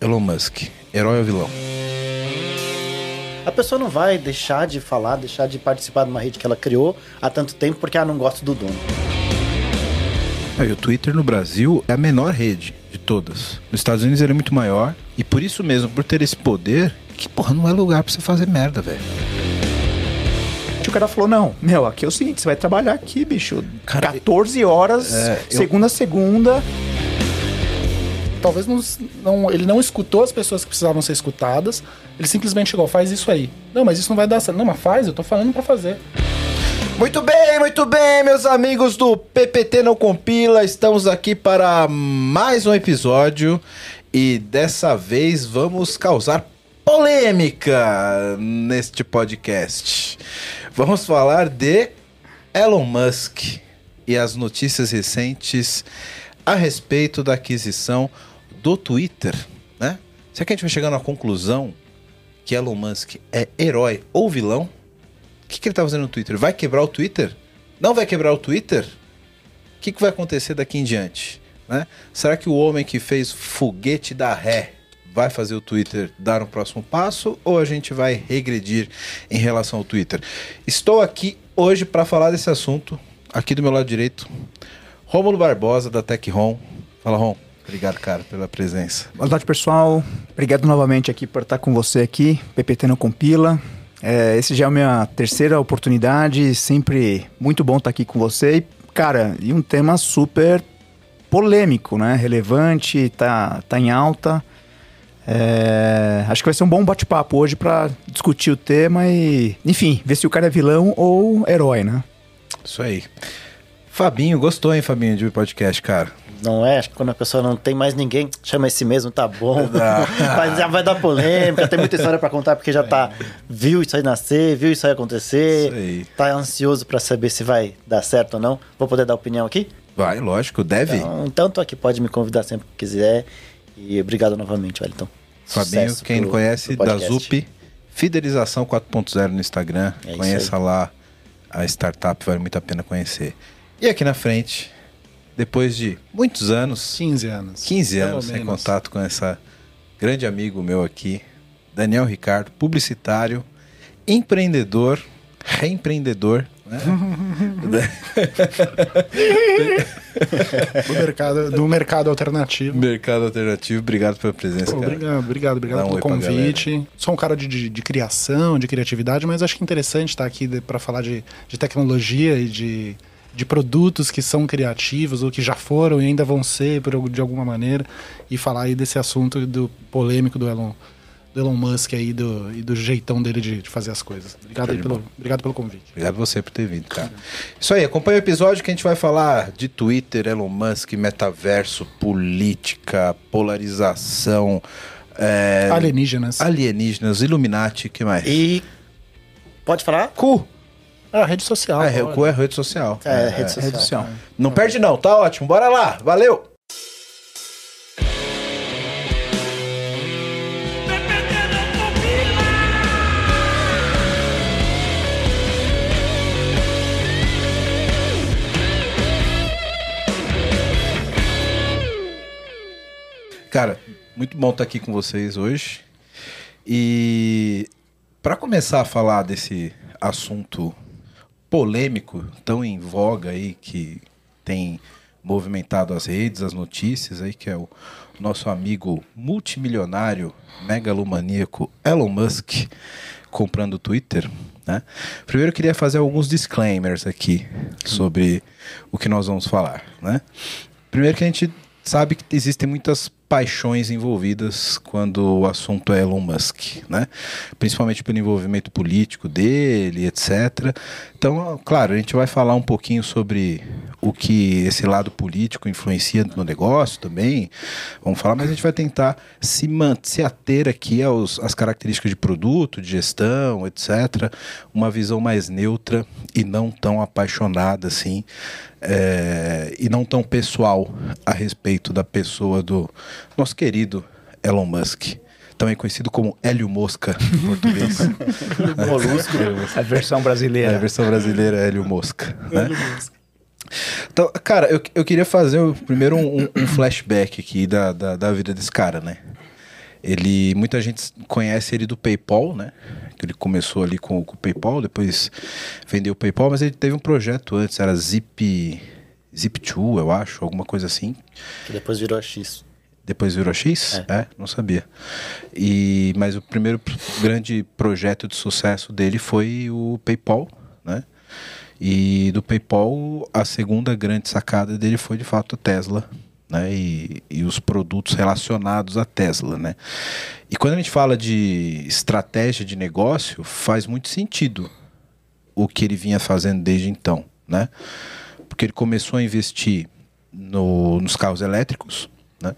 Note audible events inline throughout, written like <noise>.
Elon Musk, herói ou vilão? A pessoa não vai deixar de falar, deixar de participar de uma rede que ela criou há tanto tempo porque ela não gosta do dono. Ah, e o Twitter no Brasil é a menor rede de todas. Nos Estados Unidos ele é muito maior e por isso mesmo, por ter esse poder, que porra, não é lugar pra você fazer merda, velho. O cara falou: não, meu, aqui é o seguinte, você vai trabalhar aqui, bicho. Cara, 14 horas, é, eu- segunda a segunda. Talvez não, não- ele não escutou as pessoas que precisavam ser escutadas. Ele simplesmente chegou, faz isso aí. Não, mas isso não vai dar certo. Não, mas faz, eu tô falando pra fazer. Muito bem, muito bem, meus amigos do PPT Não Compila. Estamos aqui para mais um episódio e dessa vez vamos causar polêmica neste podcast. Vamos falar de Elon Musk e as notícias recentes a respeito da aquisição do Twitter, né? Será que a gente vai chegar na conclusão que Elon Musk é herói ou vilão? O que, que ele tá fazendo no Twitter? Vai quebrar o Twitter? Não vai quebrar o Twitter? O que, que vai acontecer daqui em diante? Né? Será que o homem que fez foguete da ré vai fazer o Twitter dar um próximo passo ou a gente vai regredir em relação ao Twitter? Estou aqui hoje para falar desse assunto. Aqui do meu lado direito, Rômulo Barbosa da TechRom. Fala, Rom. Obrigado, cara, pela presença. Boa tarde, pessoal. Obrigado novamente aqui por estar com você aqui. PPT não compila. É, esse já é a minha terceira oportunidade. Sempre muito bom estar aqui com você. E, cara, e um tema super polêmico, né? Relevante, tá, tá em alta. É, acho que vai ser um bom bate-papo hoje para discutir o tema e, enfim, ver se o cara é vilão ou herói, né? Isso aí. Fabinho, gostou, hein, Fabinho, de podcast, cara? Não é? Acho que quando a pessoa não tem mais ninguém, chama esse mesmo, tá bom. <laughs> <laughs> Mas já vai dar polêmica, tem muita história pra contar, porque já tá. Viu isso aí nascer, viu isso aí acontecer. Isso aí. Tá ansioso pra saber se vai dar certo ou não. Vou poder dar opinião aqui? Vai, lógico, deve. Então, então tô aqui, pode me convidar sempre que quiser. E obrigado novamente, Wellington. Fabinho, Sucesso quem não pro- conhece, da. ZUP, Fidelização 4.0 no Instagram. É Conheça lá a startup, vale muito a pena conhecer. E aqui na frente, depois de muitos anos, 15 anos. 15 Pelo anos sem menos. contato com essa grande amigo meu aqui, Daniel Ricardo, publicitário, empreendedor, reempreendedor, né? <laughs> Do mercado, do mercado alternativo. Mercado alternativo. Obrigado pela presença, Pô, obrigado, obrigado, obrigado um pelo convite. Sou um cara de, de, de criação, de criatividade, mas acho que é interessante estar aqui para falar de, de tecnologia e de, de produtos que são criativos ou que já foram e ainda vão ser por, de alguma maneira e falar aí desse assunto do polêmico do Elon, do Elon Musk aí do, e do jeitão dele de, de fazer as coisas. Obrigado, aí pelo, obrigado pelo convite. Obrigado você por ter vindo, cara. Isso aí, acompanha o episódio que a gente vai falar de Twitter, Elon Musk, metaverso, política, polarização, é, Alienígenas. alienígenas, Illuminati, que mais? E. Pode falar? Cu. Ah, rede social. É, o cu é rede social. É, rede social. Rede social. Não perde não, tá ótimo. Bora lá, valeu! Cara, muito bom estar aqui com vocês hoje. E para começar a falar desse assunto polêmico, tão em voga aí, que tem movimentado as redes, as notícias aí, que é o nosso amigo multimilionário, megalomaníaco Elon Musk comprando o Twitter, né? Primeiro eu queria fazer alguns disclaimers aqui sobre o que nós vamos falar, né? Primeiro que a gente sabe que existem muitas paixões envolvidas quando o assunto é Elon Musk, né? Principalmente pelo envolvimento político dele, etc. Então, claro, a gente vai falar um pouquinho sobre o que esse lado político influencia no negócio também. Vamos falar, mas a gente vai tentar se, man- se ater aqui aos, às características de produto, de gestão, etc. Uma visão mais neutra e não tão apaixonada assim, é, e não tão pessoal a respeito da pessoa do nosso querido Elon Musk. Também conhecido como Hélio Mosca em <laughs> português. Molusco. A versão É, a brasileira. versão brasileira é Hélio Mosca. Né? Então, cara, eu, eu queria fazer o- primeiro um, um- um flashback aqui da, da, da vida desse cara, né? Ele, muita gente conhece ele do PayPal, né? Que ele começou ali com, com o PayPal, depois vendeu o PayPal, mas ele teve um projeto antes, era Zip, Zip2, eu acho, alguma coisa assim. Que depois virou a X. Depois virou X? É. é, não sabia. E, mas o primeiro grande projeto de sucesso dele foi o PayPal, né? E do PayPal, a segunda grande sacada dele foi de fato a Tesla, né? E, e, os produtos relacionados à Tesla, né? E quando a gente fala de estratégia de negócio, faz muito sentido o que ele vinha fazendo desde então, né? Porque ele começou a investir no, nos carros elétricos, né?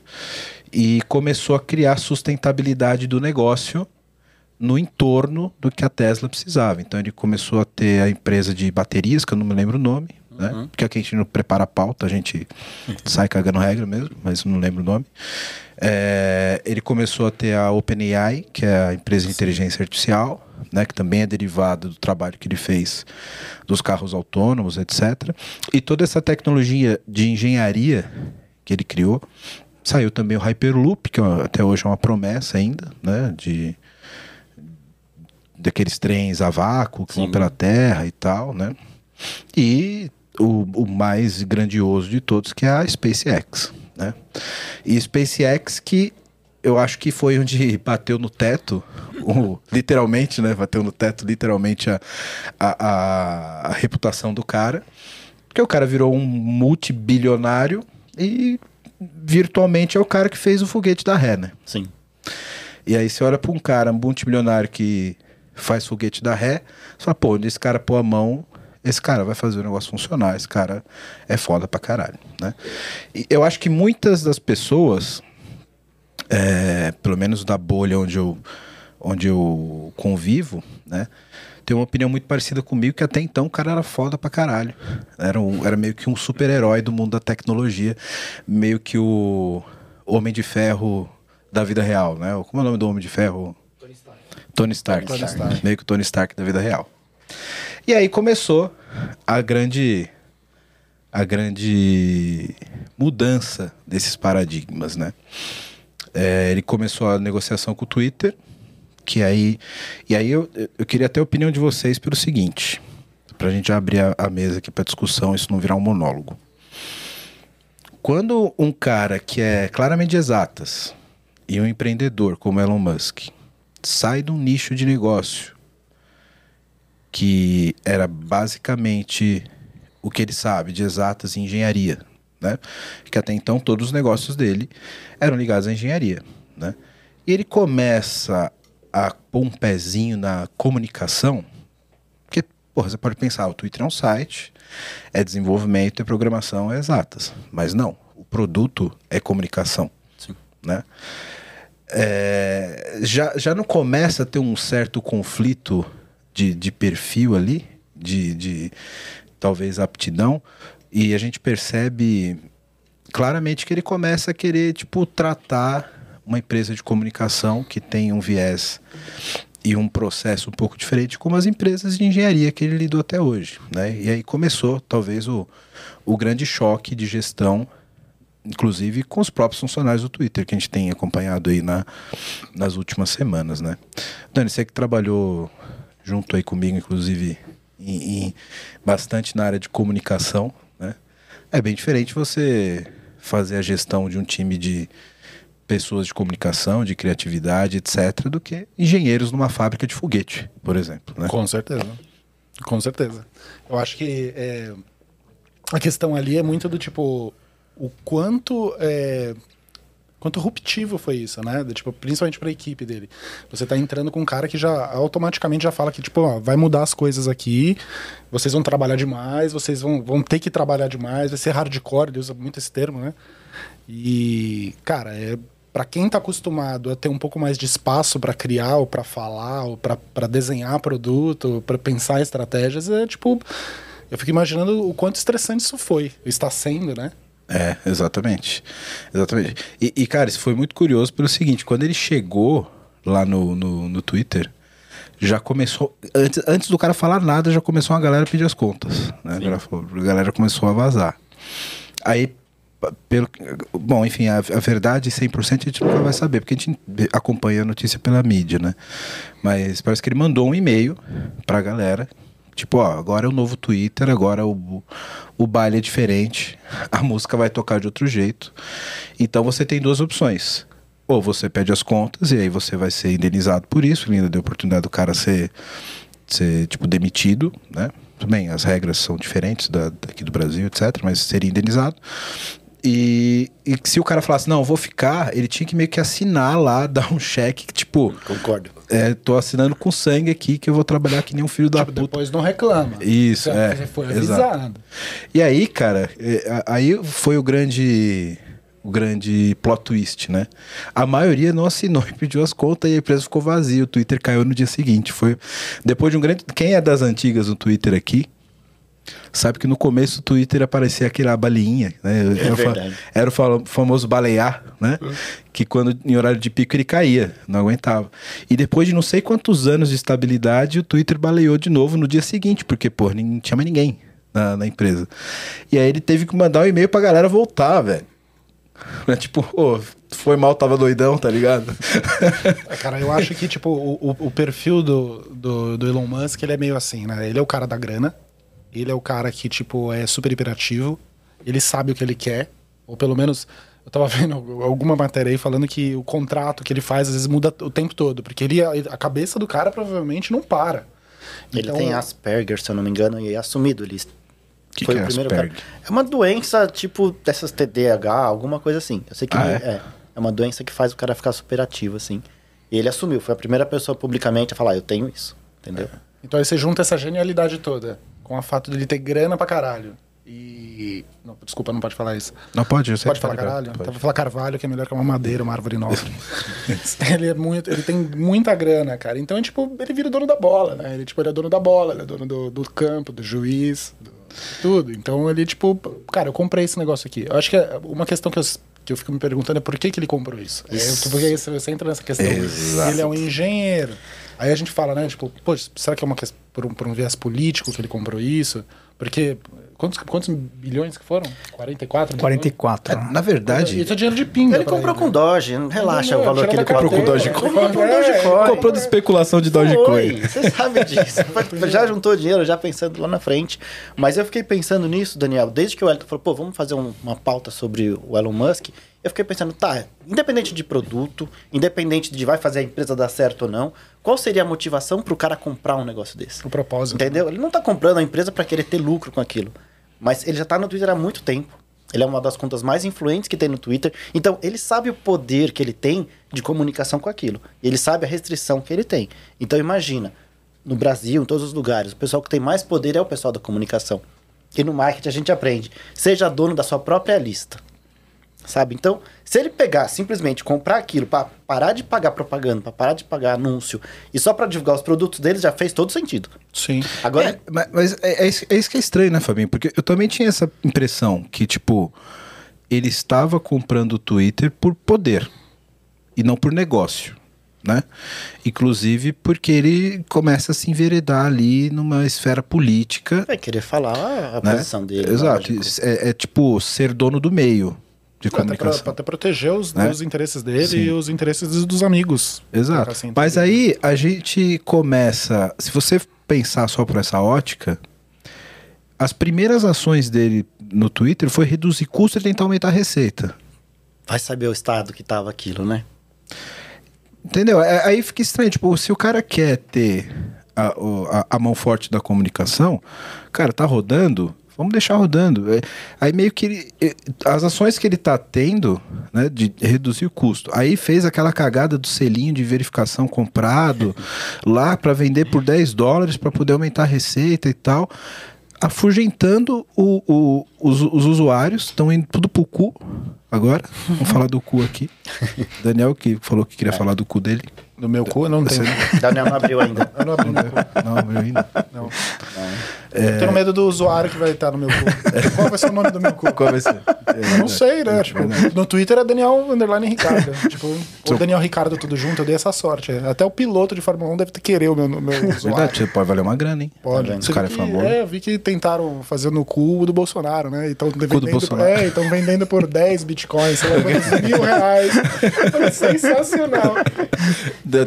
E começou a criar sustentabilidade do negócio no entorno do que a Tesla precisava. Então ele começou a ter a empresa de baterias, que eu não me lembro o nome, né? Uhum. Porque aqui a gente não prepara a pauta, a gente <laughs> sai cagando regra mesmo, mas não lembro o nome. É, ele começou a ter a OpenAI, que é a empresa de inteligência artificial, né, que também é derivada do trabalho que ele fez dos carros autônomos, etc. E toda essa tecnologia de engenharia que ele criou, saiu também o Hyperloop, que é até hoje é uma promessa ainda, né, de daqueles trens a vácuo que Sim. vão pela Terra e tal, né? E o, o mais grandioso de todos, que é a SpaceX. Né? E SpaceX que eu acho que foi onde <laughs> bateu no teto, o, literalmente, né? Bateu no teto, literalmente, a, a, a, a reputação do cara. Porque o cara virou um multibilionário e virtualmente é o cara que fez o foguete da ré, né? Sim. E aí você olha para um cara multibilionário que faz foguete da ré, você fala, pô, esse cara pôr a mão, esse cara vai fazer o negócio funcionar, esse cara é foda pra caralho, né? E eu acho que muitas das pessoas, é, pelo menos da bolha onde eu, onde eu convivo, né? Tem uma opinião muito parecida comigo, que até então o cara era foda pra caralho. Era, um, era meio que um super-herói do mundo da tecnologia, meio que o Homem de Ferro da vida real, né? Como é o nome do Homem de Ferro? Tony Stark. Tony Stark. Tony Stark. Meio que o Tony Stark da vida real. E aí começou a grande a grande mudança desses paradigmas, né? É, ele começou a negociação com o Twitter, que aí e aí eu, eu queria até a opinião de vocês pelo seguinte, para a gente abrir a, a mesa aqui para discussão, isso não virar um monólogo. Quando um cara que é claramente exatas e um empreendedor como Elon Musk sai de um nicho de negócio que era basicamente o que ele sabe de exatas e engenharia, né? Que até então todos os negócios dele eram ligados à engenharia, né? E ele começa a pôr um pezinho na comunicação, porque, porra, você pode pensar, o Twitter é um site, é desenvolvimento, é programação, é exatas, mas não, o produto é comunicação, Sim. né? É, já, já não começa a ter um certo conflito de, de perfil ali, de, de talvez aptidão, e a gente percebe claramente que ele começa a querer, tipo, tratar uma empresa de comunicação que tem um viés e um processo um pouco diferente como as empresas de engenharia que ele lidou até hoje, né? E aí começou, talvez, o, o grande choque de gestão, inclusive com os próprios funcionários do Twitter, que a gente tem acompanhado aí na, nas últimas semanas, né? Dani, você que trabalhou junto aí comigo, inclusive, em, em, bastante na área de comunicação, né? É bem diferente você fazer a gestão de um time de pessoas de comunicação, de criatividade, etc., do que engenheiros numa fábrica de foguete, por exemplo. Né? Com certeza. Com certeza. Eu acho que é, a questão ali é muito do tipo o quanto é, quanto ruptivo foi isso, né? Tipo, principalmente para a equipe dele. Você tá entrando com um cara que já automaticamente já fala que tipo, ó, vai mudar as coisas aqui, vocês vão trabalhar demais, vocês vão, vão ter que trabalhar demais, vai ser hardcore, ele usa muito esse termo, né? E, cara, é para quem tá acostumado a ter um pouco mais de espaço para criar ou para falar ou para desenhar produto, para pensar estratégias, é tipo, eu fico imaginando o quanto estressante isso foi, está sendo, né? É, exatamente. Exatamente. E, e, cara, isso foi muito curioso pelo seguinte: quando ele chegou lá no, no, no Twitter, já começou. Antes, antes do cara falar nada, já começou a galera a pedir as contas. Né? A galera, a galera começou a vazar. Aí, pelo, bom, enfim, a, a verdade 100% a gente nunca vai saber, porque a gente acompanha a notícia pela mídia, né? Mas parece que ele mandou um e-mail pra galera, tipo, ó, agora é o novo Twitter, agora o, o baile é diferente, <laughs> a música vai tocar de outro jeito. Então você tem duas opções. Ou você pede as contas e aí você vai ser indenizado por isso, ainda deu oportunidade do cara ser, ser tipo, demitido, né? Também as regras são diferentes da, daqui do Brasil, etc., mas seria indenizado. E, e se o cara falasse, não, vou ficar, ele tinha que meio que assinar lá, <laughs> dar um cheque, que, tipo. Concordo. É, tô assinando com sangue aqui que eu vou trabalhar que nem um filho da Tipo, puta. depois não reclama. Isso, é, foi exato. avisado. E aí, cara, é, aí foi o grande o grande plot twist, né? A maioria não assinou e pediu as contas e a empresa ficou vazia. O Twitter caiu no dia seguinte. Foi depois de um grande. Quem é das antigas no Twitter aqui? Sabe que no começo o Twitter aparecia aquela balinha, né? Era, verdade. era o fa- famoso balear, né? Que quando em horário de pico ele caía, não aguentava. E depois de não sei quantos anos de estabilidade, o Twitter baleou de novo no dia seguinte, porque, pô, não tinha mais ninguém na, na empresa. E aí ele teve que mandar um e-mail pra galera voltar, velho. Né, Tipo, ô, foi mal, tava doidão, tá ligado? É, Cara, eu acho que, tipo, o, o- o perfil do, do, do Elon Musk, ele é meio assim, né? Ele é o cara da grana, ele é o cara que, tipo, é super hiperativo, ele sabe o que ele quer, ou pelo menos, eu tava <laughs> vendo alguma matéria aí falando que o contrato que ele faz, às vezes, muda o tempo todo, porque ele, a cabeça do cara provavelmente não para. Ele Então, tem Asperger, se eu não me engano, e é assumido. Ele Que foi que o é primeiro Asperger? cara. É uma doença, tipo, dessas TDAH, alguma coisa assim. Eu sei que Ah, ele- é? é? é. uma doença que faz o cara ficar superativo, assim. E ele assumiu, foi a primeira pessoa publicamente a falar, eu tenho isso, entendeu? Então aí você junta essa genialidade toda com o fato dele ter grana pra caralho. E. Não, desculpa, não pode falar isso. Não pode, eu sei Pode tá falar caralho? pode. Então vou falar carvalho, que é melhor que uma madeira, uma árvore nova. <laughs> <laughs> ele é muito. Ele tem muita grana, cara. Então, é, tipo, ele vira o dono da bola, né? Ele, tipo, ele é dono da bola, ele é dono do, do campo, do juiz, do- tudo. Então ele, tipo, cara, eu comprei esse negócio aqui. Eu acho que é uma questão que eu, que eu fico me perguntando é por que, que ele comprou isso. É, Isso. porque aí você, você entra nessa questão. Exato. Ele é um engenheiro. Aí a gente fala, né, tipo, pô, será que é uma questão por um, por um viés político que ele comprou isso? Porque quantos, quantos bilhões que foram? 44? bilhões? 44. É, na verdade, Isso é dinheiro de pinga. Ele comprou ele. com Doge, relaxa Não, o valor que ele comprou. Dogecoin. Ele comprou É, Dogecoin. comprou de especulação de Dogecoin. Você sabe disso. Já juntou dinheiro, já pensando lá na frente. Mas eu fiquei pensando nisso, Daniel, desde que o Elton falou, pô, vamos fazer um- uma pauta sobre o Elon Musk. Eu fiquei pensando, tá, independente de produto, independente de vai fazer a empresa dar certo ou não, qual seria a motivação pro cara comprar um negócio desse? O propósito. Entendeu? Ele não tá comprando a empresa para querer ter lucro com aquilo. Mas ele já tá no Twitter há muito tempo. Ele é uma das contas mais influentes que tem no Twitter. Então, ele sabe o poder que ele tem de comunicação com aquilo. Ele sabe a restrição que ele tem. Então, imagina, no Brasil, em todos os lugares, o pessoal que tem mais poder é o pessoal da comunicação. E no marketing a gente aprende. Seja dono da sua própria lista. Sabe? Então, se ele pegar, simplesmente comprar aquilo para parar de pagar propaganda, para parar de pagar anúncio, e só para divulgar os produtos dele, já fez todo sentido. Sim. Agora, É, mas mas é, é isso, é isso que é estranho, né, Fabinho? Porque eu também tinha essa impressão que, tipo, ele estava comprando o Twitter por poder e não por negócio, né? Inclusive porque ele começa a se enveredar ali numa esfera política, vai querer falar a né? posição dele. Exato. É, é tipo ser dono do meio de Até pra, comunicação. pra até proteger os, Né? os interesses dele Sim. e os interesses dos, amigos. Exato. Assim, Mas aí a gente começa. Se você pensar só por essa ótica, as primeiras ações dele no Twitter foi reduzir custo e tentar aumentar a receita. Vai saber o estado que tava aquilo, né? Entendeu? É- Aí fica estranho. Tipo, se o cara quer ter a, a- a mão forte da comunicação, cara, tá rodando, vamos deixar rodando. É, Aí meio que ele, é, as ações que ele tá tendo, né, de reduzir o custo. Aí fez aquela cagada do selinho de verificação comprado <laughs> lá para vender por 10 dólares para poder aumentar a receita e tal. Afugentando o- o- os, os usuários, estão indo tudo pro cu agora. Vamos falar do cu aqui. <laughs> Daniel que falou que queria falar do cu dele. No meu cu eu não tenho. Daniel não abriu ainda. Eu não abri meu cu. Não, abriu ainda. Não. Eu tenho medo do usuário que vai estar no meu cu. <laughs> Qual vai ser o nome do meu cu? Qual vai ser? Eu não sei, né? Tipo, no Twitter é Daniel Underline Ricardo. <laughs> tipo, ou Daniel Ricardo tudo junto, eu dei essa sorte. Até o piloto de Fórmula 1 deve ter querer o meu, meu usuário. Verdade, pode valer uma grana, hein? Pode. Os caras viu é. É, eu vi que tentaram fazer no cu do Bolsonaro, né? Então vendendo, Bolsonaro. É, estão vendendo por <laughs> 10 bitcoins, sei lá, quantos mil reais. Sensacional.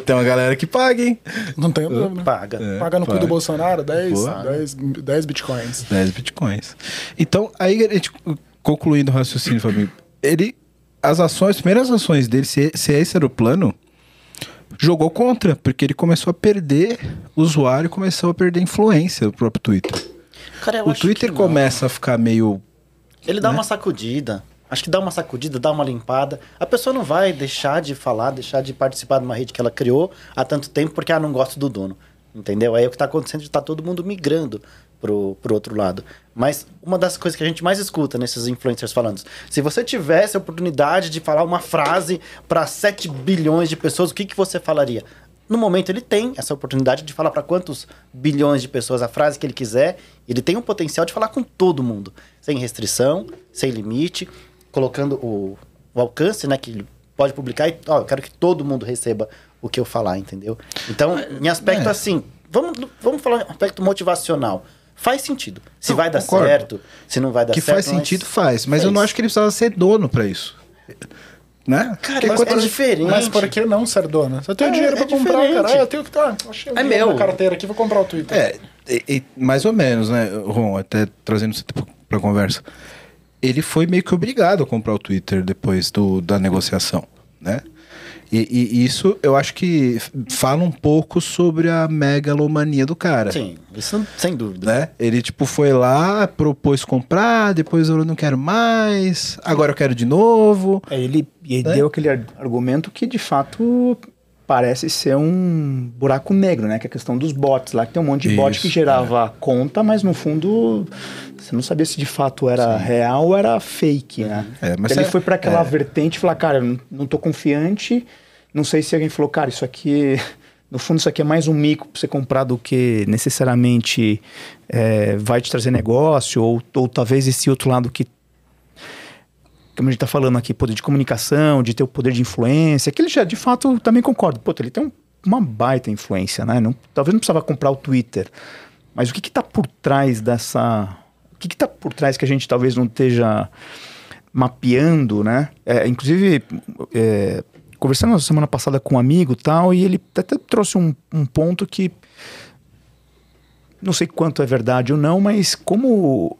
Tem uma galera que paga, hein? Não tenho dúvida. Paga. É, Paga no cu paga. do Bolsonaro 10, Pô. 10, 10 bitcoins. 10 bitcoins. Então, aí a gente, concluindo o raciocínio, Fabinho, ele, as ações, as primeiras ações dele, se, se esse era o plano, jogou contra, porque ele começou a perder usuário, começou a perder influência do próprio Twitter. Cara, eu o acho Twitter começa a ficar meio. Ele dá uma sacudida. Acho que dá uma sacudida, dá uma limpada. A pessoa não vai deixar de falar, deixar de participar de uma rede que ela criou há tanto tempo porque ela não gosta do dono. Entendeu? Aí o que está acontecendo é que tá todo mundo migrando pro, pro outro lado. Mas uma das coisas que a gente mais escuta nesses influencers falando, se você tivesse a oportunidade de falar uma frase para 7 bilhões de pessoas, o que, que você falaria? No momento ele tem essa oportunidade de falar para quantos bilhões de pessoas a frase que ele quiser. Ele tem o potencial de falar com todo mundo, sem restrição, sem limite, colocando o, o alcance, né, que ele pode publicar e, ó, eu quero que todo mundo receba o que eu falar, entendeu? Então, em aspecto é. assim, vamos, vamos falar em aspecto motivacional. Faz sentido. Se Não, vai dar concordo. certo, se não vai dar que certo. faz mas sentido, faz. Mas eu não acho que ele precisava ser dono pra isso. Né? Cara, Porque mas quando- é diferente. Mas por que não ser dona? Você tem É, dinheiro pra é comprar, diferente. cara. Ah, eu tenho que. Ah, achei É meu. carteira aqui, vou comprar o Twitter. É, e- e mais ou menos, né, Ron? Até trazendo isso pra conversa. Ele foi meio que obrigado a comprar o Twitter depois do, da negociação, né? E, e isso eu acho que fala um pouco sobre a megalomania do cara. Sim, isso sem dúvida. Né? Ele, tipo, foi lá, propôs comprar, depois eu não quero mais, agora eu quero de novo. É, ele, e ele Né? deu aquele ar- argumento que de fato parece ser um buraco negro, né? Que é a questão dos bots lá, que tem um monte de bot que gerava conta, mas no fundo você não sabia se de fato era real ou era fake, né? É, mas Então ele é- foi para aquela é. vertente e falar, cara, não, não tô confiante, não sei se alguém falou, cara, isso aqui, no fundo isso aqui é mais um mico para você comprar do que necessariamente é, vai te trazer negócio, ou, ou talvez esse outro lado que como a gente tá falando aqui, poder de comunicação, de ter o poder de influência, que ele já, de fato, também concordo. Pô, ele tem um- uma baita influência, né? Não, talvez não precisava comprar o Twitter, mas o que que tá por trás dessa... O que que tá por trás que a gente talvez não esteja mapeando, né? É, inclusive, é, conversando na semana passada com um amigo tal, e ele até trouxe um, um ponto que não sei quanto é verdade ou não, mas como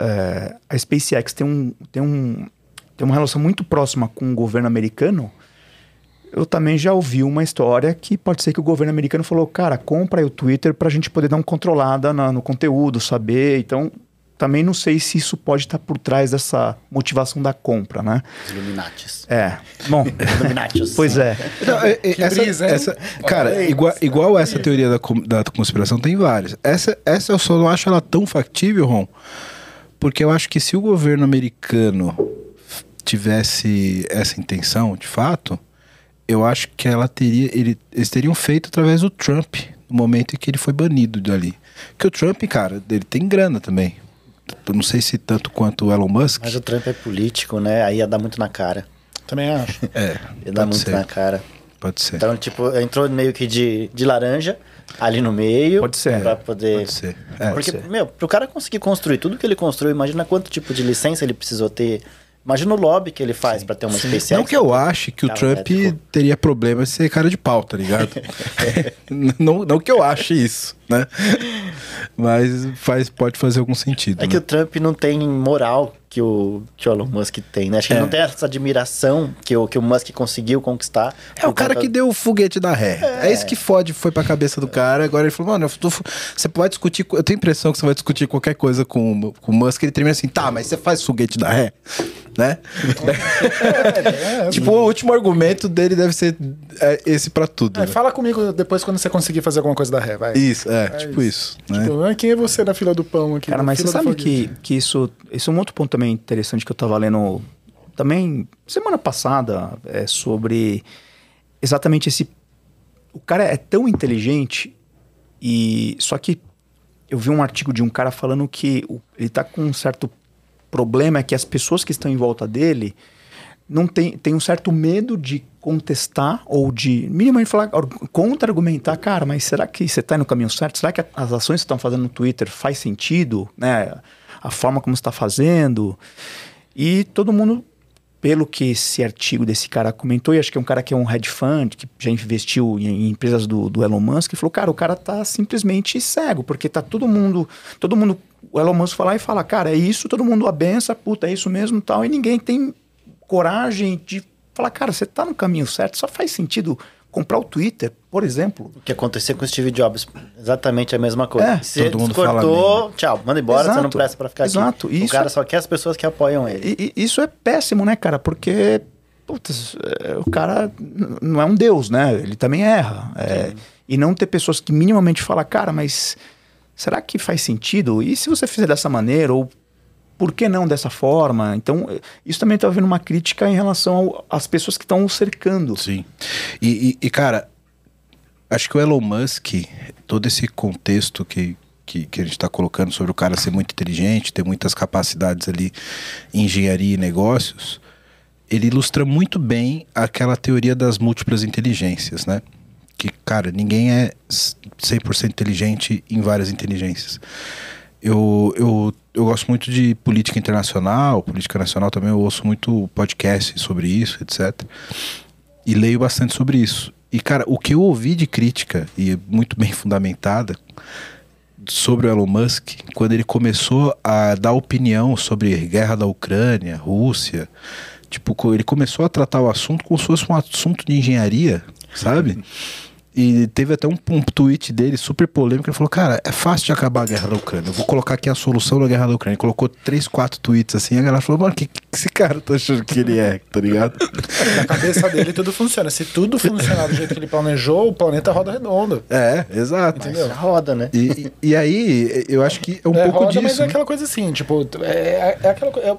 é, a SpaceX tem, um, tem, um, tem uma relação muito próxima com o governo americano, eu também já ouvi uma história que pode ser que o governo americano falou, cara, compra aí o Twitter para a gente poder dar uma controlada na- no conteúdo, saber. Então, também não sei se isso pode estar por trás dessa motivação da compra, né? Os Illuminatis. É, bom, <laughs> Illuminatis. pois é. Não, é- é- essa, brisa, essa- cara, igual, igual essa teoria da, da conspiração, tem várias. Essa, essa eu só não acho ela tão factível, Ron, porque eu acho que se o governo americano tivesse essa intenção, de fato, eu acho que ela teria, ele- eles teriam feito através do Trump, no momento em que ele foi banido dali. Porque o Trump, cara, ele tem grana também. Não sei se tanto quanto o Elon Musk. Mas o Trump é político, né? Aí ia dar muito na cara. Também acho. <laughs> É, Ia dar muito ser. na cara. Pode ser. Então, tipo, entrou meio que de, de laranja ali no meio. Pode ser. Pra poder. Pode ser. É, Porque, pode ser. meu, pro cara conseguir construir tudo que ele construiu, imagina quanto tipo de licença ele precisou ter. Imagina o lobby que ele faz pra ter uma SpaceX. Não que eu ache que o Trump elétrico. teria problema de ser cara de pau, tá ligado? <laughs> não, não que eu ache isso, né? Mas faz, pode fazer algum sentido. É que né? o Trump não tem moral que o, que o Elon Musk tem, né? Acho que ele É. não tem essa admiração que o, que o Musk conseguiu conquistar. É o cara conta- que deu o foguete da ré. É. isso que fode, foi pra cabeça do cara. Agora ele falou, mano, eu tô- você pode discutir. Eu tenho a impressão que você vai discutir qualquer coisa com, o- com o Musk. Ele termina assim, tá, mas você faz foguete da ré, né? <laughs> É, tipo, o último argumento dele deve ser é, esse pra tudo. É, né? fala comigo depois quando você conseguir fazer alguma coisa da ré, vai. Isso, é, tipo isso. né? Tipo, ah, quem é você na fila do pão aqui? Cara, mas você sabe que, que isso, isso é um outro ponto também interessante que eu tava lendo também semana passada é sobre exatamente esse. O cara é tão inteligente e só que eu vi um artigo de um cara falando que ele tá com um certo problema, é que as pessoas que estão em volta dele não tem, tem um certo medo de contestar ou de minimamente falar ar- contra-argumentar, cara, mas será que você está no caminho certo? Será que as ações que estão fazendo no Twitter faz sentido, né? A forma como está fazendo. E todo mundo, pelo que esse artigo desse cara comentou, e acho que é um cara que é um hedge fund, que já investiu em, em empresas do, do Elon Musk, falou, cara, o cara tá simplesmente cego, porque tá todo mundo, todo mundo, o Elon Musk falar e fala, cara, é isso, todo mundo abença, puta, é isso mesmo tal, e ninguém tem coragem de falar, cara, você tá no caminho certo, só faz sentido comprar o Twitter, por exemplo. O que aconteceu com o Steve Jobs, exatamente a mesma coisa. É, Você todo mundo cortou, tchau, manda embora, você não Exato, presta pra ficar exato, aqui. e o isso cara é- só quer as pessoas que apoiam ele. E, e isso é péssimo, né, cara? Porque putz, é, o cara não é um deus, né? Ele também erra. É, e não ter pessoas que minimamente falam, cara, mas será que faz sentido? E se você fizer dessa maneira? Ou por que não dessa forma? Então, isso também está havendo uma crítica em relação às pessoas que estão cercando. Sim. E, e- e, cara, acho que o Elon Musk, todo esse contexto que, que, que a gente está colocando sobre o cara ser muito inteligente, ter muitas capacidades ali em engenharia e negócios, ele ilustra muito bem aquela teoria das múltiplas inteligências, né? Que, cara, ninguém é 100% inteligente em várias inteligências. Eu, eu, eu gosto muito de política internacional, política nacional também, eu ouço muito podcast sobre isso, etc. E leio bastante sobre isso. E, cara, o que eu ouvi de crítica, e é muito bem fundamentada, sobre o Elon Musk, quando ele começou a dar opinião sobre guerra da Ucrânia, Rússia, tipo, ele começou a tratar o assunto como se fosse um assunto de engenharia, sabe? <laughs> E teve até um, um tweet dele super polêmico. Ele falou: Cara, é fácil de acabar a guerra da Ucrânia. Eu vou colocar aqui a solução da guerra da Ucrânia. Ele colocou três, quatro tweets assim. E a galera falou: Mano, que, que esse cara tá achando que ele é? Tá ligado? <laughs> Na cabeça dele tudo funciona. Se tudo funcionar do jeito que ele planejou, o planeta roda redondo. É, exato. Mas roda, né? E, e, e aí, eu acho que é um é, pouco roda, disso. mas é né? aquela coisa assim, tipo, é, é aquela coisa.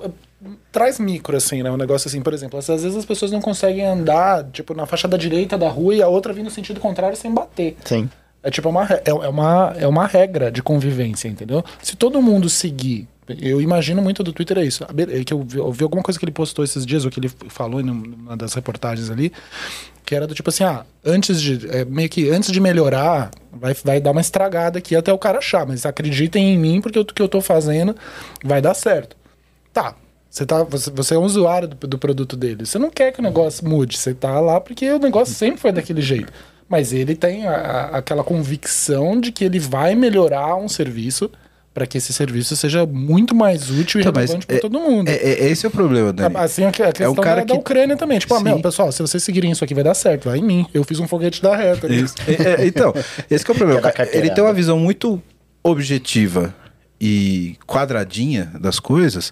Traz micro, assim, né? Um negócio assim, por exemplo, às vezes as pessoas não conseguem andar, tipo, na faixa da direita da rua e a outra vir no sentido contrário sem bater. Sim. É tipo uma, re- é, é uma, é uma regra de convivência, entendeu? Se todo mundo seguir. Eu imagino muito do Twitter é isso. A be- é Que eu vi, eu vi alguma coisa que ele postou esses dias, ou que ele falou em uma das reportagens ali, que era do tipo assim, ah, antes de. é, meio que antes de melhorar, vai, vai dar uma estragada aqui até o cara achar. Mas acreditem em mim, porque o que eu tô fazendo vai dar certo. Tá. Você, tá, você, você é um usuário do, do produto dele. Você não quer que o negócio mude. Você tá lá porque o negócio sempre foi daquele jeito. Mas ele tem a- a- aquela convicção de que ele vai melhorar um serviço para que esse serviço seja muito mais útil e Então, mas relevante para é- todo mundo. É, é- esse é o problema, Dani. Assim, a a questão cara da, da que- Ucrânia também. Tipo, ah, meu, pessoal, se vocês seguirem isso aqui vai dar certo. Vai em mim. Eu fiz um foguete da reta. né? Isso. É, é, então, esse que é o problema. <laughs> É da. Ele tem uma visão muito objetiva e quadradinha das coisas,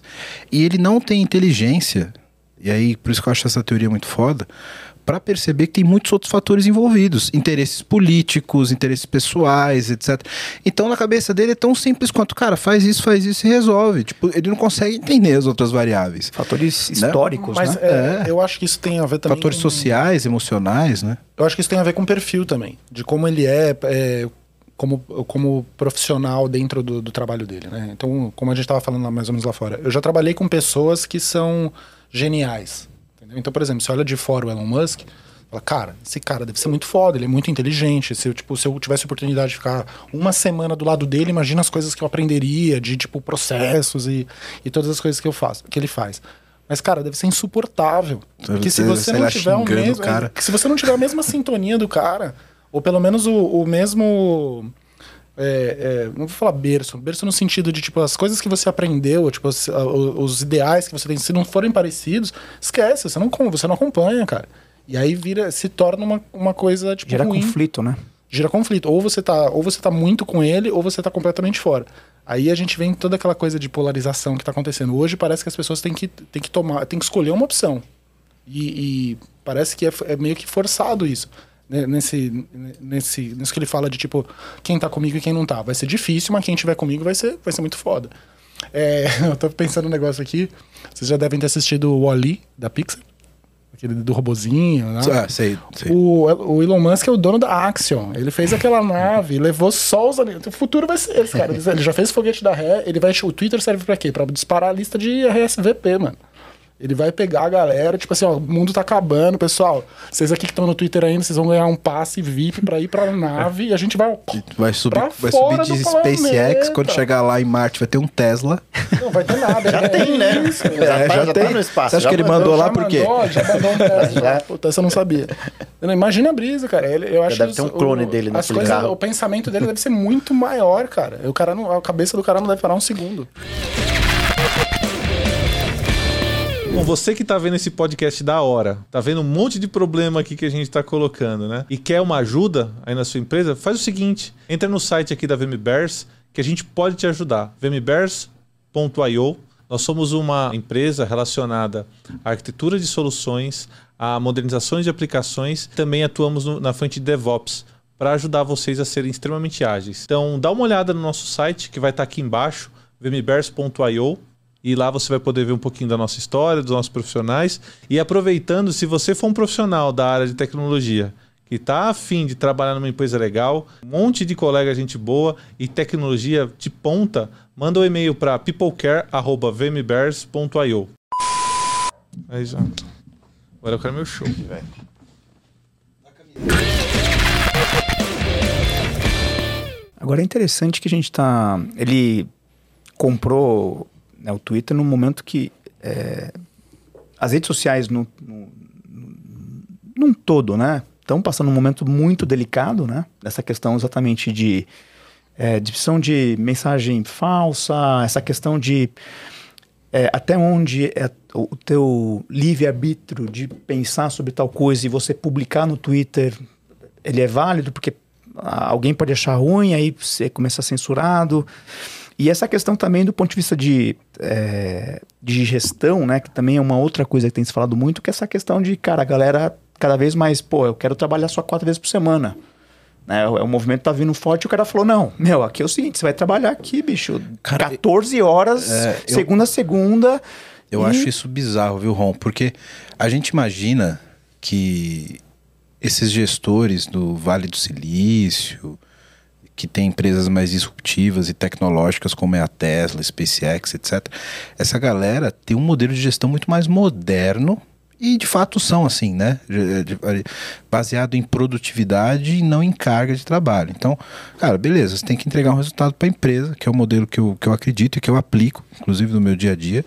e ele não tem inteligência, e aí por isso que eu acho essa teoria muito foda, para perceber que tem muitos outros fatores envolvidos, interesses políticos, interesses pessoais, etc. Então na cabeça dele é tão simples quanto, cara, faz isso, faz isso e resolve. Tipo, ele não consegue entender as outras variáveis. Fatores históricos, Mas né? é, É. eu acho que isso tem a ver também. Fatores com- sociais, emocionais, né? Eu acho que isso tem a ver com o perfil também, de como ele é, é, como, como profissional dentro do, do trabalho dele, né? Então, como a gente estava falando lá, mais ou menos lá fora, eu já trabalhei com pessoas que são geniais, entendeu? Então, por exemplo, você olha de fora o Elon Musk, fala, cara, esse cara deve ser muito foda, ele é muito inteligente, se eu, tipo, se eu tivesse a oportunidade de ficar uma semana do lado dele, imagina as coisas que eu aprenderia, de, tipo, processos e, e todas as coisas que eu faço, que ele faz. Mas, cara, deve ser insuportável. Porque se Você- não tiver o mesmo. se você não tiver a mesma sintonia do cara, ou pelo menos o, o mesmo. é, é, não vou falar berço, berço no sentido de, tipo, as coisas que você aprendeu, tipo, os, os ideais que você tem, se não forem parecidos, esquece, você não, você não acompanha, cara. E aí vira, se torna uma, uma coisa, tipo, Gera ruim conflito, né? gira conflito. Ou você tá, ou você tá muito com ele, ou você tá completamente fora. Aí a gente vem toda aquela coisa de polarização que tá acontecendo. Hoje parece que as pessoas têm que, têm que tomar, têm que escolher uma opção. E, e parece que é, é meio que forçado isso. Né, Nesse, nesse, nisso que ele fala de tipo, quem tá comigo e quem não tá. Vai ser difícil, mas quem tiver comigo vai ser, vai ser muito foda. É, <laughs> eu tô pensando um negócio aqui. Vocês já devem ter assistido o Wall-E, da Pixar. aquele do robozinho, né? Ah, sei, sei. O, o Elon Musk é o dono da Axion. Ele fez aquela nave, levou só os. O futuro vai ser esse, cara. Ele já fez foguete da ré. Ele vai. O Twitter serve pra quê? Pra disparar a lista de RSVP, mano. Ele vai pegar a galera, tipo assim, ó, o mundo tá acabando, pessoal. Vocês aqui que estão no Twitter ainda, vocês vão ganhar um passe VIP pra ir pra nave e a gente vai. Vai subir, vai subir de SpaceX. planeta. Quando chegar lá em Marte, vai ter um Tesla. Não vai ter nada. <laughs> Já é tem, né? isso. Já, tá, já já tem. tá no espaço. Você acha já que ele mandou. mandou lá já por quê? mandou, Já mandou um <laughs> Tesla. Já. Puta, essa eu não sabia. Não, Imagina a brisa, cara. Ele, eu acho deve que ter um clone o- dele coisas, carro. O pensamento dele deve ser muito maior, cara. O cara não, a cabeça do cara não deve parar um segundo. Bom, você que tá vendo esse podcast da hora, tá vendo um monte de problema aqui que a gente tá colocando, né? E quer uma ajuda aí na sua empresa, faz o seguinte: entra no site aqui da VMBears que a gente pode te ajudar. vmbears.io. Nós somos uma empresa relacionada à arquitetura de soluções, a modernizações de aplicações, também atuamos no- na frente de DevOps para ajudar vocês a serem extremamente ágeis. Então, dá uma olhada no nosso site que vai estar aqui embaixo, vmbears.io. E lá você vai poder ver um pouquinho da nossa história, dos nossos profissionais. E aproveitando, se você for um profissional da área de tecnologia que está afim de trabalhar numa empresa legal, um monte de colega, gente boa e tecnologia de ponta, manda um e-mail para peoplecare.vmbears.io. Aí já. Agora eu quero meu show. Agora é interessante que a gente tá. Ele comprou né, o Twitter num momento que é, as redes sociais no, no, num todo, né? Estão passando um momento muito delicado, né? Nessa questão exatamente de é, de mensagem falsa, essa questão de é, até onde é o teu livre-arbítrio de pensar sobre tal coisa e você publicar no Twitter, ele é válido porque ah, alguém pode achar ruim, aí você começa censurado. E essa questão também do ponto de vista de, é, de gestão, né, que também é uma outra coisa que tem se falado muito, que é essa questão de, cara, a galera cada vez mais, pô, eu quero trabalhar só quatro vezes por semana. Né, o, o movimento tá vindo forte e o cara falou, não, meu, aqui é o seguinte, você vai trabalhar aqui, bicho, Cara, 14 horas, é, eu- segunda a segunda. Eu e- acho isso bizarro, viu, Ron? Porque a gente imagina que esses gestores do Vale do Silício, que tem empresas mais disruptivas e tecnológicas como é a Tesla, SpaceX, etc. Essa galera tem um modelo de gestão muito mais moderno e de fato são assim, né? Baseado em produtividade e não em carga de trabalho. Então, cara, beleza, você tem que entregar um resultado para a empresa, que é o modelo que eu, que eu acredito e que eu aplico, inclusive no meu dia a dia.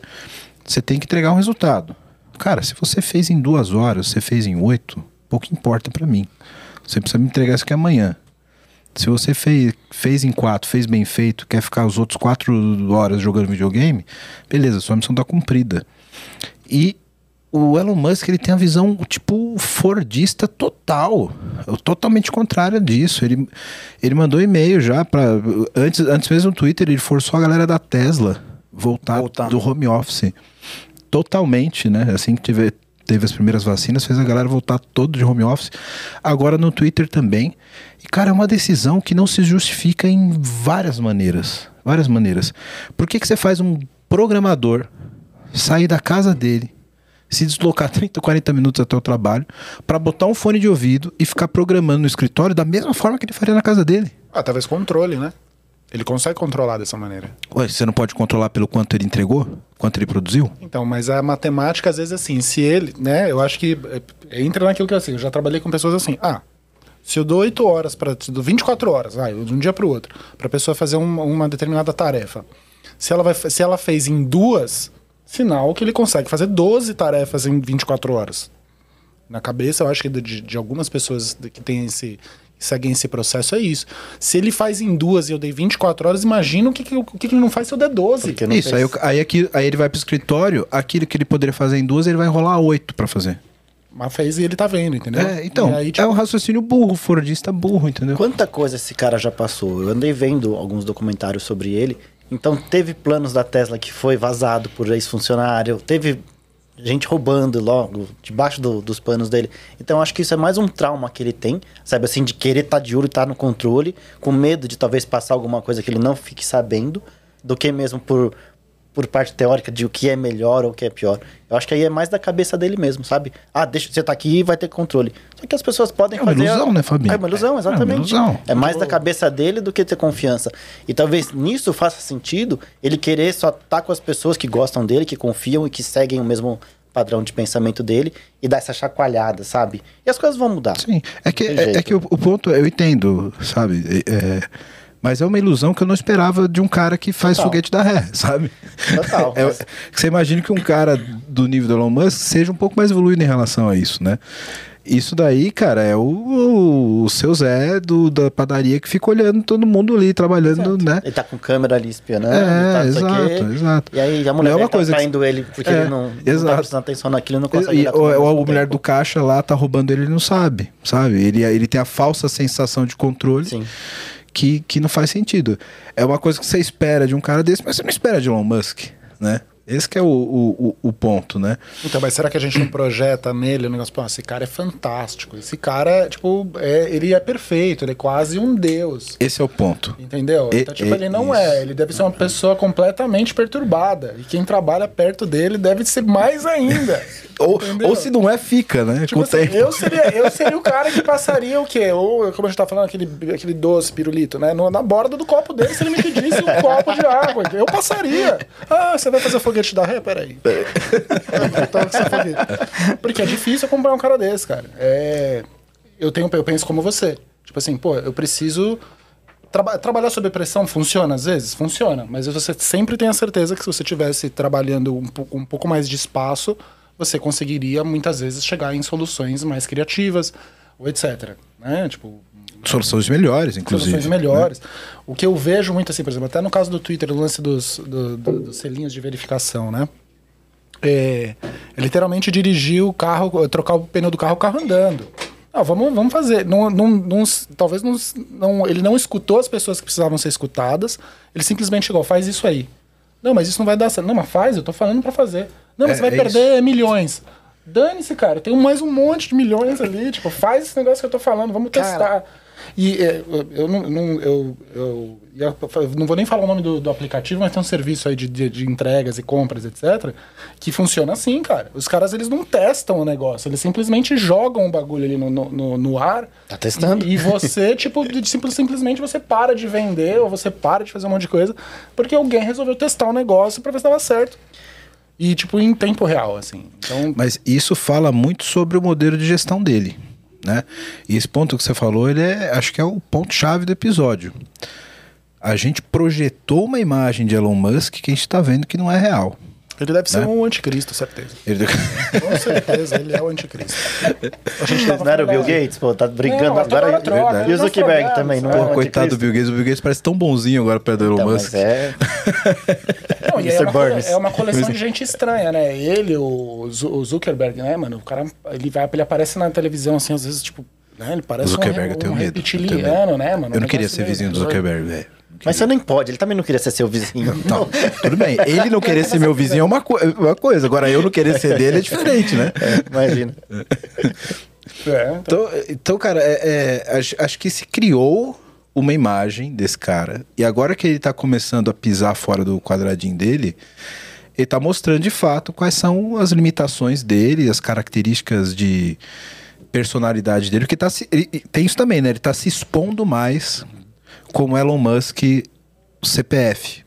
Você tem que entregar um resultado. Cara, se você fez em duas horas, você fez em oito, pouco importa para mim. Você precisa me entregar isso aqui amanhã. Se você fez, fez em quatro, fez bem feito, quer ficar os outros quatro horas jogando videogame, beleza, sua missão tá cumprida. E o Elon Musk ele tem a visão tipo fordista total, totalmente contrária disso. Ele, ele mandou e-mail já para antes, antes mesmo no Twitter ele forçou a galera da Tesla voltar, Voltar. do home office totalmente, né? Assim que teve, teve as primeiras vacinas, fez a galera voltar todo de home office. Agora no Twitter também. E, cara, é uma decisão que não se justifica em várias maneiras. Várias maneiras. Por que, que você faz um programador sair da casa dele, se deslocar <laughs> 30, 40 minutos até o trabalho, para botar um fone de ouvido e ficar programando no escritório da mesma forma que ele faria na casa dele? Ah, talvez controle, né? Ele consegue controlar dessa maneira. Ué, você não pode controlar pelo quanto ele entregou? Quanto ele produziu? Então, mas a matemática, às vezes, assim, se ele, né, eu acho que é, entra naquilo que assim, eu já trabalhei com pessoas assim, ah, se eu dou 8 horas para, se eu dou 24 horas, vai, de um dia para o outro, para a pessoa fazer uma, uma determinada tarefa. Se ela, vai, se ela fez em duas, sinal que ele consegue fazer 12 tarefas em 24 horas. Na cabeça, eu acho que de, de algumas pessoas que têm esse que seguem esse processo é isso. Se ele faz em duas e eu dei 24 horas, imagina o que, que, o que, que ele não faz se eu der 12. Porque não Isso, fez- aí, eu- aí, aqui, aí ele vai pro escritório, aquilo que ele poderia fazer em duas, ele vai enrolar oito para fazer. Mas fez e ele tá vendo, entendeu? É, então, aí, é tipo, um raciocínio burro, fordista burro, entendeu? Quanta coisa esse cara já passou. Eu andei vendo alguns documentários sobre ele. Então, teve planos da Tesla que foi vazado por ex-funcionário. Teve gente roubando logo, debaixo do- dos panos dele. Então, acho que isso é mais um trauma que ele tem, sabe assim, de querer estar de olho e estar no controle, com medo de talvez passar alguma coisa que ele não fique sabendo, do que mesmo por por parte teórica de o que é melhor ou o que é pior. Eu acho que aí é mais da cabeça dele mesmo, sabe? Ah, deixa você tá aqui e vai ter controle. Só que as pessoas podem É uma fazer. ilusão, né, Fabinho? É uma ilusão, exatamente. É uma ilusão. É mais da cabeça dele do que ter confiança. E talvez nisso faça sentido ele querer só estar com as pessoas que gostam dele, que confiam e que seguem o mesmo padrão de pensamento dele e dar essa chacoalhada, sabe? E as coisas vão mudar. Sim, é que, é, é que o, o ponto, eu entendo, sabe? É, é, mas é uma ilusão que eu não esperava de um cara que faz Total. foguete da ré, <laughs> sabe? Total, É, Você imagina que um cara do nível do Elon Musk seja um pouco mais evoluído em relação a isso, né? Isso daí, cara, é o, o seu Zé do, da padaria que fica olhando todo mundo ali trabalhando, né? Ele tá com câmera ali espionando, É, tá, não exato, exato. E aí a mulher Não é uma tá coisa que- traindo ele porque É, ele não, não exato. tá prestando atenção naquilo e não consegue E, ou, a mulher do caixa lá tá roubando ele, ele não sabe, sabe? Ele, ele tem a falsa sensação de controle Sim. Que, que não faz sentido. É uma coisa que você espera de um cara desse, mas você não espera de Elon Musk, né? Esse que é o, o, o- ponto, né? Então, mas será que a gente não <clears throat> projeta nele o negócio? Pô, esse cara é fantástico. Esse cara, tipo, é, ele é perfeito, ele é quase um deus. Esse é o ponto. Entendeu? E- então, tipo, e- ele não isso. é. Ele deve ser uma pessoa completamente perturbada. E quem trabalha perto dele deve ser mais ainda. <laughs> Ou, Entendeu? ou se não é, fica, né? Tipo assim, eu, seria, eu seria o cara que passaria o quê? Ou, como a gente tá falando, aquele, aquele doce pirulito, né? No- na borda do copo dele, se ele me pedisse um <laughs> copo de água. Eu passaria. Ah, você vai fazer foguete da ré? Peraí. Foguete. Porque é difícil acompanhar um cara desse, cara. É, eu, tenho, eu penso como você. Tipo assim, pô, eu preciso. Traba- trabalhar sob pressão funciona às vezes? Funciona. Mas você sempre tem a certeza que se você estivesse trabalhando um, um pouco mais de espaço, você conseguiria muitas vezes chegar em soluções mais criativas, ou etc. Né? Tipo, Soluções melhores, inclusive. soluções melhores. O que eu vejo muito assim, por exemplo, até no caso do Twitter, o lance dos, do- do- dos selinhos de verificação, né? É, é literalmente dirigir o carro, trocar o pneu do carro, o carro andando. Não, vamos, vamos fazer. Não, não, não- talvez não, não- ele não escutou as pessoas que precisavam ser escutadas. Ele simplesmente chegou, faz isso aí. Não, mas isso não vai dar certo. Não, mas faz, eu tô falando pra fazer. Não, mas É, você vai é perder milhões. Dane-se, cara. Tem mais um monte de milhões ali. Tipo, faz esse negócio que eu tô falando, vamos Cara. testar. E é, eu, não, não- eu, eu, eu não vou nem falar o nome do, do aplicativo, mas tem um serviço aí de, de, de entregas e compras, etc., que funciona assim, cara. Os caras, eles não testam o negócio, eles simplesmente jogam o bagulho ali no, no, no- ar. Tá testando. E, e você, <laughs> tipo, de- simples- simplesmente você para de vender ou você para de fazer um monte de coisa porque alguém resolveu testar o negócio pra ver se dava certo. E, tipo, em tempo real, assim. Então, Mas isso fala muito sobre o modelo de gestão dele, né? E esse ponto que você falou, ele é, acho que é o ponto chave do episódio. A gente projetou uma imagem de Elon Musk que a gente está vendo que não é real. Ele deve ser Né? um anticristo, certeza. Ele- Com certeza, ele é o anticristo. <laughs> A gente tava Não era o Bill Gates, pô, tá brincando Não, agora. hora troca, e o não Zuckerberg também, não é? Pô, o coitado do? Bill Gates. O Bill Gates parece tão bonzinho agora perto do Elon Então, Musk. é. Não, e <laughs> é uma, é uma coleção de gente estranha, né? Ele, o, o Zuckerberg, né, mano? O cara, ele, vai, ele aparece na televisão, assim, às vezes, tipo, né? Ele parece O Zuckerberg, um, eu tenho um medo, tenho reptiliano, né, mano? Eu Um não queria ser vizinho do Zuckerberg, velho. Mas você nem pode, ele também não queria ser seu vizinho. <laughs> Não, tudo bem. Ele não querer ser meu vizinho é uma, co- uma coisa. Agora, eu não querer ser dele é diferente, né? Imagina. É, então, Então, então cara, é- é, acho, acho que se criou uma imagem desse cara. E agora que ele tá começando a pisar fora do quadradinho dele, ele tá mostrando de fato quais são as limitações dele, as características de personalidade dele. Porque tá se, ele- tem isso também, né? Ele tá se expondo mais como Elon Musk CPF,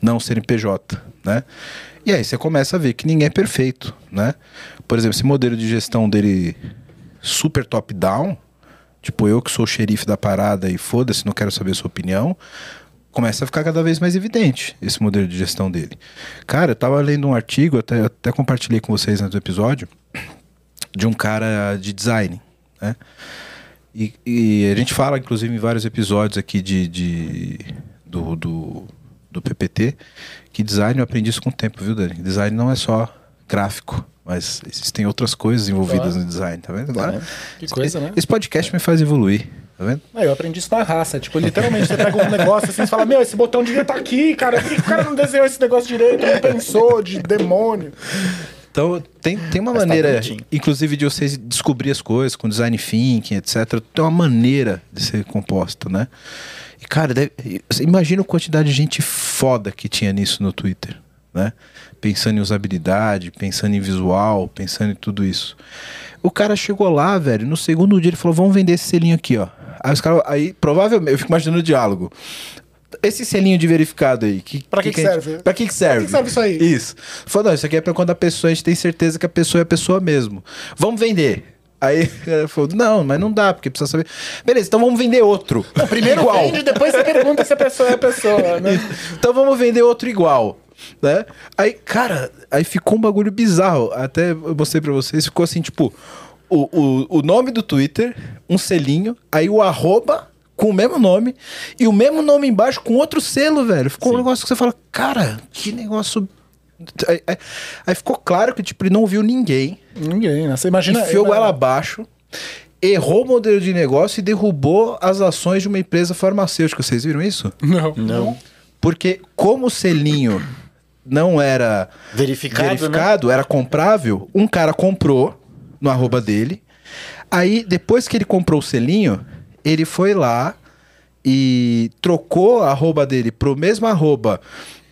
não CNPJ, né? E aí você começa a ver que ninguém é perfeito, né? Por exemplo, esse modelo de gestão dele super top-down, tipo eu que sou o xerife da parada e foda-se, não quero saber a sua opinião, começa a ficar cada vez mais evidente esse modelo de gestão dele. Cara, eu tava lendo um artigo, até, até compartilhei com vocês antes do episódio, de um cara de design, né? E, e a gente fala, inclusive, em vários episódios aqui de, de- do, do, do PPT, que design eu aprendi isso com o tempo, viu, Dani? Design não é só gráfico, mas existem outras coisas envolvidas Claro. no design, tá vendo? Agora, Que coisa, né? Esse podcast me faz evoluir, tá vendo? Ah, eu aprendi isso na raça. Tipo, literalmente, você pega um negócio assim e fala, meu, esse botão devia estar aqui, cara. Por que o cara não desenhou esse negócio direito? Não pensou de demônio. Então, tem, tem uma Mas tá maneira, bonitinho. inclusive, de você descobrir as coisas com design thinking, etc. Tem uma maneira de ser composta, né? E, cara, deve- imagina a quantidade de gente foda que tinha nisso no Twitter, né? Pensando em usabilidade, pensando em visual, pensando em tudo isso. O cara chegou lá, velho, no segundo dia ele falou: vamos vender esse selinho aqui, ó. Aí os caras. Aí, provavelmente, eu fico imaginando o diálogo. Esse selinho de verificado aí. Que, Pra que que gente- serve? Pra que, que serve? Pra que que serve isso aí? Isso. Falou, não, isso aqui é pra quando a pessoa, a gente tem certeza que a pessoa é a pessoa mesmo. Vamos vender. Aí <laughs> falou, não, mas não dá, porque precisa saber. Beleza, então vamos vender outro. Primeiro igual. vende, depois você pergunta se a pessoa é a pessoa, né? <laughs> Então vamos vender outro igual. Né? Aí, cara, aí ficou um bagulho bizarro. Até eu mostrei pra vocês, ficou assim, tipo, o, o, o nome do Twitter, um selinho, aí o arroba com o mesmo nome, e o mesmo nome embaixo com outro selo, velho. Ficou um negócio que você fala, cara, que negócio. Aí, aí- aí ficou claro que, tipo, ele não viu ninguém, Ninguém, né? Você imagina. enfiou ela abaixo. Errou o modelo de negócio e derrubou as ações de uma empresa farmacêutica. Vocês viram isso? Não. Não. Porque como o selinho não era Verificado, né? verificado, era comprável, um cara comprou no arroba dele. Aí, depois que ele comprou o selinho, ele foi lá e trocou a arroba dele pro mesmo arroba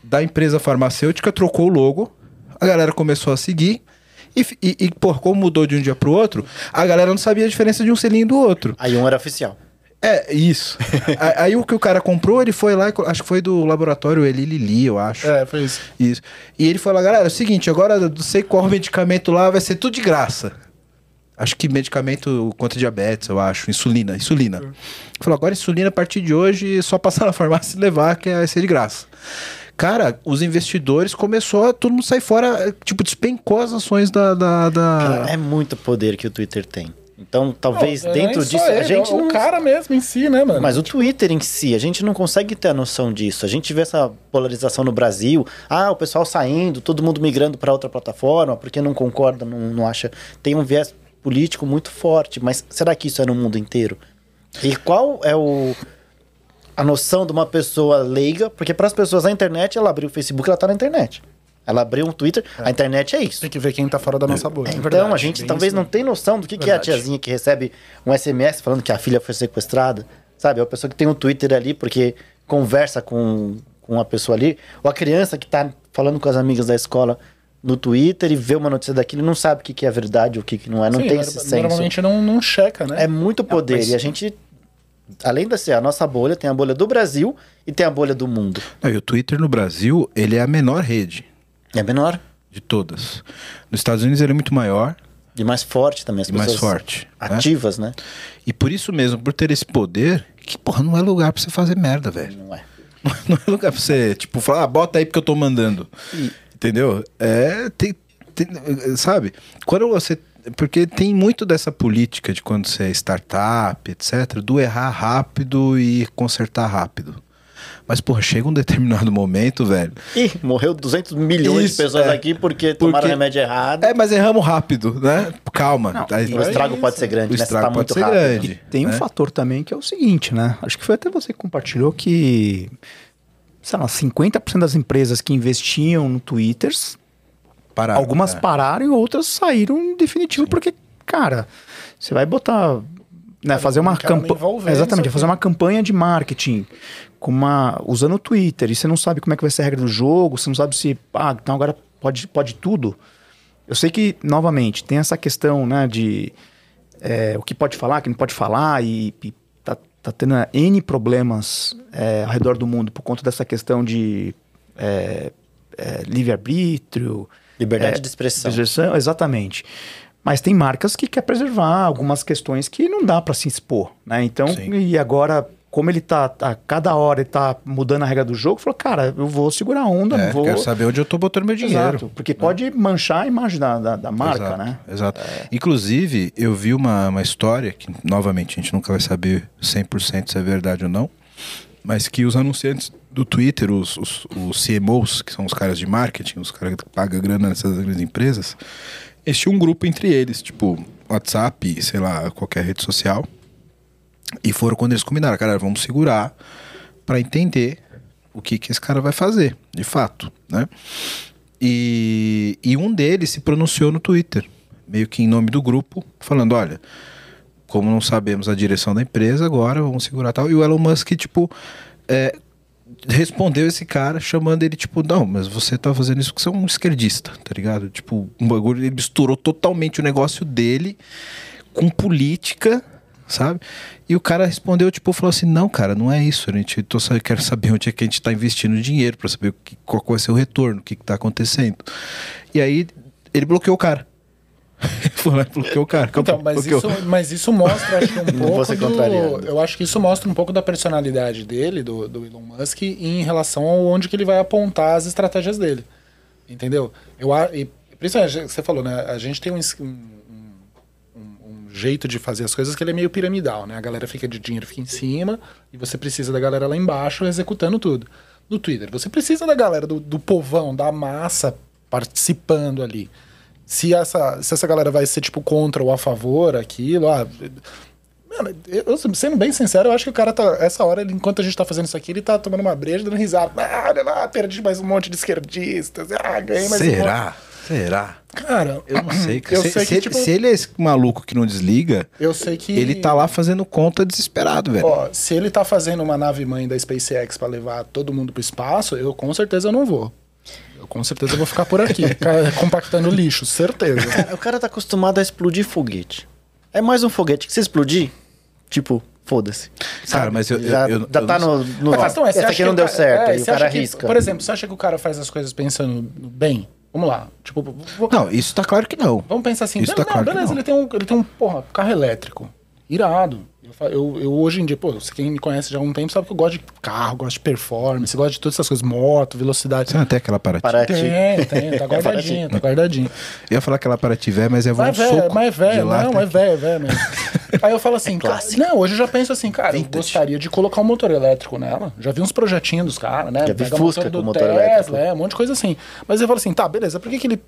da empresa farmacêutica, trocou o logo, a galera começou a seguir. E, e, e, pô, como mudou de um dia pro outro, a galera não sabia a diferença de um selinho do outro. Aí um era oficial. É, isso. <laughs> Aí o que o cara comprou, ele foi lá, acho que foi do laboratório Eli Lili, eu acho. É, foi isso. Isso. E ele falou, galera, é o seguinte, agora não sei qual <laughs> medicamento lá, vai ser tudo de graça. Acho que medicamento contra diabetes, eu acho. Insulina, insulina. Ele Falou, agora insulina a partir de hoje, é só passar <laughs> na farmácia e levar, que vai ser de graça. Cara, os investidores começou a todo mundo sair fora, tipo, despencou as ações da. da, da- Cara, é muito poder que o Twitter tem. Então, talvez Não, dentro é só disso. ele, a gente é o não. cara mesmo em si, né, mano? Mas o Twitter em si, a gente não consegue ter a noção disso. A gente vê essa polarização no Brasil. Ah, o pessoal saindo, todo mundo migrando para outra plataforma porque não concorda, não, não acha. Tem um viés político muito forte. Mas será que isso é no mundo inteiro? E qual é o a noção de uma pessoa leiga? Porque para as pessoas na internet, ela abriu o Facebook, ela tá na internet. Ela abriu um Twitter, a internet é isso. Tem que ver quem tá fora da nossa bolha. Então, a gente talvez isso, não né? tenha noção do que, que é a Verdade. tiazinha que recebe um SMS falando que a filha foi sequestrada. Sabe? É a pessoa que tem um Twitter ali porque conversa com, com a pessoa ali. Ou a criança que tá falando com as amigas da escola no Twitter e vê uma notícia daquilo e não sabe o que, que é verdade ou o que, que não é. Não Sim, tem esse senso. Normalmente não, não checa, né? É muito poder. mas- E a gente, além de ser a nossa bolha, tem a bolha do Brasil e tem a bolha do mundo. Não, e o Twitter no Brasil, ele é a menor rede É menor de todas. Nos Estados Unidos ele é muito maior e mais forte também. As e mais pessoas forte. né? Ativas, né? E por isso mesmo, por ter esse poder, que, porra, não é lugar pra você fazer merda, velho. Não é. <laughs> Não é lugar pra você, tipo, falar, ah, bota aí porque eu tô mandando. Entendeu? É, tem, tem- sabe? Quando você. Porque tem muito dessa política de quando você é startup, etc., do errar rápido e consertar rápido. Mas, porra, chega um determinado momento, velho. Ih, morreu 200 milhões Isso, de pessoas é. aqui porque, tomaram Porque- remédio errado. É, mas erramos rápido, né? Calma. Não, Aí- o estrago pode ser grande, o né? Se estrago tá pode muito ser rápido. grande. Tem um né? fator também que é o seguinte, né? Acho que foi até você que compartilhou que, sei lá, 50% das empresas que investiam no Twitter, Pararam, algumas é. pararam e outras saíram em definitivo, porque, cara, você vai botar. Né, fazer uma campanha. Exatamente, fazer uma campanha de marketing com uma, usando o Twitter e você não sabe como é que vai ser a regra do jogo, você não sabe se. Ah, então agora pode, pode tudo. Eu sei que, novamente, tem essa questão né, de é, o que pode falar, o que não pode falar, e, e tá, tendo é, N problemas é, ao redor do mundo por conta dessa questão de é, é, livre-arbítrio. Liberdade é, de expressão. expressão, Exatamente. Mas tem marcas que quer preservar algumas questões que não dá para se expor, né? Então, Sim. e agora, como ele tá, a cada hora ele tá mudando a regra do jogo, falou, cara, eu vou segurar a onda, É, não vou... Quero saber onde eu tô botando meu dinheiro. Exato, porque pode manchar a imagem da, da, da marca, exato, né? Exato. Inclusive, eu vi uma, uma história que, novamente, a gente nunca vai saber 100% se é verdade ou não, mas que os anunciantes do Twitter, os, os, os CMOs, que são os caras de marketing, os caras que pagam grana nessas grandes empresas, eles tinham um grupo entre eles, tipo WhatsApp, sei lá, qualquer rede social. E foram quando eles combinaram, cara, vamos segurar para entender o que, que esse cara vai fazer, de fato, né? E, e um deles se pronunciou no Twitter, meio que em nome do grupo, falando: olha, como não sabemos a direção da empresa, agora vamos segurar tal. E o Elon Musk, tipo, é, respondeu esse cara chamando ele, tipo, não, mas você tá fazendo isso porque você é um esquerdista, tá ligado? Tipo, um bagulho, ele misturou totalmente o negócio dele com política, sabe? E o cara respondeu, tipo, falou assim, não, cara, não é isso, a gente, tô, só- eu quero saber onde é que a gente tá investindo dinheiro pra saber o que, qual vai ser o retorno, o que que tá acontecendo. E aí, ele bloqueou o cara. <laughs> Foi lá e bloqueou o cara. Então, mas Bloqueou. isso, mas isso mostra, acho que um <laughs> pouco Você do. Eu acho que isso mostra um pouco da personalidade dele, do, do Elon Musk, em relação ao onde que ele vai apontar as estratégias dele. Entendeu? Eu, a- e, principalmente, você falou, né? A gente tem um- um jeito de fazer as coisas que ele é meio piramidal, né? A galera fica de dinheiro, fica em cima, e você precisa da galera lá embaixo executando tudo. No Twitter, você precisa da galera, do, do povão, da massa participando ali. Se essa, se essa galera vai ser, tipo, contra ou a favor, aquilo, ah, Mano, eu, sendo bem sincero, eu acho que o cara tá. Essa hora, ele, enquanto a gente tá fazendo isso aqui, ele tá tomando uma breja, dando risada. Ah, olha lá, perdi mais um monte de esquerdistas. Ah, ganhei mais um monte. Será? Cara, Eu não sei, cara. Eu se, sei se que, tipo- se ele é esse maluco que não desliga, eu sei que. ele tá lá fazendo conta desesperado, velho. Ó, se ele tá fazendo uma nave mãe da SpaceX pra levar todo mundo pro espaço, eu com certeza não vou. Eu com certeza vou ficar por aqui, <laughs> compactando lixo, certeza. O cara tá acostumado a explodir foguete. É mais um foguete que se explodir, tipo, foda-se. Cara, mas eu- já, eu- eu- já tá não no. no a questão é, acha aqui não deu cara- certo, é, e o cara que- arrisca. Por exemplo, você acha que o cara faz as coisas pensando no bem? Vamos lá. Tipo, vou- Não, isso tá claro que não. Vamos pensar assim, Isso não, tá claro que beleza, não. ele tem um, ele tem um, porra, carro elétrico. Irado. Eu, eu, eu hoje em dia, pô, você- quem me conhece já há um tempo sabe que eu gosto de carro, gosto de performance, gosto de todas essas coisas, moto, velocidade. Você não tem aquela Paraty? Paraty. Tem, tem, tá <laughs> guardadinho, tá guardadinho. Eu ia falar aquela Paraty velha, mas é um Mas é soco velho, mas é velho, não, é velho, é velho mesmo. <laughs> Aí eu falo assim, cara, clássico. não, hoje eu já penso assim, cara, eu Vintage. gostaria de colocar um motor elétrico nela. Já vi uns projetinhos dos caras, né? Já vi Pega Fusca motor do com motor Tesla, elétrico. É, um monte de coisa assim. Mas eu falo assim, tá, beleza, por que, que ele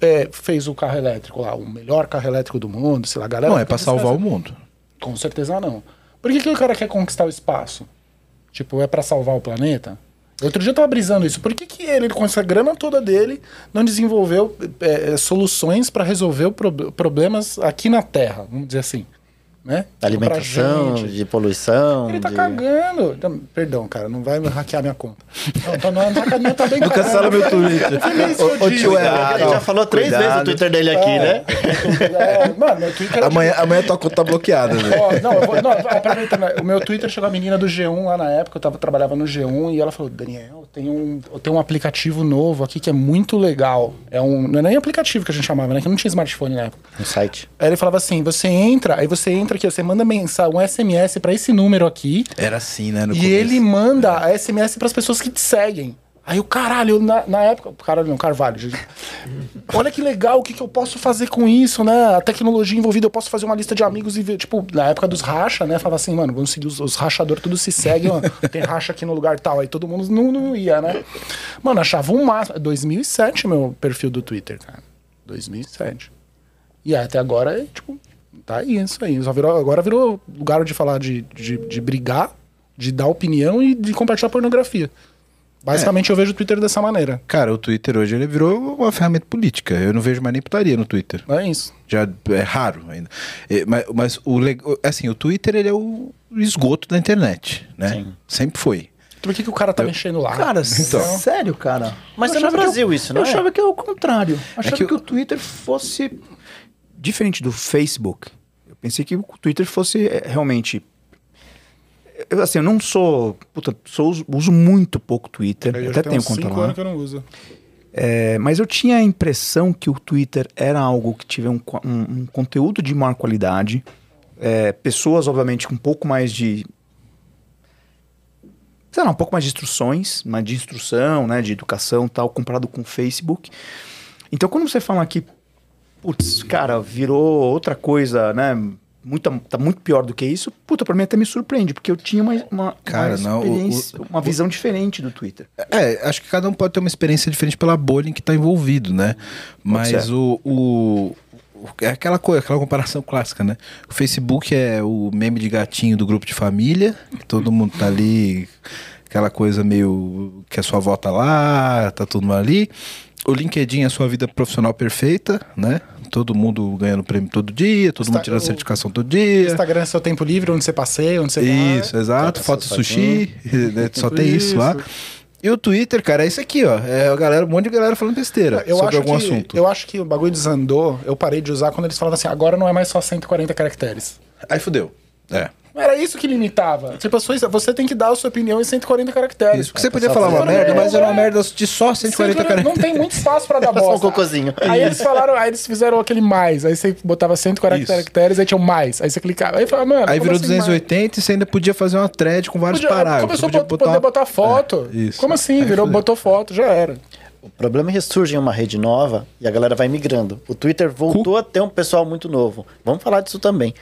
é, fez o carro elétrico lá, o melhor carro elétrico do mundo, sei lá, galera. Não, é que salvar o mundo. Com certeza não. Por que, que o cara quer conquistar o espaço? Tipo, é pra salvar o planeta? Outro dia eu tava brisando isso. Por que, que ele, com essa grana toda dele, não desenvolveu é, é, soluções pra resolver o prob- problemas aqui na Terra, vamos dizer assim? Né? Alimentação, Pra gente. de poluição. Ele tá de... cagando. Então, Perdão, cara, não vai hackear minha conta. Não, tá, não, tá, não tá bem <laughs> Não cancela meu Twitter. Ô, ô, tio Eva, ele já falou três cuidado. vezes no Twitter dele aqui, né? É, mano, meu Twitter é Amanhã, amanhã tua conta tá bloqueada. Ó, não, eu vou, não, aproveitando, o meu Twitter chegou a menina do G1 lá na época, eu tava, trabalhava no G1 e ela falou: Daniel, tem um, eu tenho um aplicativo novo aqui que é muito legal. É um, não é nem aplicativo que a gente chamava, né? Que não tinha smartphone na época. No site. Aí ele falava assim: você entra, aí você entra aqui, você manda mensagem, um SMS pra esse número aqui, Era assim, né? E começo. ele manda a SMS pras pessoas que te seguem. Aí o caralho, na, na época. Caralho, não, Carvalho. gente. <laughs> Olha que legal, o que, que eu posso fazer com isso, né? A tecnologia envolvida, eu posso fazer uma lista de amigos e ver. Tipo, na época dos racha, né? Falava assim, mano, vamos seguir os, os rachadores, tudo se segue, ó. <laughs> Tem racha aqui no lugar tal. Aí todo mundo não, não ia, né? Mano, achava um máximo. 2007 meu perfil do Twitter, cara. 2007. E até agora, é, tipo, tá aí, isso aí. Só virou, agora virou lugar de falar de, de, de brigar, de dar opinião e de compartilhar pornografia. Basicamente eu vejo o Twitter dessa maneira. Cara, o Twitter hoje ele virou uma ferramenta política. Eu não vejo mais nem putaria no Twitter. É isso. Já é raro ainda. É, mas, mas o assim, o Twitter ele é o esgoto da internet, né? Sim. Sempre foi. Por que, que o cara tá mexendo lá? Cara, Então. sério, cara. Mas Eu é no que Brasil eu- isso, não Eu é? achava que é o contrário. Eu achava que que, o- o Twitter fosse diferente do Facebook. Eu pensei que o Twitter fosse é, realmente. Eu, assim, eu não sou. Puta, sou, uso, muito pouco Twitter. Eu até tenho conta lá. anos que eu não uso. É, mas eu tinha a impressão que o Twitter era algo que tivesse um, um- um conteúdo de maior qualidade. É, pessoas, obviamente, com um pouco mais de. Sei lá, um pouco mais de instruções, mais de instrução, né, de educação e tal, comparado com o Facebook. Então, quando você fala que, putz, cara, virou outra coisa, né? Muita, tá muito pior do que isso, puta, pra mim até me surpreende, porque eu tinha uma, uma, Cara, uma não, o- experiência, o- uma visão diferente do Twitter. É, acho que cada um pode ter uma experiência diferente pela bolha em que está envolvido, né? Mas o, o, o- É aquela coisa, aquela comparação clássica, né? O Facebook é o meme de gatinho do grupo de família, todo mundo tá ali, aquela coisa meio que a sua avó tá lá, tá todo mundo ali. O LinkedIn é a sua vida profissional perfeita, né? Todo mundo ganhando prêmio todo dia, todo Insta- mundo tirando certificação todo dia. Instagram é seu tempo livre, onde você passeia, onde você Isso, vai. exato. Só- Foto sushi, <laughs> né, só tem isso lá. E o Twitter, cara, é isso aqui, ó. É a galera, um monte de galera falando besteira Eu sobre acho, algum que, assunto. eu acho que o bagulho desandou, eu parei de usar quando eles falavam assim, agora não é mais só 140 caracteres. Aí fudeu. É. Era isso que limitava. Tipo, a sua- você tem que dar a sua opinião em 140 caracteres. Isso, porque você podia falar uma merda, mas era uma merda de só 140 Não caracteres. tem muito espaço pra dar Era <laughs> só um bosta. cocôzinho. Aí eles falaram, aí eles fizeram aquele mais. Aí você botava 140 Isso. caracteres, aí tinha um mais. Aí você clicava. Aí falava, mano. Aí virou assim mais? 280 e você ainda podia fazer uma thread com vários Podia, parágrafos. começou Você a podia poder botar uma- foto. É, isso. Como assim? Virou, botou foto, já era. O problema é que surge em uma rede nova e a galera vai migrando. O Twitter voltou a ter um pessoal muito novo. Vamos falar disso também.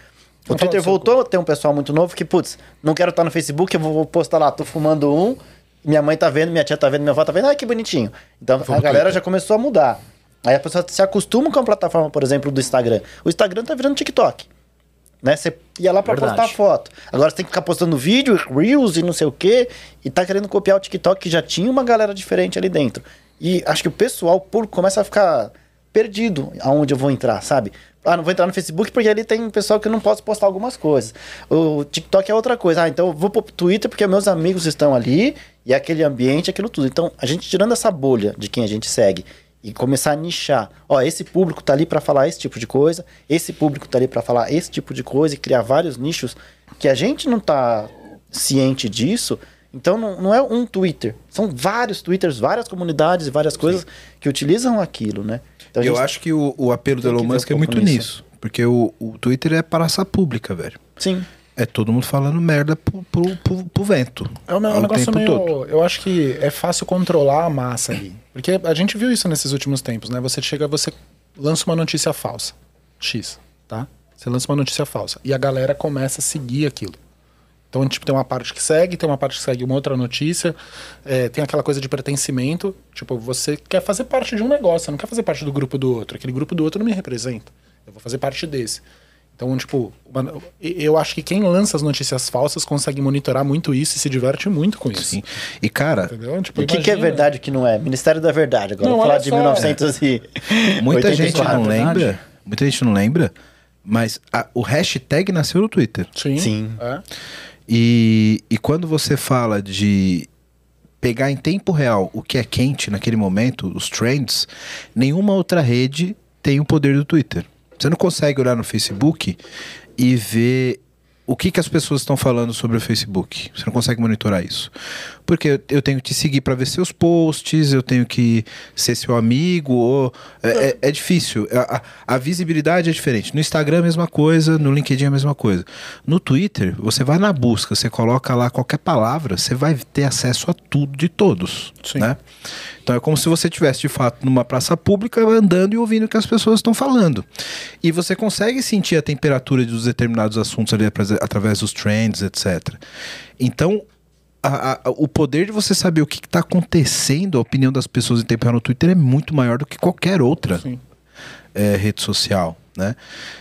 O Twitter voltou a ter um pessoal muito novo que, putz, não quero estar no Facebook, eu vou postar lá, tô fumando um, minha mãe tá vendo, minha tia tá vendo, minha avó tá vendo, ai que bonitinho. Então a galera já começou a mudar. Aí a pessoa se acostuma com a plataforma, por exemplo, do Instagram. O Instagram tá virando TikTok. Né? Você ia lá pra Verdade. postar foto. Agora você tem que ficar postando vídeo, Reels e não sei o quê. E tá querendo copiar o TikTok que já tinha uma galera diferente ali dentro. E acho que o pessoal, o público, começa a ficar perdido aonde eu vou entrar, sabe? Ah, não vou entrar no Facebook porque ali tem pessoal que eu não posso postar algumas coisas. O TikTok é outra coisa. Ah, então eu vou pro Twitter porque meus amigos estão ali e aquele ambiente, aquilo tudo. Então, a gente tirando essa bolha de quem a gente segue e começar a nichar. Ó, esse público tá ali para falar esse tipo de coisa, esse público tá ali para falar esse tipo de coisa e criar vários nichos que a gente não tá ciente disso. Então não, não é um Twitter, são vários Twitters, várias comunidades e várias coisas que utilizam aquilo, né? Então, Eu gente- acho que o, o apelo do Elon Musk um é muito nisso. nisso. Porque o, o Twitter é praça pública, velho. Sim. É todo mundo falando merda pro, pro, pro- pro vento. É um, é um negócio meio. todo. Eu acho que é fácil controlar a massa ali. Porque a gente viu isso nesses últimos tempos, né? Você chega, você lança uma notícia falsa. X, tá? Você lança uma notícia falsa. E a galera começa a seguir aquilo. Então, tipo, tem uma parte que segue, tem uma parte que segue uma outra notícia. é, tem aquela coisa de pertencimento. Tipo, você quer fazer parte de um negócio, você não quer fazer parte do grupo do outro. Aquele grupo do outro não me representa. Eu vou fazer parte desse. Então, tipo, uma- eu acho que quem lança as notícias falsas consegue monitorar muito isso e se diverte muito com isso. Sim. E, cara? Tipo, O que, que é verdade e o que não é? Ministério da Verdade. Agora Não, falar de só. 1900 e... <laughs> muita gente 84. não lembra. Muita gente não lembra. Mas a- o hashtag nasceu no Twitter. Sim. Sim. É. E, e quando você fala de pegar em tempo real o que é quente naquele momento, os trends, nenhuma outra rede tem o poder do Twitter. Você não consegue olhar no Facebook e ver o que, que as pessoas estão falando sobre o Facebook. Você não consegue monitorar isso. Porque eu, tenho que te seguir para ver seus posts, eu tenho que ser seu amigo. Ou, é, é- é difícil. A, a- a visibilidade é diferente. No Instagram, a mesma coisa. No LinkedIn, a mesma coisa. No Twitter, você vai na busca, você coloca lá qualquer palavra, você vai ter acesso a tudo de todos. Sim. Né? Então é como se você estivesse de fato numa praça pública andando e ouvindo o que as pessoas estão falando. E você consegue sentir a temperatura dos determinados assuntos ali através dos trends, etc. Então, a- a- o poder de você saber o que está acontecendo, a opinião das pessoas em tempo real no Twitter é muito maior do que qualquer outra é, rede social, né?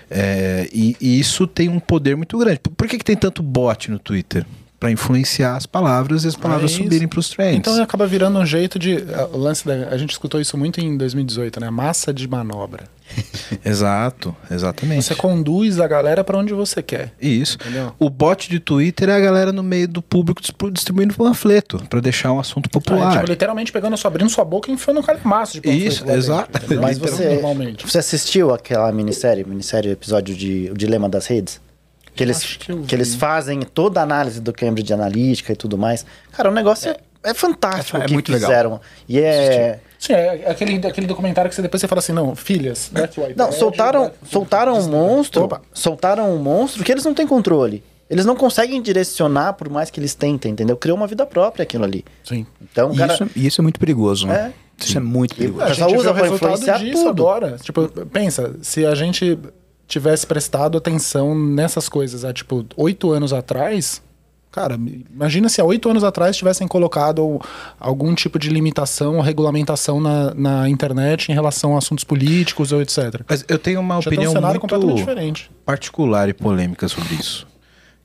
É, e, e isso tem um poder muito grande. Por, por que, que tem tanto bot no Twitter? Para influenciar as palavras e as palavras É subirem para os trends. Então acaba virando um jeito de. O lance da, a gente escutou isso muito em 2018, né? Massa de manobra. <laughs> Exato, exatamente. Você conduz a galera pra onde você quer. Isso. Entendeu? O bot de Twitter é a galera no meio do público distribu- distribuindo panfleto para deixar um assunto É, popular. tipo, literalmente pegando, sua, abrindo sua boca e enfiando um calhamaço de panfleto Isso, exato. Mas você, Normalmente. você assistiu aquela minissérie, minissérie episódio de O Dilema das Redes? Que eles, que que eles fazem toda a análise do Cambridge Analytica e tudo mais. Cara, o negócio é, é fantástico É- o é que muito legal. fizeram. E é... Sim, é aquele, aquele documentário que você depois você fala assim, não, filhas, o Não, soltaram, soltaram um monstro, Opa. soltaram um monstro que eles não têm controle. Eles não conseguem direcionar por mais que eles tentem, entendeu? Criou uma vida própria aquilo ali. Sim. Então, o E cara... isso, e isso é muito perigoso, né? É. Isso é muito perigoso. É, A gente usa o influenciar disso tudo. agora. Tipo, pensa, se a gente tivesse prestado atenção nessas coisas há, tipo, oito anos atrás... Cara, imagina se há oito anos atrás tivessem colocado algum tipo de limitação ou regulamentação na, na internet em relação a assuntos políticos ou etc. Mas eu tenho uma Já um opinião completamente muito diferente. particular e polêmica sobre isso.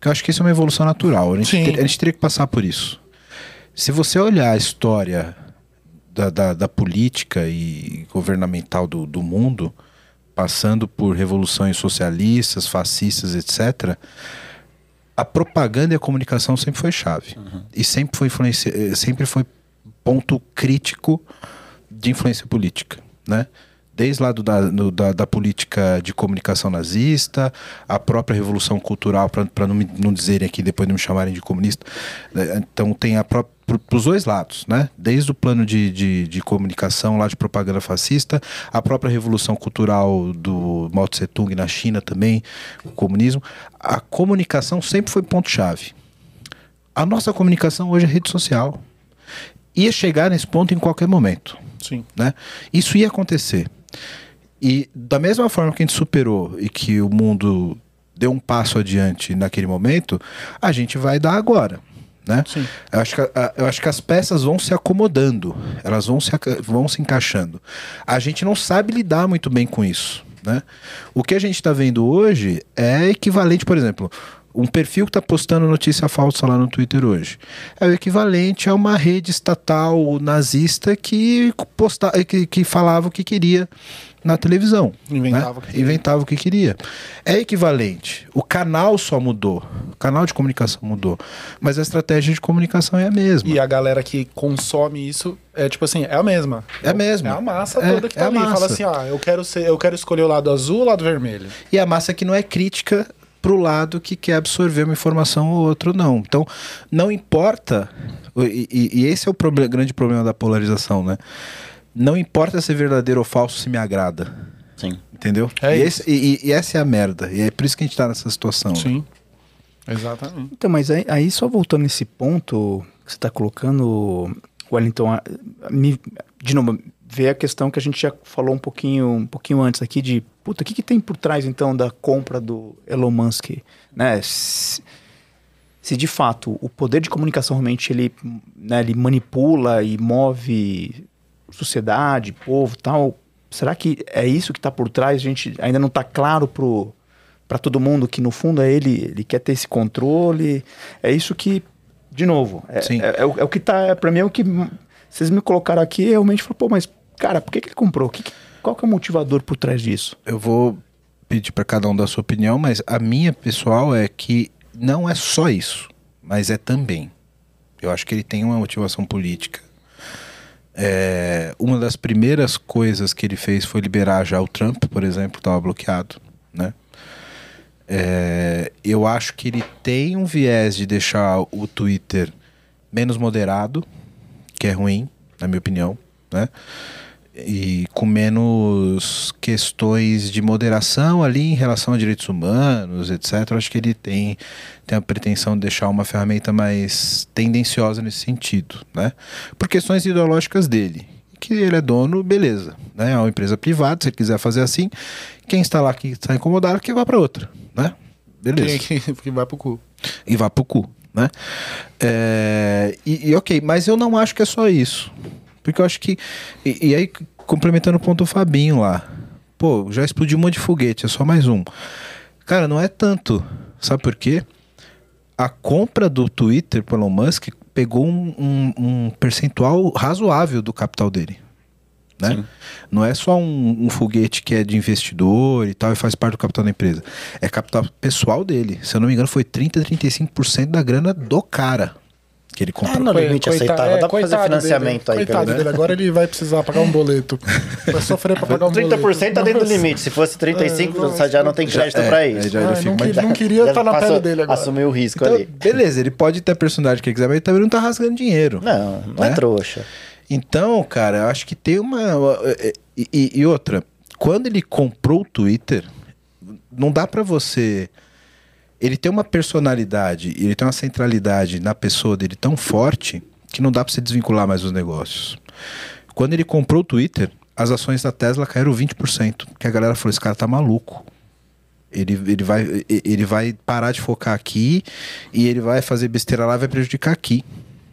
Que eu acho que isso é uma evolução natural. A gente, ter- a gente teria que passar por isso. Se você olhar a história da, da, da política e governamental do, do mundo, passando por revoluções socialistas, fascistas, etc., a propaganda e a comunicação sempre foi chave. E sempre foi, influência, eh, sempre foi ponto crítico de influência política, né? Desde lá do, da, no- da, da política de comunicação nazista, a própria revolução cultural, para não, me- não dizerem aqui, depois não me chamarem de comunista. né? Então tem a própria para os dois lados, né? Desde o plano de, de, de comunicação lá de propaganda fascista, a própria revolução cultural do Mao Tse Tung na China também, o comunismo, a comunicação sempre foi ponto-chave. A nossa comunicação hoje é rede social. Ia chegar nesse ponto em qualquer momento Sim. né? Isso ia acontecer. E da mesma forma que a gente superou e que o mundo deu um passo adiante naquele momento, a gente vai dar agora. Né? Sim. Eu, acho que, eu acho que as peças vão se acomodando, elas vão se, vão se encaixando. A gente não sabe lidar muito bem com isso. Né? O que a gente está vendo hoje é equivalente, por exemplo, um perfil que está postando notícia falsa lá no Twitter hoje. É o equivalente a uma rede estatal nazista que, posta, que, que falava o que queria na televisão. Inventava né? o que queria. Inventava o que queria. É equivalente. O canal só mudou. O canal de comunicação mudou. Mas a estratégia de comunicação é a mesma. E a galera que consome isso é tipo assim, é a mesma. É a mesma. É a massa É- toda que é tá a ali. Fala assim, ah, eu quero ser, eu quero escolher o lado azul ou o lado vermelho. E a massa que não é crítica pro lado que quer absorver uma informação ou outra não. Então, não importa, e, e- e esse é o proble- grande problema da polarização, né? Não importa se é verdadeiro ou falso, se me agrada. Sim. Entendeu? É e, esse- e- e essa é a merda. E é por isso que a gente tá nessa situação. né? Sim. Exatamente. Então, mas aí, aí só voltando nesse ponto que você está colocando, Wellington, a- me, de novo, vê a questão que a gente já falou um pouquinho, um pouquinho antes aqui de, puta, o que, que tem por trás então da compra do Elon Musk, né? Se, se de fato o poder de comunicação realmente ele, né, ele manipula e move sociedade, povo, tal, será que é isso que está por trás? A gente ainda não está claro pro para todo mundo que no fundo é ele, ele quer ter esse controle. É isso que, de novo, é, é, é o, é o que tá, é, para mim é o que vocês me colocaram aqui, eu realmente falo, pô, mas cara, por que, que ele comprou? Que qual que é o motivador por trás disso? Eu vou pedir para cada um dar sua opinião, mas a minha pessoal é que não é só isso, mas é também. Eu acho que ele tem uma motivação política. É, uma das primeiras coisas que ele fez foi liberar já o Trump, por exemplo, estava bloqueado, né? É, eu acho que ele tem um viés de deixar o Twitter menos moderado, que é ruim, na minha opinião, né? E com menos questões de moderação ali em relação a direitos humanos, etc. Acho que ele tem, tem a pretensão de deixar uma ferramenta mais tendenciosa nesse sentido, né? Por questões ideológicas dele. Que ele é dono, beleza. Né? É uma empresa privada, se ele quiser fazer assim, quem está lá que está incomodado, que vá para outra, né? Beleza Que, que, <laughs> que vai pro cu. e vá pro cu, né? É, e, e ok, mas eu não acho que é só isso. Porque eu acho que. E, e aí, complementando o ponto do Fabinho lá. Pô, já explodiu um monte de foguete, é só mais um. Cara, não é tanto. Sabe por quê? A compra do Twitter pelo Elon Musk pegou um, um- um percentual razoável do capital dele. Né? Não é só um, um foguete que é de investidor e tal e faz parte do capital da empresa. É capital pessoal dele. Se eu não me engano, foi 30, 35% da grana do cara que ele comprou. Ah, no limite Coita- aceitável. é, Dá pra fazer coitado financiamento dele. aí. Coitado pelo dele, agora ele vai precisar pagar um boleto. Vai sofrer pra pagar um boleto. 30% tá dentro do limite. Se fosse 35%, É, você já não tem crédito é, pra é, isso. já- já Ah, não, que- não queria Já estar na passou- pele dele agora. Assumir o risco Então, ali. beleza, ele pode ter a personalidade que quiser, mas ele também não tá rasgando dinheiro. Não, não é Né? trouxa. Então, cara, eu acho que tem uma. E, e- e outra, quando ele comprou o Twitter, não dá pra você. Ele tem uma personalidade, ele tem uma centralidade na pessoa dele tão forte que não dá pra você desvincular mais os negócios. Quando ele comprou o Twitter, as ações da Tesla caíram 20%, porque a galera falou: esse cara tá maluco. Ele, ele, vai, ele vai parar de focar aqui e ele vai fazer besteira lá e vai prejudicar aqui.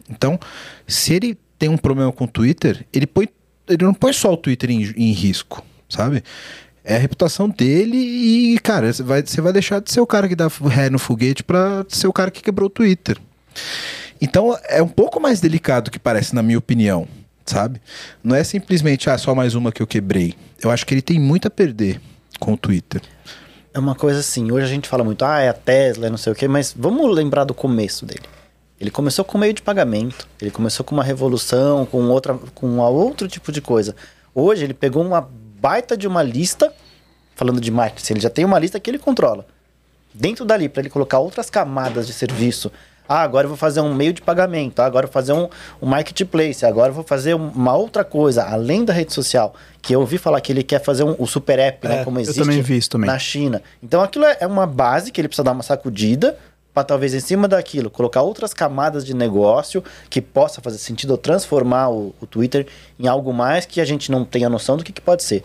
Então, se ele tem um problema com o Twitter, ele, põe, ele não põe só o Twitter em, em risco, sabe? É a reputação dele e, cara, você vai, você vai deixar de ser o cara que dá ré no foguete pra ser o cara que quebrou o Twitter. Então, é um pouco mais delicado que parece, na minha opinião, sabe? Não é simplesmente, ah, só mais uma que eu quebrei. Eu acho que ele tem muito a perder com o Twitter? É uma coisa assim, hoje a gente fala muito, ah, é a Tesla, é não sei o quê, mas vamos lembrar do começo dele. Ele começou com meio de pagamento, ele começou com uma revolução, com outra, com outro tipo de coisa. Hoje ele pegou uma baita de uma lista, falando de marketing, ele já tem uma lista que ele controla. Dentro dali, para ele colocar outras camadas de serviço. Ah, agora eu vou fazer um meio de pagamento, ah, agora eu vou fazer um, um marketplace, agora eu vou fazer uma outra coisa, além da rede social. Que eu ouvi falar que ele quer fazer um, o super app, né? É, Como eu existe também vi isso também. na China. Então aquilo é é uma base que ele precisa dar uma sacudida para talvez em cima daquilo colocar outras camadas de negócio que possa fazer sentido ou transformar o, o Twitter em algo mais que a gente não tenha noção do que, que pode ser.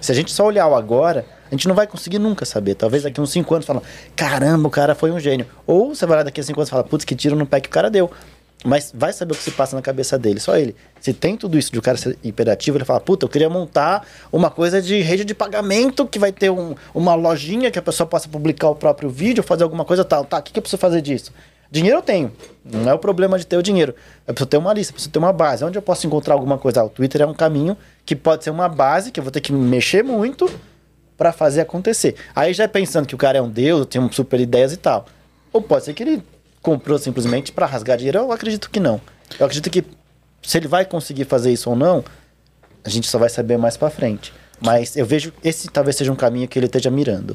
Se a gente só olhar o agora, a gente não vai conseguir nunca saber. Talvez daqui uns 5 anos fala, caramba, o cara foi um gênio. Ou você vai lá daqui a 5 anos e fala, putz, que tiro no pé que o cara deu. Mas vai saber o que se passa na cabeça dele, só ele. Se tem tudo isso de o cara ser hiperativo, ele fala, puta, eu queria montar uma coisa de rede de pagamento que vai ter um- uma lojinha que a pessoa possa publicar o próprio vídeo, fazer alguma coisa tal. Tá, o que, que eu preciso fazer disso? Dinheiro eu tenho. Não é o problema de ter o dinheiro. Eu preciso ter uma lista, eu preciso ter uma base. Onde eu posso encontrar alguma coisa? Ah, o Twitter é um caminho que pode ser uma base, que eu vou ter que mexer muito para fazer acontecer. Aí já é pensando que o cara é um deus, tem super ideias e tal. Ou pode ser que ele comprou simplesmente para rasgar dinheiro. Eu acredito que não. Eu acredito que se ele vai conseguir fazer isso ou não, a gente só vai saber mais para frente. Mas eu vejo esse talvez seja um caminho que ele esteja mirando.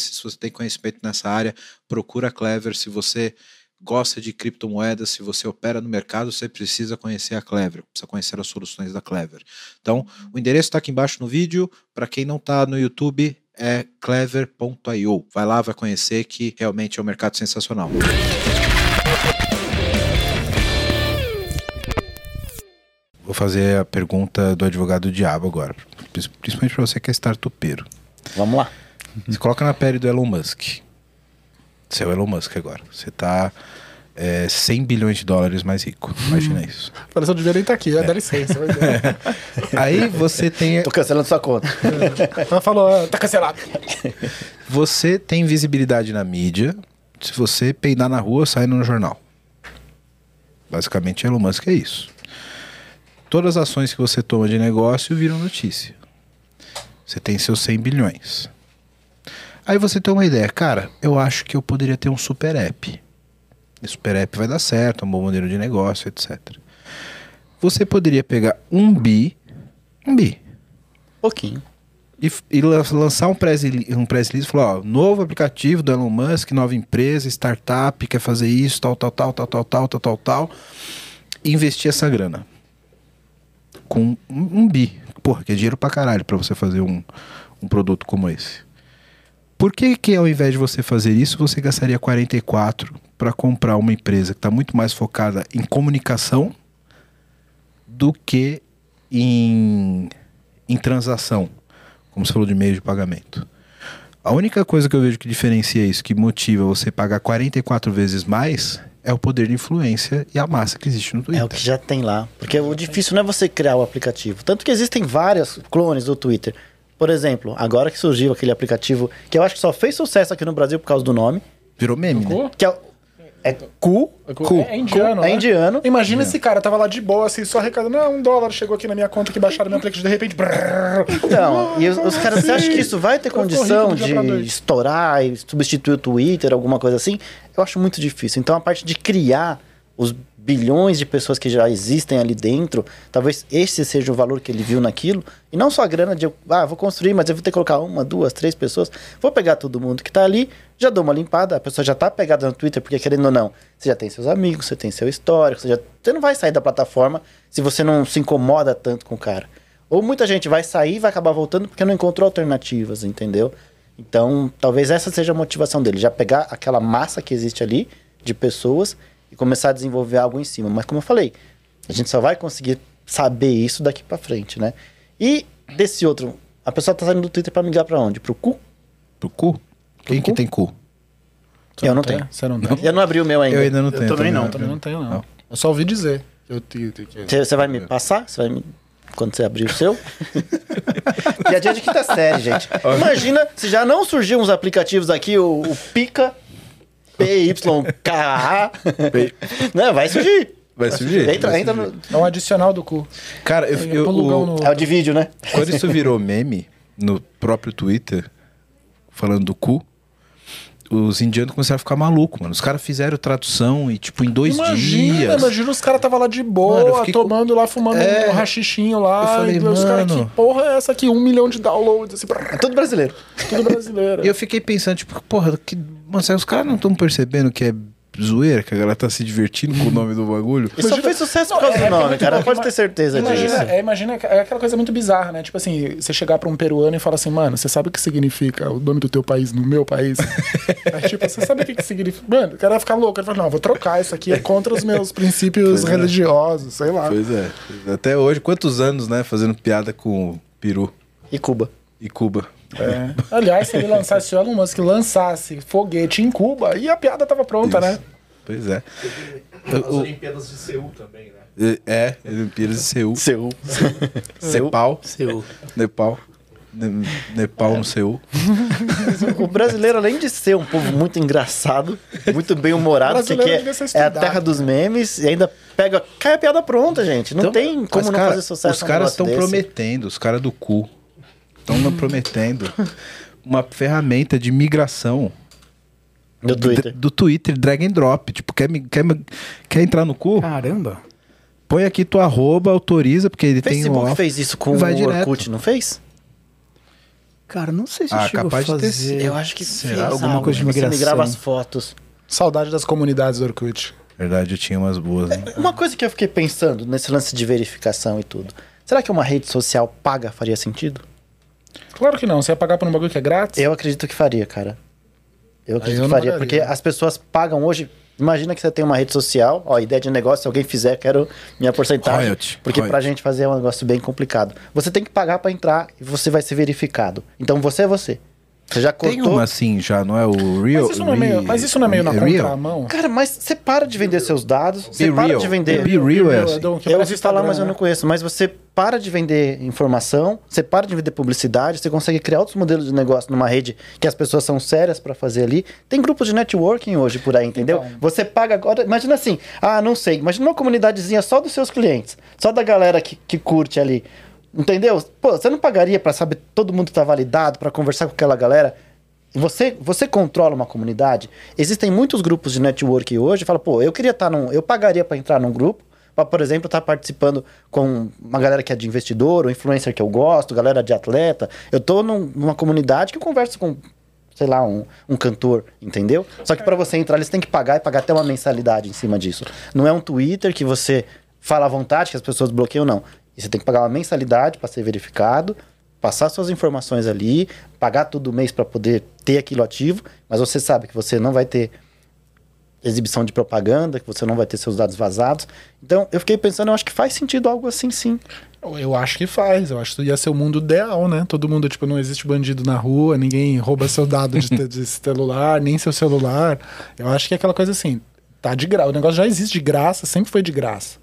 se você tem conhecimento nessa área, procura a Clever. Se você gosta de criptomoedas, se você opera no mercado, você precisa conhecer a Clever, precisa conhecer as soluções da Clever. Então, o endereço está aqui embaixo no vídeo. Para quem não está no YouTube, é clever.io. Vai lá, vai conhecer que realmente é um mercado sensacional. Vou fazer a pergunta do advogado do diabo agora, principalmente para você que é startupeiro. Vamos lá. Você coloca na pele do Elon Musk. Você é o Elon Musk agora. Você tá é, 100 bilhões de dólares mais rico. Imagina isso. Falei, só devia nem estar aqui, dá licença. vai ver. <laughs> Aí você tem, Tô cancelando sua conta. Ela falou, ah, tá cancelado. <laughs> você tem visibilidade na mídia. Se você peidar na rua, sai no jornal. Basicamente, Elon Musk é isso. Todas as ações que você toma de negócio viram notícia. Você tem seus 100 bilhões. Aí você tem uma ideia, cara, eu acho que eu poderia ter um super app. Esse super app vai dar certo, é um bom modelo de negócio, etc. Você poderia pegar um bi, um bi, Pouquinho. e, e lan- lançar um press, um press release e falar, ó, novo aplicativo do Elon Musk, nova empresa, startup, quer fazer isso, tal, tal, tal, tal, tal, tal, tal, tal, tal. E investir essa grana. Com um, um bi. Porra, que é dinheiro pra caralho pra você fazer um, um produto como esse. Por que que ao invés de você fazer isso, você gastaria 44 para comprar uma empresa que está muito mais focada em comunicação do que em, em transação, como você falou de meio de pagamento. A única coisa que eu vejo que diferencia isso, que motiva você pagar 44 vezes mais, é o poder de influência e a massa que existe no Twitter. É o que já tem lá. Porque o difícil não é você criar o aplicativo. Tanto que existem vários clones do Twitter. Por exemplo, agora que surgiu aquele aplicativo que eu acho que só fez sucesso aqui no Brasil por causa do nome, Virou meme, né? Cu? que é, é Cu. Cu. É indiano, É né? indiano. Imagina esse cara, tava lá de boa, assim, só arrecadando, ah, um dólar chegou aqui na minha conta que baixaram meu aplicativo, de repente... brrr. Então, e os, os caras, você acha que isso vai ter condição de estourar e substituir o Twitter, alguma coisa assim? Eu acho muito difícil. Então, a parte de criar os bilhões de pessoas que já existem ali dentro, talvez esse seja o valor que ele viu naquilo, e não só a grana de, ah, vou construir, mas eu vou ter que colocar uma, duas, três pessoas, vou pegar todo mundo que tá ali, já dou uma limpada, a pessoa já tá pegada no Twitter, porque querendo ou não, você já tem seus amigos, você tem seu histórico, você, já, você não vai sair da plataforma se você não se incomoda tanto com o cara. Ou muita gente vai sair e vai acabar voltando porque não encontrou alternativas, entendeu? Então, talvez essa seja a motivação dele, já pegar aquela massa que existe ali de pessoas e começar a desenvolver algo em cima. Mas como eu falei, a gente só vai conseguir saber isso daqui pra frente, né? E desse outro, a pessoa tá saindo do Twitter pra migrar pra onde? Pro cu? Pro cu? Quem que cu? tem cu? Você Eu não tem? tenho. Você não tem? Eu não abri o meu ainda. Eu ainda não Eu tenho. também não, Eu também não tenho, não. Não. Eu só ouvi dizer. que Eu te, te, que- Você vai me passar? Você vai me... Quando você abrir o seu? Piadinha de quinta série, gente. Imagina se já não surgiam uns aplicativos aqui, o, o Pica, PYKA. Não, vai surgir. Vai surgir? Entra, vai entra surgir. no... É um adicional do cu. Cara, eu, eu- o- no- É o de vídeo, né? quando isso virou meme no próprio Twitter, falando do cu, os indianos começaram a ficar malucos, mano. Os caras fizeram tradução e, tipo, em dois imagina, dias. imagina os caras tava lá de boa, Mano, fiquei tomando lá, fumando É. um rachichinho lá. Eu falei, e os caras, mano. que porra é essa aqui? Um milhão de downloads, assim, É tudo brasileiro. tudo brasileiro. E eu fiquei pensando, tipo, porra, que, mano, que os caras não estão percebendo que é zoeira, que a galera tá se divertindo com o nome do bagulho? E só fez sucesso por causa é- do é nome, muito cara. bom, Pode ter certeza disso. Imagina, é, imagina, é aquela coisa muito bizarra, né? Tipo assim, você chegar pra um peruano e falar assim, mano, você sabe o que significa o nome do teu país no meu país? Aí, <laughs> tipo, você sabe o que, que significa? Mano, o cara vai ficar louco. Ele fala, não, vou trocar isso aqui, é contra os meus <laughs> princípios religiosos, sei lá. Pois é. Até hoje, quantos anos, né, fazendo piada com peru E Cuba. e Cuba. É. Aliás, se ele lançasse, se o Elon Musk lançasse foguete em Cuba, e a piada tava pronta, Isso. né? Pois é. As O- Olimpíadas de Seul também, né? É, Olimpíadas de Seul. Seul. <laughs> Nepal. Seul. Nepal. Ne- Nepal no Seul. <laughs> O brasileiro, além de ser um povo muito engraçado, muito bem humorado, que é, é a terra dos memes, e ainda pega. Cai a piada pronta, gente. Não Então, tem como não cara- fazer sucesso. Os caras estão prometendo, os caras do cu. Estão prometendo uma ferramenta de migração Do Twitter. do Twitter, drag and drop. Tipo, quer, quer, quer entrar no cu? Caramba. Põe aqui tua arroba, autoriza, porque ele O tem Facebook um. fez isso com vai o direto. Orkut, não fez? Cara, não sei se Ah, chegou capaz de a ter fazer. sido. Eu acho que Será? fez Alguma algo. coisa de Você migração. migrava as fotos. Saudade das comunidades do Orkut. Verdade, eu tinha umas boas. Né? Uma coisa que eu fiquei pensando nesse lance de verificação e tudo. Será que uma rede social paga faria sentido? Claro que não, você ia pagar por um bagulho que é grátis? Eu acredito que faria, cara. Eu acredito eu que não faria, pagaria. porque as pessoas pagam hoje. Imagina que você tem uma rede social, ó, ideia de negócio, se alguém fizer, quero minha porcentagem. Royalty, Porque royalty. pra gente fazer é um negócio bem complicado. Você tem que pagar pra entrar e você vai ser verificado. Então você é você. Você já cortou. Tem uma assim já, não é o Real? Mas isso não é meio, mas isso não é meio na Real? contramão? Cara, mas você para de vender seus dados, você Be para real. de vender. Be real é assim. Eu ouvi falar, mas eu né? não conheço. Mas você para de vender informação, você para de vender publicidade, você consegue criar outros modelos de negócio numa rede que as pessoas são sérias pra fazer ali. Tem grupos de networking hoje por aí, entendeu? Então. Você paga agora. Imagina assim, ah, não sei. Imagina uma comunidadezinha só dos seus clientes, só da galera que, que curte ali. Entendeu? Pô, você não pagaria pra saber todo mundo tá validado, pra conversar com aquela galera? Você, você controla uma comunidade. Existem muitos grupos de network hoje. Fala, pô, eu queria estar num. Eu pagaria para entrar num grupo, para, por exemplo, estar participando com uma galera que é de investidor, ou influencer que eu gosto, galera de atleta. Eu tô num- numa comunidade que eu converso com, sei lá, um, um cantor, entendeu? Só que para você entrar, eles têm que pagar e pagar até uma mensalidade em cima disso. Não é um Twitter que você fala à vontade, que as pessoas bloqueiam, não. E você tem que pagar uma mensalidade para ser verificado passar suas informações ali, pagar todo mês para poder ter aquilo ativo, mas você sabe que você não vai ter exibição de propaganda, que você não vai ter seus dados vazados. Então, eu fiquei pensando, eu acho que faz sentido algo assim, sim. Eu acho que faz, eu acho que ia ser o mundo ideal, né? Todo mundo, tipo, não existe bandido na rua, ninguém rouba seu dado de, <laughs> de celular, nem seu celular. Eu acho que é aquela coisa assim, tá de graça. O negócio já existe de graça, sempre foi de graça.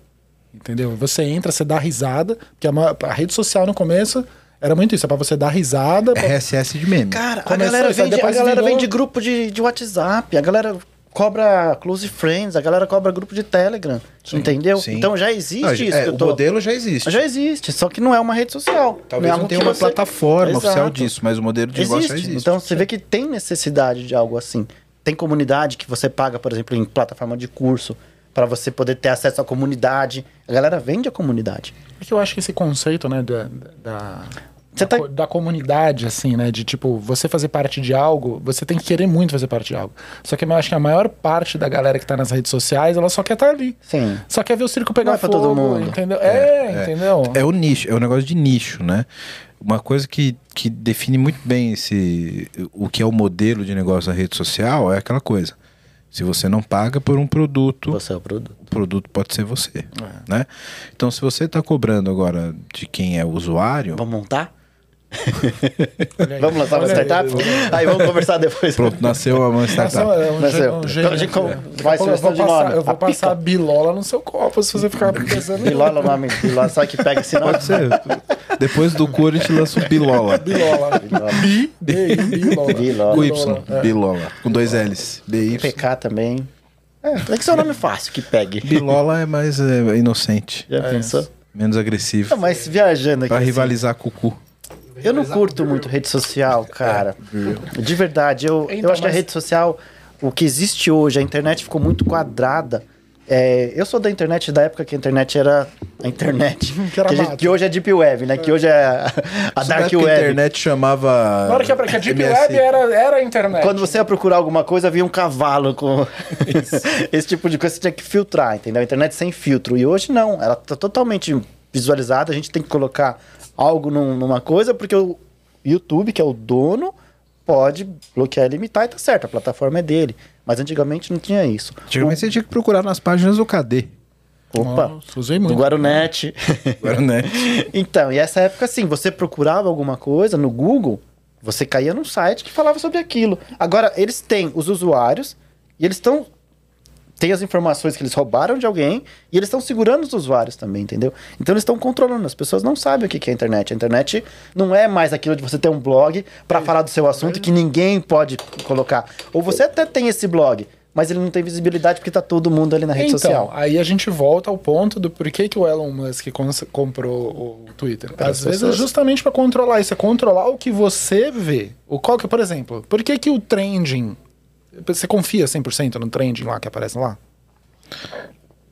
Entendeu? Você entra, você dá risada, porque a, a rede social no começo era muito isso, é pra você dar risada. pra- RSS de meme. Cara, a Começou galera, isso, vem de, a galera virou- vem de grupo de, de WhatsApp, a galera cobra close friends, a galera cobra grupo de Telegram, entendeu? Sim. Então já existe Ah, isso. é, que eu o tô- modelo já existe. Já existe, só que não é uma rede social. Talvez é não, tenha uma você- plataforma Exato. oficial disso, mas o modelo de negócio já Existe. existe. Então você vê que tem necessidade de algo assim. Tem comunidade que você paga, por exemplo, em plataforma de curso, para você poder ter acesso à comunidade. A galera vende a comunidade. É que eu acho que esse conceito, né, da, da, Você da, tá- co- da comunidade, assim, né, de tipo, você fazer parte de algo, você tem que querer muito fazer parte de algo. Só que eu acho que a maior parte da galera que tá nas redes sociais, ela só quer estar ali. Sim. Só quer ver o circo pegar Não é pra fogo, todo mundo. entendeu? É, entendeu? É o nicho, é o negócio de nicho, né? Uma coisa que, que define muito bem esse o que é o modelo de negócio da rede social é aquela coisa. Se você não paga por um produto, Você é o produto. o produto pode ser você, né? Então, se você está cobrando agora de quem é o usuário, Vamos montar? Vamos lançar uma Olha aí. startup? Aí vamos conversar depois. pronto, nasceu uma startup. é um é, um então, né? vai eu vou de passar, eu vou A pica. passar bilola no seu copo se você ficar pensando Bilola é o nome. Bilola, sabe que pega esse nome? Pode ser. Depois do cu a gente lança o Bilola. bilola. Bilola. Bi, B, bilola. Bilola. Com Y, é. Bilola. Com dois L's. BY. PK também. É, tem que ser um nome fácil que pegue. Bilola é mais é, inocente, Já pensou? menos agressivo. Não, mas viajando aqui. Pra assim, rivalizar com o cu. Eu não curto muito rede social, <laughs> cara. De verdade, eu, Então, eu acho que a rede social, o que existe hoje, a internet ficou muito quadrada. É, eu sou da internet da época que a internet era a internet. <laughs> Que era que, a gente- que hoje é Deep Web, né? Que hoje é a, a Isso na Dark Web. A internet chamava. Na hora que a, que a Deep MSI. Web era, era a internet. Quando você ia procurar alguma coisa, havia um cavalo com <laughs> esse tipo de coisa, você tinha que filtrar, entendeu? A internet sem filtro. E hoje não, ela tá totalmente visualizada, a gente tem que colocar algo num- numa coisa, porque o YouTube, que é o dono, pode bloquear e limitar e tá certo, a plataforma é dele. Mas antigamente não tinha isso. Antigamente você tinha que procurar nas páginas do KD. Opa, Nossa, usei do muito. <laughs> Guarunet. Agora, <laughs> né? então, e essa época, assim, você procurava alguma coisa no Google, você caía num site que falava sobre aquilo. Agora, eles têm os usuários e eles estão. Tem as informações que eles roubaram de alguém e eles estão segurando os usuários também, entendeu? Então eles estão controlando. As pessoas não sabem o que é a internet. A internet não é mais aquilo de você ter um blog para falar do seu assunto que ninguém pode colocar. Ou você até tem esse blog, mas ele não tem visibilidade porque tá todo mundo ali na rede então, social. aí a gente volta ao ponto do porquê que o Elon Musk comprou o Twitter. Às vezes é justamente para controlar isso, é controlar o que você vê. O qual que, por exemplo, por que que o trending você confia 100% no trending lá que aparece lá?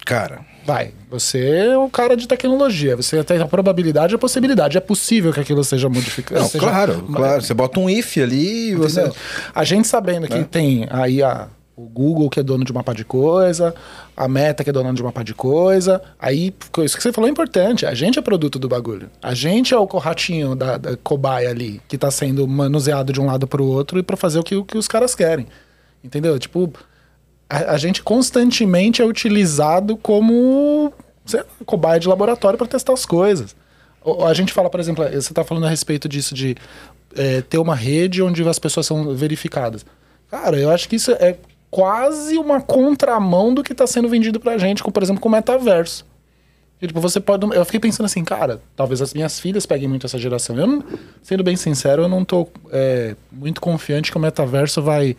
Cara, Vai, você é um cara de tecnologia, você tem a probabilidade e a possibilidade. É possível que aquilo seja modificado. não, seja- claro, claro. Você bota um if ali e você. A gente sabendo que tem aí a, o Google que é dono de uma par de coisa, a Meta que é dona de uma par de coisa, aí isso que você falou é importante. A gente é produto do bagulho. A gente é o ratinho da, da cobaia ali que tá sendo manuseado de um lado pro outro e para fazer o que, o que os caras querem. Entendeu? Tipo, a, a gente constantemente é utilizado como cobaia de laboratório para testar as coisas. A gente fala, por exemplo, você está falando a respeito disso de é, ter uma rede onde as pessoas são verificadas. Cara, eu acho que isso é quase uma contramão do que está sendo vendido pra gente, com, por exemplo, com o metaverso. E, tipo, você pode. Eu fiquei pensando assim, cara, talvez as minhas filhas peguem muito essa geração. Eu, sendo bem sincero, eu não tô é, muito confiante que o metaverso vai,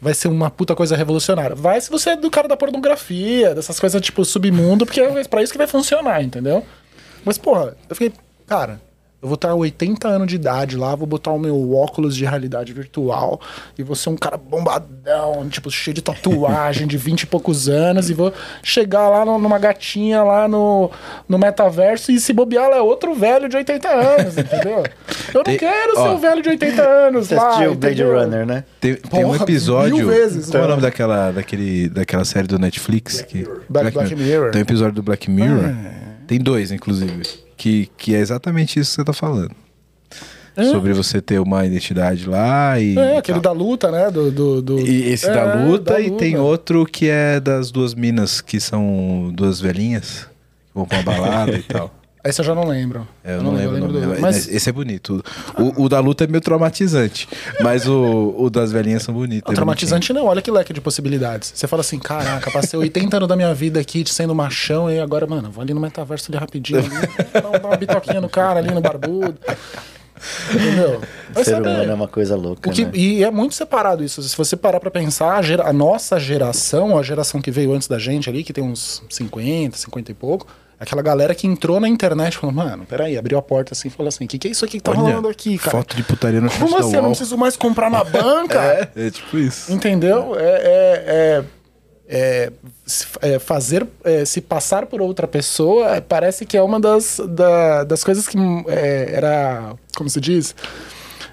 vai ser uma puta coisa revolucionária. Vai se você é do cara da pornografia, dessas coisas tipo submundo, porque é pra isso que vai funcionar, entendeu? Mas, porra, eu fiquei, cara, eu vou estar 80 anos de idade lá, vou botar o meu óculos de realidade virtual e vou ser um cara bombadão, tipo, cheio de tatuagem, de 20 e poucos anos, e vou chegar lá no- numa gatinha lá no, no metaverso e se bobear, ela é outro velho de 80 anos, entendeu? Eu não Tem- quero ser um velho de 80 anos Você lá, o Blade? Runner, né? Tem, tem um Porra, episódio. mil vezes, Qual é o nome daquela, daquele, daquela série do Netflix? Que, Black- Black Mirror. Tem um episódio do Black Mirror. Ah. Tem dois, inclusive. Que, que é exatamente isso que você tá falando. Sobre você ter uma identidade lá e. É, aquele tal. da luta, né? Do, do, do- E esse É, da, luta, da e tem outro que é das duas minas, que são duas velhinhas, que vão pra uma balada e tal. <laughs> Esse eu já não lembro. É, eu não, lembro, o nome. do- Mas... Mas Esse é bonito. O, o da luta é meio traumatizante. Mas o, o das velhinhas são bonitos. O traumatizante não, olha que leque de possibilidades. Você fala assim, caraca, passei 80 anos da minha vida aqui sendo machão e agora, mano, vou ali no metaverso ali rapidinho, ali, dar uma- bitoquinha no cara ali no barbudo. Entendeu? Ser saber. humano é uma coisa louca, O que- né? E é muito separado isso. Se você parar pra pensar, a, gera- a nossa geração, a geração que veio antes da gente ali, que tem uns 50, 50 e pouco, aquela galera que entrou na internet e falou, mano, peraí, abriu a porta assim e falou assim: o que, que é isso aqui que tá Olha, rolando aqui, cara? Foto de putaria no Como assim? Eu não preciso mais comprar na <laughs> banca? É, é tipo isso. Entendeu? É, é- é- é, se- é fazer é, se passar por outra pessoa parece que é uma das, da- das coisas que era como se diz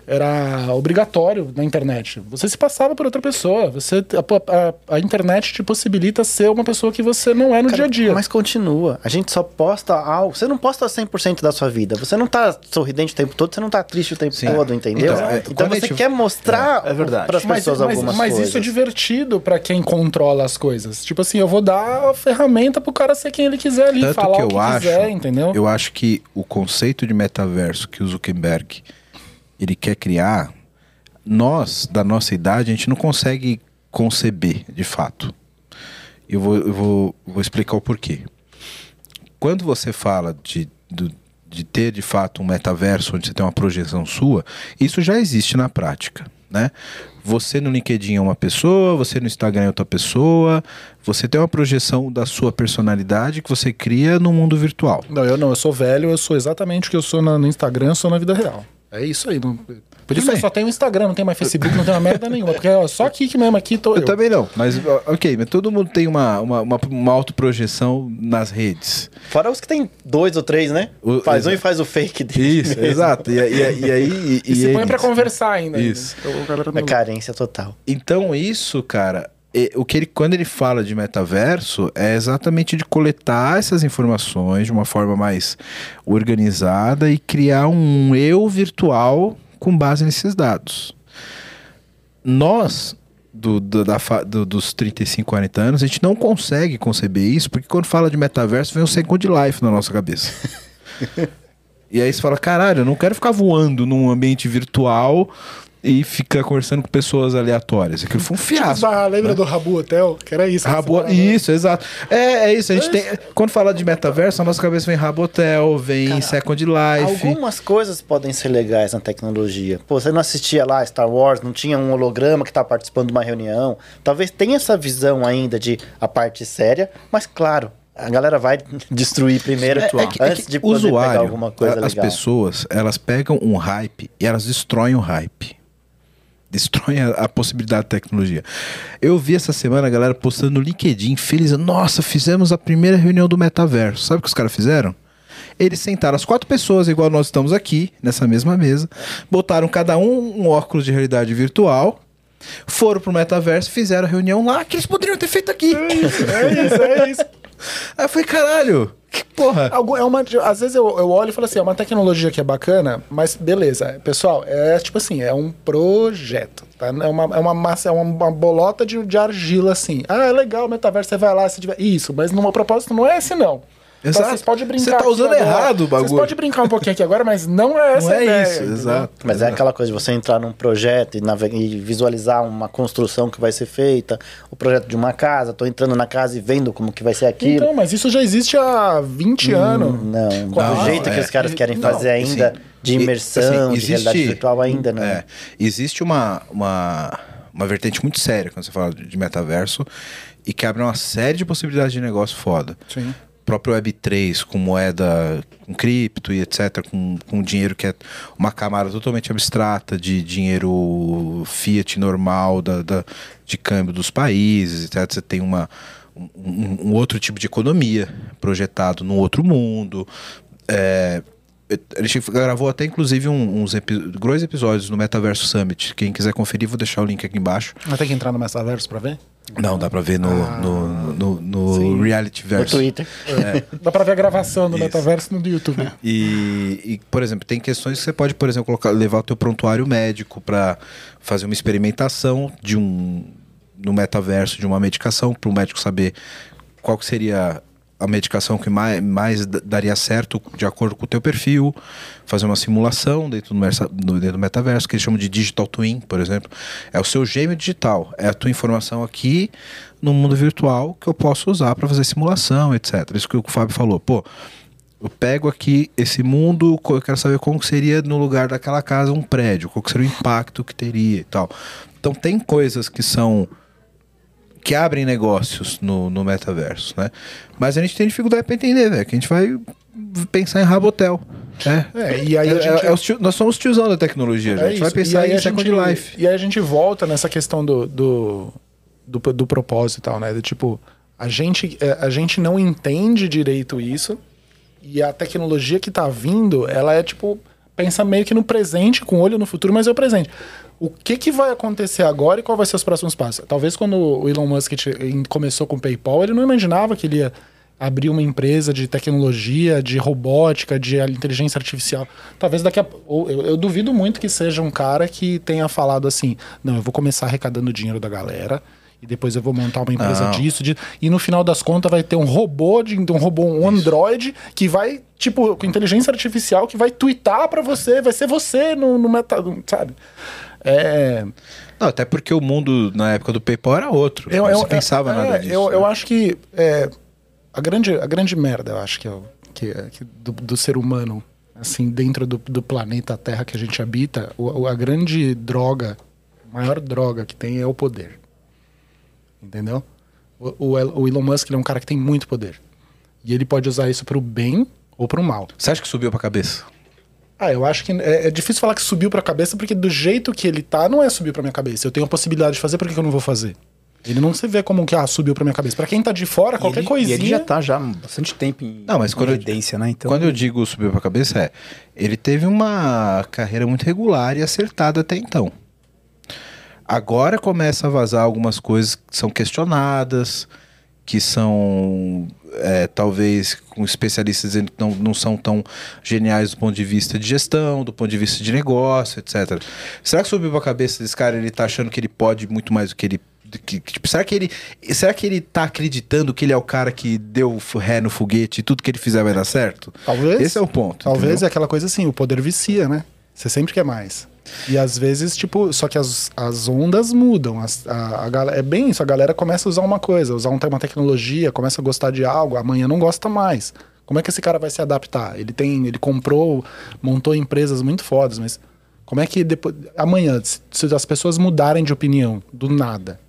era obrigatório na internet. Você se passava por outra pessoa. Você, a, a, a internet te possibilita ser uma pessoa que você não é no Cara, dia a dia. Mas continua. A gente só posta algo. Você não posta 100% da sua vida. Você não tá sorridente o tempo todo, você não tá triste o tempo Sim. todo, entendeu? Então, é, Então, você gente- quer mostrar É, é verdade. para as Mas, pessoas mas- algumas mas coisas. isso é divertido pra quem controla as coisas. Tipo assim, eu vou dar a ferramenta pro cara ser quem ele quiser ali, Tanto falar que o eu que acho, quiser, entendeu? eu acho que o conceito de metaverso que o Zuckerberg ele quer criar, nós da nossa idade a gente não consegue conceber de fato. Eu vou, eu vou, vou explicar o porquê. Quando você fala de, de ter de fato um metaverso onde você tem uma projeção sua, isso já existe na prática, né? Você no LinkedIn é uma pessoa, você no Instagram é outra pessoa, você tem uma projeção da sua personalidade que você cria no mundo virtual. Não, eu não, eu sou velho, eu sou exatamente o que eu sou na- no Instagram, eu sou na vida real. É isso aí. não- por isso eu só tenho Instagram, não tenho mais Facebook, não tenho mais merda nenhuma. Porque ó, só aqui que mesmo aqui tô eu. Eu também não, mas ok, mas todo mundo tem uma, uma, uma, uma autoprojeção nas redes. Fora os que tem dois ou três, né? O- faz um exato. e faz o fake dele. Isso, mesmo. exato. E, e, e aí. E, se aí- põe pra conversar ainda. Isso. Então, a galera É carência total. Então, isso, cara, é- o que ele, quando ele fala de metaverso, é exatamente de coletar essas informações de uma forma mais organizada e criar um eu virtual com base nesses dados. Nós, do, do- da do- dos 35, 40 anos, a gente não consegue conceber isso, porque quando fala de metaverso, vem um Second Life na nossa cabeça. <laughs> E aí você fala, caralho, eu não quero ficar voando num ambiente virtual e ficar conversando com pessoas aleatórias. Aquilo foi um fiasco. Ah, lembra do Rabu Hotel? Que era isso. Falava. Isso, exato. É, é isso. A gente tem... Quando fala de metaverso, na nossa cabeça vem Rabotel, vem Second Life. Algumas coisas podem ser legais na tecnologia. Pô, você não assistia lá Star Wars, não tinha um holograma que tá participando de uma reunião. Talvez tenha essa visão ainda de a parte séria, mas claro, a galera vai <laughs> destruir primeiro É, é que- é antes que de o poder pegar usuário, alguma coisa a- as legal. pessoas, elas pegam um hype e elas destroem o hype. Destroem a, a possibilidade de tecnologia. Eu vi essa semana a galera postando no LinkedIn, feliz. Nossa, fizemos a primeira reunião do metaverso. Sabe o que os caras fizeram? Eles sentaram as quatro pessoas, igual nós estamos aqui, nessa mesma mesa, botaram cada um um óculos de realidade virtual, foram pro metaverso, fizeram a reunião lá que eles poderiam ter feito aqui. É isso, é isso. <laughs> Aí eu falei, caralho, que porra. Algu- É uma, às vezes eu, eu olho e falo assim, é uma tecnologia que é bacana, mas beleza. Pessoal, é tipo assim, é um projeto. Tá? É, uma, é uma massa, é uma, uma bolota de, de argila assim. Ah, é legal, metaverso, você vai lá, se tiver. Isso, mas no meu propósito não é esse, não. Então, Exato. vocês podem brincar. Você tá usando errado o bagulho. Vocês podem brincar um pouquinho aqui agora, mas não é essa Não a é ideia, isso, entendeu? exato. Mas é aquela coisa de você entrar num projeto e, e visualizar uma construção que vai ser feita, o projeto de uma casa, tô entrando na casa e vendo como que vai ser aquilo. Então, mas isso já existe há 20 anos. Não, Claro, do jeito que é. os caras querem Não, fazer ainda, assim, de imersão, assim, de realidade virtual ainda, não. É, existe uma, uma, uma vertente muito séria quando você fala de metaverso e que abre uma série de possibilidades de negócio foda. Sim. Próprio Web3 com moeda, com cripto e etc, com, com dinheiro que é uma camada totalmente abstrata de dinheiro fiat normal da, da- de câmbio dos países, etc. Você tem uma, um, um- outro tipo de economia projetado num outro mundo. É, a gente gravou até inclusive uns epi grandes episódios no Metaverso Summit. Quem quiser conferir, vou deixar o link aqui embaixo. Mas tem que entrar no Metaverso pra ver? Não, dá pra ver no, no, no, no Reality No Verso. Twitter. <laughs> Dá pra ver a gravação do Isso. Metaverso no YouTube. E, e, por exemplo, tem questões que você pode, por exemplo, colocar, levar o teu prontuário médico para fazer uma experimentação de um no metaverso de uma medicação para o médico saber qual seria a medicação que mais, mais daria certo de acordo com o teu perfil, fazer uma simulação dentro do, dentro do metaverso, que eles chamam de digital twin, por exemplo. É o seu gêmeo digital, é a tua informação aqui no mundo virtual que eu posso usar para fazer simulação, etc. Isso que o Fábio falou. Pô, eu pego aqui esse mundo, eu quero saber como seria no lugar daquela casa um prédio, qual seria o impacto que teria e tal. Então tem coisas que são que abrem negócios no, no metaverso, né? Mas a gente tem dificuldade para entender, velho, que a gente vai pensar em Rabotel. É. É, e aí a É- gente- é os tio- nós somos tiozão da tecnologia, já. a gente vai E pensar em a Second gente- Life. E aí a gente volta nessa questão do, do, do, do propósito e tal, né? Do tipo, a gente, é, a gente não entende direito isso e a tecnologia que tá vindo, ela é tipo pensa meio que no presente, com olho no futuro, mas é o presente. O que, que vai acontecer agora e qual vai ser os próximos passos? Talvez quando o Elon Musk começou com o PayPal, ele não imaginava que ele ia abrir uma empresa de tecnologia, de robótica, de inteligência artificial. Talvez daqui a eu, eu duvido muito que seja um cara que tenha falado assim: não, eu vou começar arrecadando dinheiro da galera e depois eu vou montar uma empresa disso, disso, e no final das contas vai ter um robô de um robô um Android que vai tipo com inteligência artificial que vai twittar para você, vai ser você no, no meta, sabe? É... Não, até porque o mundo na época do PayPal era outro. Eu, eu, pensava é, nada disso. Eu, né? eu acho que é, a grande, a grande merda, eu acho que, é, que, é, que do, do, ser humano, assim, dentro do, do, planeta Terra que a gente habita, o, a grande droga, a maior droga que tem é o poder. Entendeu? O, o, o Elon Musk é um cara que tem muito poder. E ele pode usar isso para o bem ou para o mal. Você acha que subiu para a cabeça? Ah, eu acho que é, é, difícil falar que subiu para a cabeça, porque do jeito que ele tá, não é subir para minha cabeça. Eu tenho a possibilidade de fazer, por que eu não vou fazer? Ele não se vê como que ah, subiu pra minha cabeça. Pra quem tá de fora, qualquer ele, coisinha. E ele já tá já há bastante tempo em não, mas quando evidência, eu, né? Então... Quando eu digo subiu pra cabeça, é. Ele teve uma carreira muito regular e acertada até então. Agora começa a vazar algumas coisas que são questionadas, que são é, talvez com especialistas dizendo que não, não são tão geniais do ponto de vista de gestão, do ponto de vista de negócio, etc. Será que subiu pra cabeça desse cara ele tá achando que ele pode muito mais do que ele que, tipo, será que ele será que ele tá acreditando que ele é o cara que deu ré no foguete e tudo que ele fizer vai dar certo? Talvez. Esse é o ponto. Talvez entendeu? é aquela coisa assim, o poder vicia, né? Você sempre quer mais. E às vezes, tipo, só que as, as ondas mudam. As, a, a, é bem isso, a galera começa a usar uma coisa, usar uma tecnologia, começa a gostar de algo, amanhã não gosta mais. Como é que esse cara vai se adaptar? Ele tem. Ele comprou, montou empresas muito fodas, mas como é que depois. Amanhã, se, se as pessoas mudarem de opinião do nada,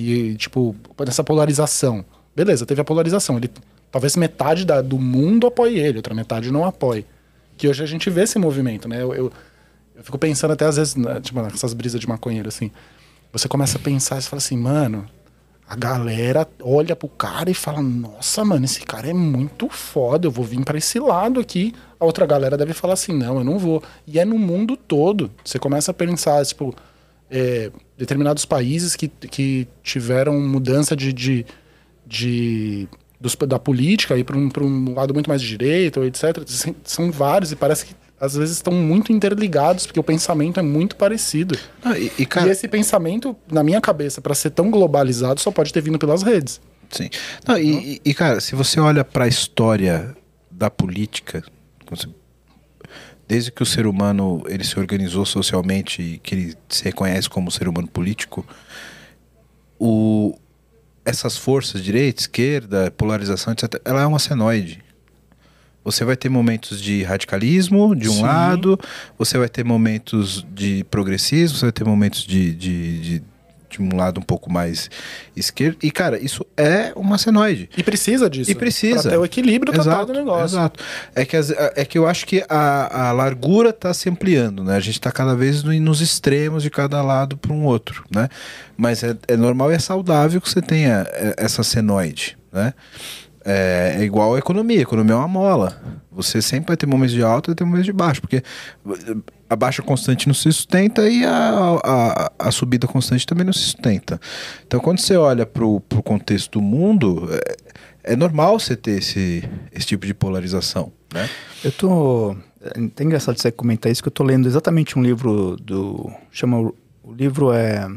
e, tipo, nessa polarização. Beleza, teve a polarização. Ele, talvez metade da, do mundo apoie ele, outra metade não apoie. Que hoje a gente vê esse movimento, né? Eu, eu, eu fico pensando até às vezes, né, tipo, nessas brisas de maconheiro, assim. Você começa a pensar e fala assim, mano, a galera olha pro cara e fala: Nossa, mano, esse cara é muito foda, eu vou vir para esse lado aqui. A outra galera deve falar assim: Não, eu não vou. E é no mundo todo. Você começa a pensar, tipo, é, determinados países que, que tiveram mudança de, de, de dos, da política e para um, um lado muito mais de direita, etc. São vários e parece que às vezes estão muito interligados, porque o pensamento é muito parecido. Ah, e, e, cara... e, esse pensamento, na minha cabeça, para ser tão globalizado, só pode ter vindo pelas redes. Sim. Não, e, e, cara, se você olha para a história da política, desde que o ser humano ele se organizou socialmente e que ele se reconhece como ser humano político, o, essas forças, direita, esquerda, polarização, etc., ela é uma senoide. Você vai ter momentos de radicalismo, de um Sim. lado, você vai ter momentos de progressismo, você vai ter momentos de, de, de de um lado um pouco mais esquerdo. E, cara, isso é uma senoide. E precisa disso. E precisa. Pra ter o equilíbrio exato, total do negócio. Exato. É que, as, é que eu acho que a, a largura está se ampliando, né? A gente está cada vez no, nos extremos de cada lado para um outro, né? Mas é, é normal e é saudável que você tenha é, essa senoide, né? É, é, igual a economia. A economia é uma mola. Você sempre vai ter momentos de alta e ter momentos de baixo, porque a baixa constante não se sustenta e a, a, a subida constante também não se sustenta. Então, quando você olha para o contexto do mundo, é, é, normal você ter esse, esse tipo de polarização, né? Eu tô... É engraçado você comentar isso, que eu tô lendo exatamente um livro do... Chama... O livro é...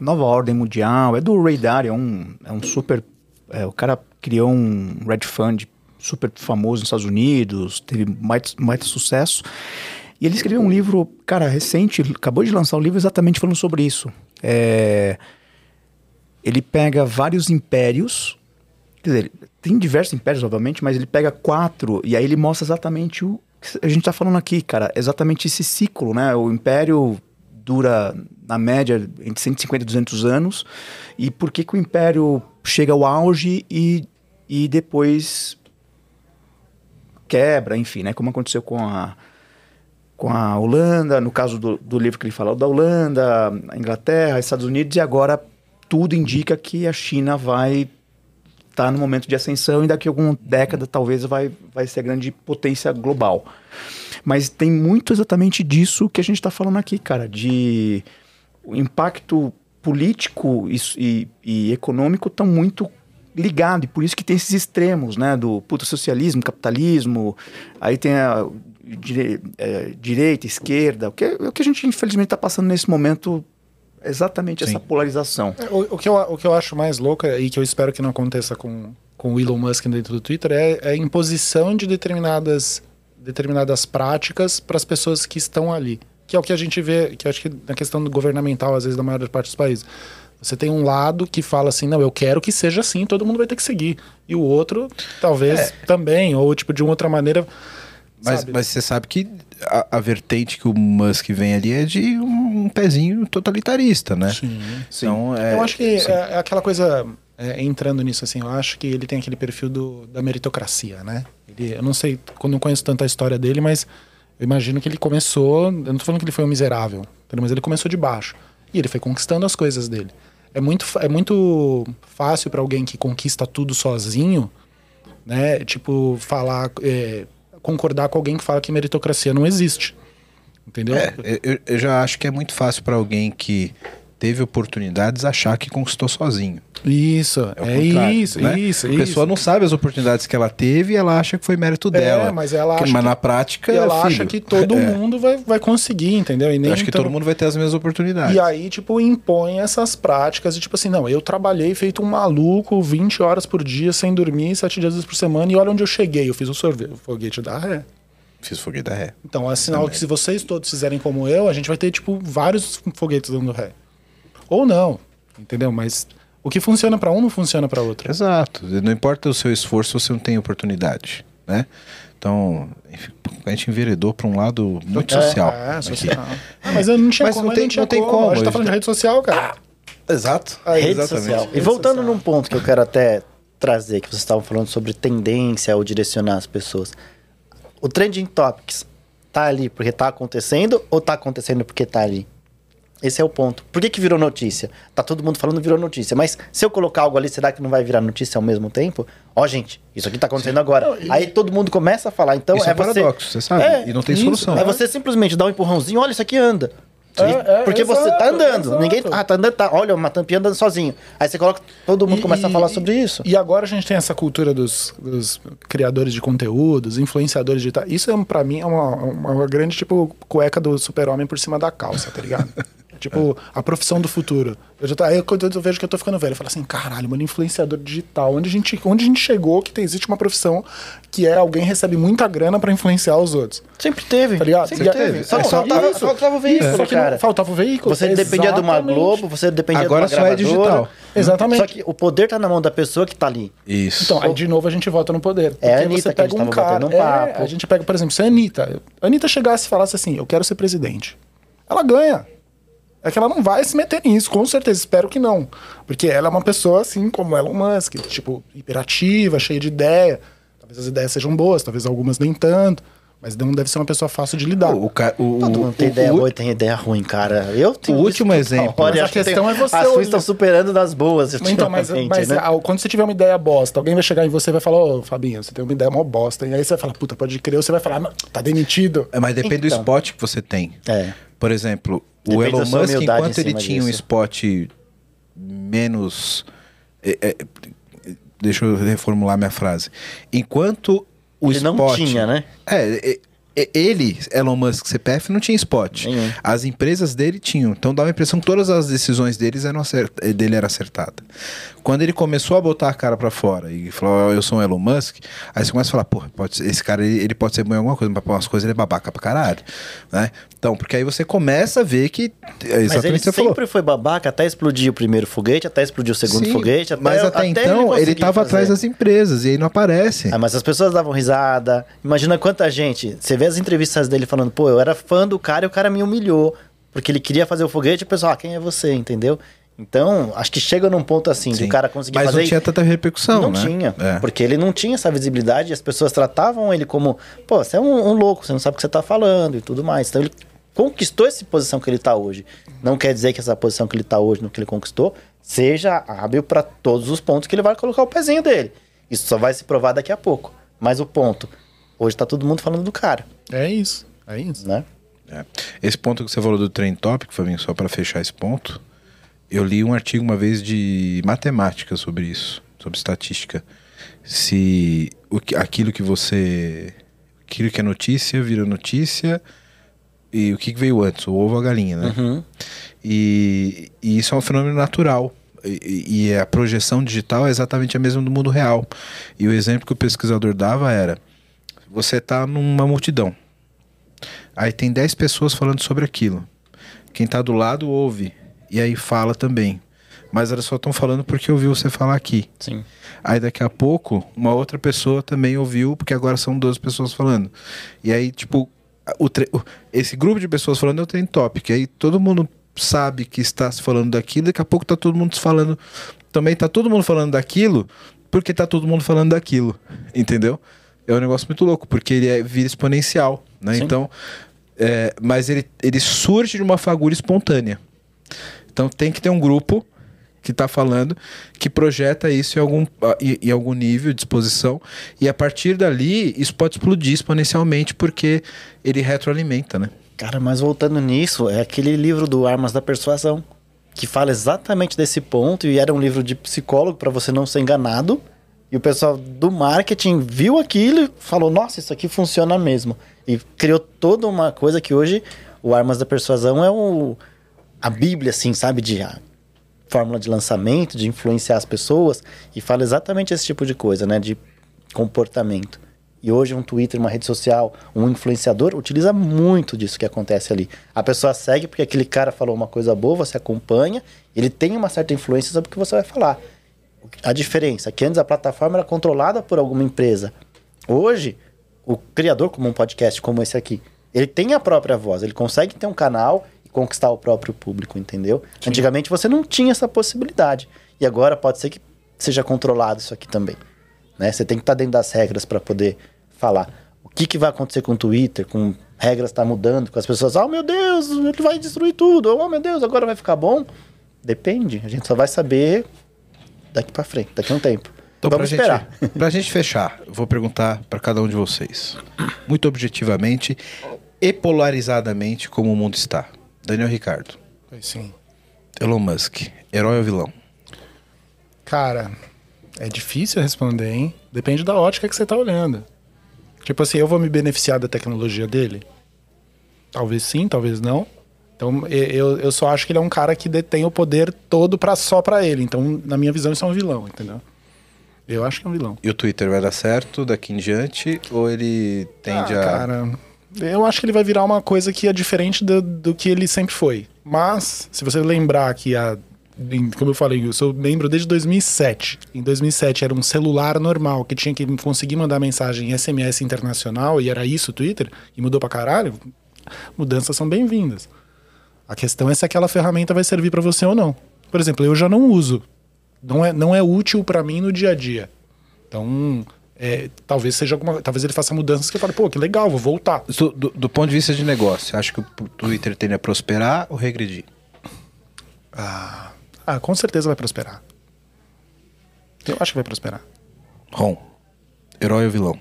Nova Ordem Mundial, é do Ray Dalio, é um, é um super... É, o cara criou um Red Fund super famoso nos Estados Unidos, teve mais, mais sucesso. E ele escreveu um livro, cara, recente, acabou de lançar um livro exatamente falando sobre isso. É, ele pega vários impérios, quer dizer, tem diversos impérios, obviamente, mas ele pega quatro e aí ele mostra exatamente o que a gente está falando aqui, cara, exatamente esse ciclo, né? O império dura, na média, entre 150 e 200 anos, e por que, que o império chega ao auge e, e depois quebra, enfim, né? Como aconteceu com a com a Holanda, no caso do, do livro que ele fala da Holanda, a Inglaterra, Estados Unidos, e agora tudo indica que a China vai estar tá no momento de ascensão e daqui a alguma década talvez vai, vai ser a grande potência global. Mas tem muito exatamente disso que a gente está falando aqui, cara, de o impacto político e, e, e econômico estão muito ligado, e por isso que tem esses extremos, né, do puto socialismo, capitalismo, aí tem a dire, é, direita, esquerda, o que, o que a gente infelizmente está passando nesse momento, exatamente Sim. essa polarização. É, O, o que eu, o que eu acho mais louco é- e que eu espero que não aconteça com, com o Elon Musk dentro do Twitter é, é a imposição de determinadas, determinadas práticas para as pessoas que estão ali. Que é o que a gente vê, que acho que na questão governamental, às vezes, da maior parte dos países. Você tem um lado que fala assim, não, eu quero que seja assim, todo mundo vai ter que seguir. E o outro, talvez, também, ou tipo, de uma outra maneira. Mas, sabe? mas você sabe que a, a vertente que o Musk vem ali é de um, um pezinho totalitarista, né? Sim. Então, é, eu acho que sim. é, é aquela coisa, é, entrando nisso assim, eu acho que ele tem aquele perfil do, da meritocracia, né? Ele, eu não sei, não conheço tanto a história dele, mas eu imagino que ele começou, eu não tô falando que ele foi um miserável, mas ele começou de baixo. E ele foi conquistando as coisas dele. É muito, é muito fácil para alguém que conquista tudo sozinho, né? Tipo, falar, é, concordar com alguém que fala que meritocracia não existe. Entendeu? É, eu, eu já acho que é muito fácil para alguém que teve oportunidades achar que conquistou sozinho. Isso, É é, isso, né? isso, A isso. pessoa não sabe as oportunidades que ela teve e ela acha que foi mérito dela. É, mas ela Que- acha mas que- na prática, E ela filho, acha que todo <laughs> é, mundo vai, vai conseguir, entendeu? E nem Eu acho que então- todo mundo vai ter as mesmas oportunidades. E aí, tipo, impõe essas práticas de tipo assim, não, eu trabalhei feito um maluco 20 horas por dia, sem dormir, 7 dias por semana, e olha onde eu cheguei, eu fiz o sorvete, o foguete da ré. Fiz foguete da ré. Então é sinal que se vocês todos fizerem como eu, a gente vai ter, tipo, vários foguetes dando ré. Ou não, entendeu? Mas o que funciona pra um não funciona pra outro. Exato. Não importa o seu esforço, você não tem oportunidade, né? Então, enfim, a gente enveredou para um lado muito social. É, aqui. social. Ah, mas eu não tinha Mas como, não mas tem- não tem como. como, A gente tá falando de rede social, cara. Exato. Rede Exatamente. social. E Rede voltando social. num ponto que eu quero até trazer, que vocês estavam falando sobre tendência ou direcionar as pessoas. O Trending Topics tá ali porque tá acontecendo ou tá acontecendo porque tá ali? Esse é o ponto. Por que, que virou notícia? Tá todo mundo falando virou notícia. Mas se eu colocar algo ali, será que não vai virar notícia ao mesmo tempo? Ó, gente, isso aqui tá acontecendo agora. Aí todo mundo começa a falar. Então Isso é, é um você. paradoxo, você sabe? É, e não tem isso, solução. É você simplesmente dar um empurrãozinho, olha, isso aqui anda. É, é, Porque você tá exato, andando. exato. Ninguém. Ah, tá andando, tá. Olha, uma tampinha andando sozinho. Aí você coloca. Todo mundo E- começa a e- falar sobre isso. E agora a gente tem essa cultura dos, dos criadores de conteúdos, influenciadores digitais. Isso, é, pra mim, é uma, uma grande, tipo, cueca do super-homem por cima da calça, tá ligado? <laughs> tipo, a profissão do futuro. Eu já tô, aí quando eu vejo que eu tô ficando velho, eu falo assim, caralho, mano, influenciador digital. Onde a gente, onde a gente chegou que tem, existe uma profissão que é alguém recebe muita grana pra influenciar os outros. Sempre teve. Tá ligado? Sempre Já- teve. Só É, que só- faltava, isso. faltava o veículo, Só que não- cara. faltava o veículo. Você dependia de uma Exatamente. Globo, você dependia Agora de uma só é gravadora. digital. Exatamente. Só que o poder tá na mão da pessoa que tá ali. Isso. Então, aí de novo a gente volta no poder. É a Porque Anitta você que a pega gente um tava cara. batendo um é, papo. a gente pega, por exemplo, se a Anitta. A Anitta chegasse e falasse assim: eu quero ser presidente. Ela ganha. É que ela não vai se meter nisso, com certeza. Espero que não. Porque ela é uma pessoa assim como Elon Musk, tipo, hiperativa, cheia de ideia. Talvez as ideias sejam boas, talvez algumas nem tanto. Mas não deve ser uma pessoa fácil de lidar. o, ca- o, Todo mundo tem o- ideia o- boa e tem ideia ruim, cara. Eu tenho O último exemplo. Mas a questão tem- é você As olhar. estão superando das boas. Então, mas, mas né? quando você tiver uma ideia bosta, alguém vai chegar em você e vai falar, ô Fabinho, você tem uma ideia mó bosta. E aí você vai falar, puta, pode crer, ou você vai falar, tá demitido. É, mas depende do Então. spot que você tem. É. Por exemplo, o Elon Musk, enquanto ele tinha um disso. spot menos. é, é, deixa eu reformular minha frase. Enquanto o Ele não spot. tinha, né? É, é, ele, Elon Musk, CPF, não tinha spot. Nenhum. As empresas dele tinham. Então dava a impressão que todas as decisões deles eram dele era acertada. Quando ele começou a botar a cara pra fora e falou, "Ó, eu sou um Elon Musk, aí você começa a falar, porra, pode ser- esse cara ele, ele pode ser bom em alguma coisa, mas pra umas coisas ele é babaca pra caralho. Né? Então, porque aí você começa a ver que. É exatamente Mas ele você falou. sempre foi babaca até explodir o primeiro foguete, até explodir o segundo Sim, foguete. Até, mas até, então ele, conseguir tava fazer. atrás das empresas e aí não aparece. Ah, mas as pessoas davam risada. Imagina quanta gente. Você vê as entrevistas dele falando, pô, eu era fã do cara e o cara me humilhou. Porque ele queria fazer o foguete e o pessoal, ah, quem é você? Entendeu? Então, acho que chega num ponto assim, de Sim. o cara conseguir mas fazer. não tinha tanta repercussão, Não né? tinha. É. Porque ele não tinha essa visibilidade e as pessoas tratavam ele como, pô, você é um, um louco, você não sabe o que você tá falando e tudo mais. Então ele conquistou essa posição que ele tá hoje. Não quer dizer que essa posição que ele tá hoje, no que ele conquistou, seja hábil para todos os pontos que ele vai colocar o pezinho dele. Isso só vai se provar daqui a pouco. Mas o ponto, hoje tá todo mundo falando do cara. É isso. É isso. né? É. Esse ponto que você falou do trem tópico, Fabinho, só para fechar esse ponto, eu li um artigo uma vez de matemática sobre isso, sobre estatística. Se o que, aquilo que você. Aquilo que é notícia vira notícia. E o que veio antes? O ovo ou a galinha, né? Uhum. E, e isso é um fenômeno natural. E, e a projeção digital é exatamente a mesma do mundo real. E o exemplo que o pesquisador dava era: você está numa multidão. Aí tem 10 pessoas falando sobre aquilo. Quem está do lado ouve. E aí fala também. Mas elas só estão falando porque ouviu você falar aqui. Sim. Aí daqui a pouco, uma outra pessoa também ouviu, porque agora são 12 pessoas falando. E aí, tipo, o esse grupo de pessoas falando é o trend topic. Aí todo mundo sabe que está se falando daquilo, daqui a pouco tá todo mundo se falando. Também tá todo mundo falando daquilo, porque tá todo mundo falando daquilo. Entendeu? É um negócio muito louco, porque ele é, vira exponencial. Né? Sim. Então. é, mas ele, ele surge de uma fagulha espontânea. Então tem que ter um grupo que está falando que projeta isso em algum, ah, em, em algum nível de exposição e a partir dali isso pode explodir exponencialmente porque ele retroalimenta, né? Cara, mas voltando nisso, é aquele livro do Armas da Persuasão, que fala exatamente desse ponto, e era um livro de psicólogo para você não ser enganado. E o pessoal do marketing viu aquilo e falou: Nossa, isso aqui funciona mesmo. E criou toda uma coisa que hoje o Armas da Persuasão é o, a Bíblia, assim, sabe? De a fórmula de lançamento, de influenciar as pessoas. E fala exatamente esse tipo de coisa, né? De comportamento. E hoje um Twitter, uma rede social, um influenciador utiliza muito disso que acontece ali. A pessoa segue porque aquele cara falou uma coisa boa, você acompanha, ele tem uma certa influência sobre o que você vai falar. A diferença é que antes a plataforma era controlada por alguma empresa. Hoje, o criador, como um podcast como esse aqui, ele tem a própria voz, ele consegue ter um canal e conquistar o próprio público, entendeu? Antigamente você não tinha essa possibilidade. E agora pode ser que seja controlado isso aqui também. Né? Você tem que estar dentro das regras para poder falar. O que, que vai acontecer com o Twitter, com regras tá mudando, com as pessoas, oh meu Deus, ele vai destruir tudo, oh meu Deus, agora vai ficar bom? Depende, a gente só vai saber daqui para frente, daqui a um tempo. Então, pra Vamos gente, esperar. <laughs> pra gente fechar, eu vou perguntar para cada um de vocês, muito objetivamente e polarizadamente, como o mundo está. Daniel Ricardo, sim. Elon Musk, herói ou vilão? Cara, é difícil responder, hein? Depende da ótica que você tá olhando. Tipo assim, eu vou me beneficiar da tecnologia dele? Talvez sim, talvez não. Então, eu, eu só acho que ele é um cara que detém o poder todo pra, só pra ele. Então, na minha visão, isso é um vilão, entendeu? Eu acho que é um vilão. E o Twitter vai dar certo daqui em diante ou ele tende ah, a cara, eu acho que ele vai virar uma coisa que é diferente do, do que ele sempre foi. Mas, se você lembrar que a. Como eu falei, eu sou membro desde 2007. Em 2007 era um celular normal que tinha que conseguir mandar mensagem em SMS internacional e era isso o Twitter, e mudou pra caralho. Mudanças são bem-vindas. A questão é se aquela ferramenta vai servir pra você ou não. Por exemplo, eu já não uso. Não é, não é útil pra mim no dia a dia. Então, é, talvez seja alguma. Talvez ele faça mudanças que eu fale, pô, que legal, vou voltar. Do, do- do ponto de vista de negócio, acho que o Twitter tende a prosperar ou regredir? Ah, ah, com certeza vai prosperar. Eu acho que vai prosperar. Ron, herói ou vilão?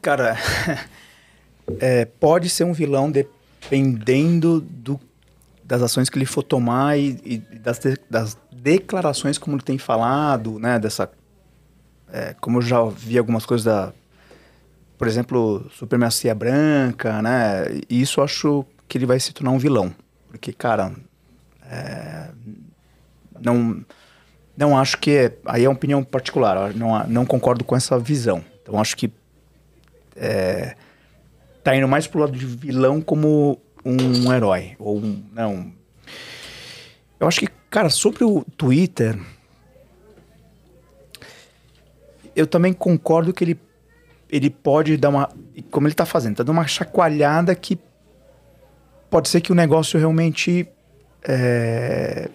Cara, <laughs> é, pode ser um vilão dependendo do, das ações que ele for tomar e, e das, de- das declarações como ele tem falado, né? Dessa, é, como eu já vi algumas coisas da, por exemplo, supremacia branca, né? E isso eu acho que ele vai se tornar um vilão, porque cara, é, não não acho que é, aí é uma opinião particular, não não concordo com essa visão. Então acho que é, tá indo mais pro lado de vilão como um herói. Ou um. Não. Eu acho que, cara, sobre o Twitter. Eu também concordo que ele, ele pode dar uma. Como ele tá fazendo, tá dando uma chacoalhada que pode ser que o negócio realmente é,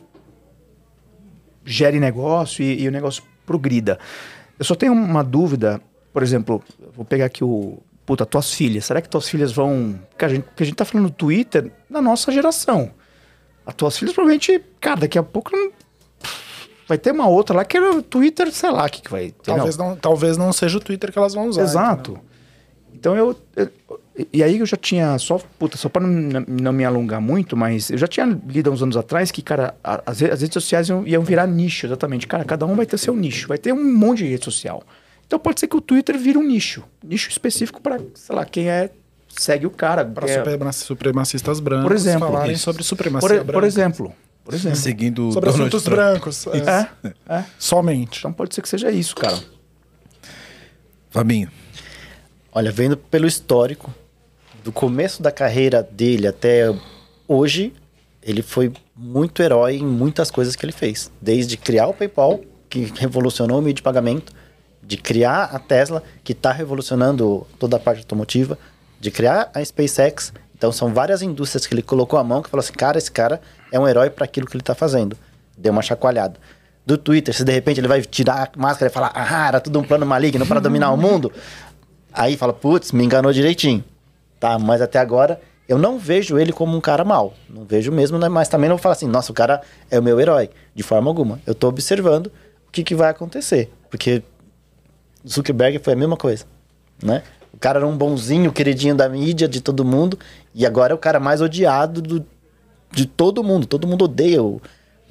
gere negócio e, e o negócio progrida. Eu só tenho uma dúvida, por exemplo, vou pegar aqui o. Puta, tuas filhas. Será que tuas filhas vão. Porque a gente, porque a gente tá falando do Twitter da nossa geração. As tuas filhas provavelmente, cara, daqui a pouco não- vai ter uma outra lá que era o Twitter, sei lá, o que, que vai ter. Talvez não, talvez não seja o Twitter que elas vão usar. Exato. Então eu, eu- E aí eu já tinha. Só, puta, só pra não, não me alongar muito, mas eu já tinha lido há uns anos atrás que, cara, as, as redes sociais iam, iam virar nicho, exatamente. Cara, cada um vai ter seu nicho. Vai ter um monte de rede social. Então pode ser que o Twitter vire um nicho. Nicho específico pra, sei lá, quem é. Segue o cara. Para quer- supremacistas brancos Por exemplo, falarem isso. sobre supremacia por, branca. por exemplo. Por exemplo. Seguindo Sobre Donald assuntos Trump. brancos. é. É, é. Somente. Então pode ser que seja isso, cara. Fabinho, Olha, vendo pelo histórico, do começo da carreira dele até hoje, ele foi muito herói em muitas coisas que ele fez. Desde criar o PayPal, que revolucionou o meio de pagamento, de criar a Tesla, que está revolucionando toda a parte automotiva, de criar a SpaceX. Então são várias indústrias que ele colocou a mão que falou assim, cara, esse cara é um herói para aquilo que ele está fazendo. Deu uma chacoalhada. Do Twitter, se de repente ele vai tirar a máscara e falar, ah, era tudo um plano maligno para dominar o <laughs> mundo, Aí fala, putz, me enganou direitinho. Tá, mas até agora eu não vejo ele como um cara mau. Não vejo mesmo, né? Mas também não vou falar assim, nossa, o cara é o meu herói. De forma alguma. Eu tô observando o que, que vai acontecer. Porque Zuckerberg foi a mesma coisa, né? O cara era um bonzinho, queridinho da mídia, de todo mundo. E agora é o cara mais odiado do, de todo mundo. Todo mundo odeia o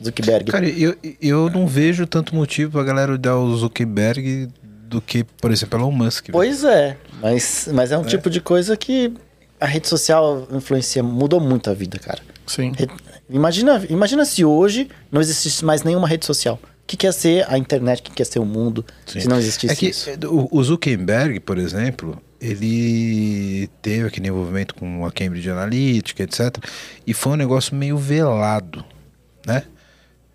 Zuckerberg. cara, eu, eu não vejo tanto motivo pra galera odiar o Zuckerberg do que, por exemplo, Elon Musk. velho. Pois é, mas, mas é um tipo de coisa que a rede social influencia, mudou muito a vida, cara. Sim. Re- Imagina, imagina se hoje não existisse mais nenhuma rede social. O que quer ser a internet? O que quer ser o mundo? Se não existisse É que isso. o o Zuckerberg, por exemplo, ele teve aquele envolvimento com a Cambridge Analytica, etc. E foi um negócio meio velado, né?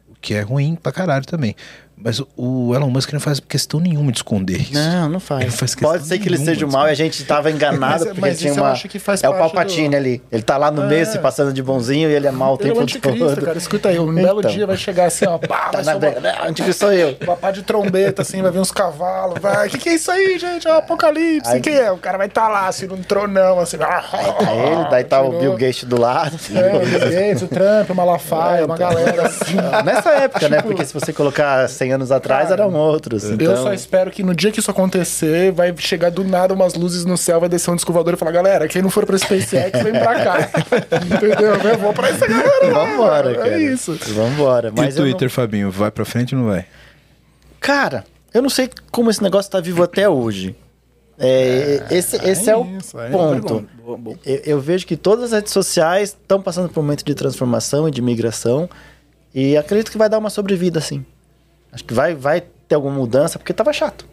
O que é ruim pra caralho também. Mas o- o Elon Musk não faz questão nenhuma de esconder isso. Não, não faz. Ele faz Pode ser que ele seja o mal e a gente tava enganado Mas- porque mas tinha uma... acho que faz é o Palpatine do- ali. Ele tá lá no É. meio se passando de bonzinho e ele é mal o Ele é o tempo anticristo, todo. cara. Escuta aí, um belo Então. dia vai chegar assim, ó. <laughs> Pá, Tá na uma- briga. Não, anticristo sou eu. <laughs> Uma pá de trombeta, assim, vai vir uns cavalos, vai. O que, que é isso aí, gente? É o apocalipse. Aí- Quem é? O cara vai estar lá, assim, num tronão, assim. Tá ele, daí tá o Tirou. Bill Gates do lado. É, o Bill Gates, o Trump, o Malafaia, uma galera assim. Nessa época, né? Porque se você colocar 100 anos atrás, eram outros. Eu Então, só espero que no dia que isso acontecer, vai chegar do nada umas luzes no céu, vai descer um descovador e falar, galera, quem não for pra SpaceX, vem pra cá. <laughs> Entendeu? Eu vou pra essa galera. Vambora, mano. cara. É isso. Vambora. E o Mas eu não- Twitter, Fabinho, vai pra frente ou não vai? Cara, eu não sei como esse negócio tá vivo até hoje. É, esse esse é, o isso, é ponto. Eu, eu vejo que todas as redes sociais estão passando por um momento de transformação e de migração. E acredito que vai dar uma sobrevida, sim. Acho que vai, vai ter alguma mudança, porque tava chato.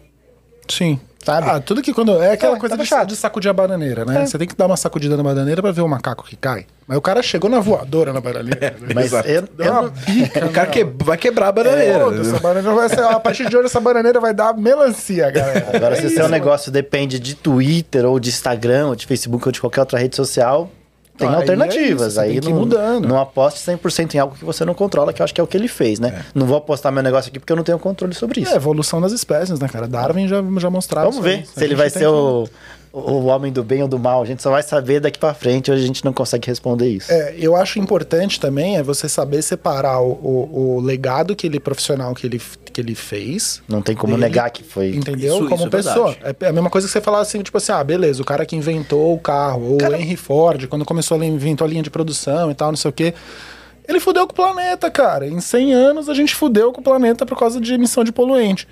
Sim. Sabe? Ah, tudo que quando. É aquela É, coisa de, chato. de sacudir a bananeira, né? É. Você tem que dar uma sacudida na bananeira pra ver o macaco que cai. Mas o cara chegou na voadora na bananeira. Mas Exato. eu, Deu eu uma bica, O cara meu. que, vai quebrar a bananeira. Essa bananeira vai ser, a partir de hoje essa bananeira vai dar melancia, galera. Agora, É se o isso, seu negócio depende de Twitter, ou de Instagram, ou de Facebook, ou de qualquer outra rede social, tem Aí é alternativas. isso, você aí tem não, mudando. não aposte 100% em algo que você não controla, que eu acho que é o que ele fez, né? Não vou apostar meu negócio aqui porque eu não tenho controle sobre isso. É, evolução das espécies, né, cara? Darwin já, já mostrava Vamos isso aí. ver se ele vai ser que- o, o homem do bem ou do mal. A gente só vai saber daqui pra frente, hoje a gente não consegue responder isso. É, eu acho importante também é você saber separar o, o, o legado que ele profissional que ele, que ele fez. Não tem como dele, negar que foi. Entendeu? Isso- Como isso é pessoa. É, a mesma coisa que você falar assim, tipo assim, ah, beleza, o cara que inventou o carro, ou o Henry Ford, quando começou a inventou a linha de produção e tal, não sei o quê. Ele fudeu com o planeta, cara. Em 100 anos a gente fudeu com o planeta por causa de emissão de poluente.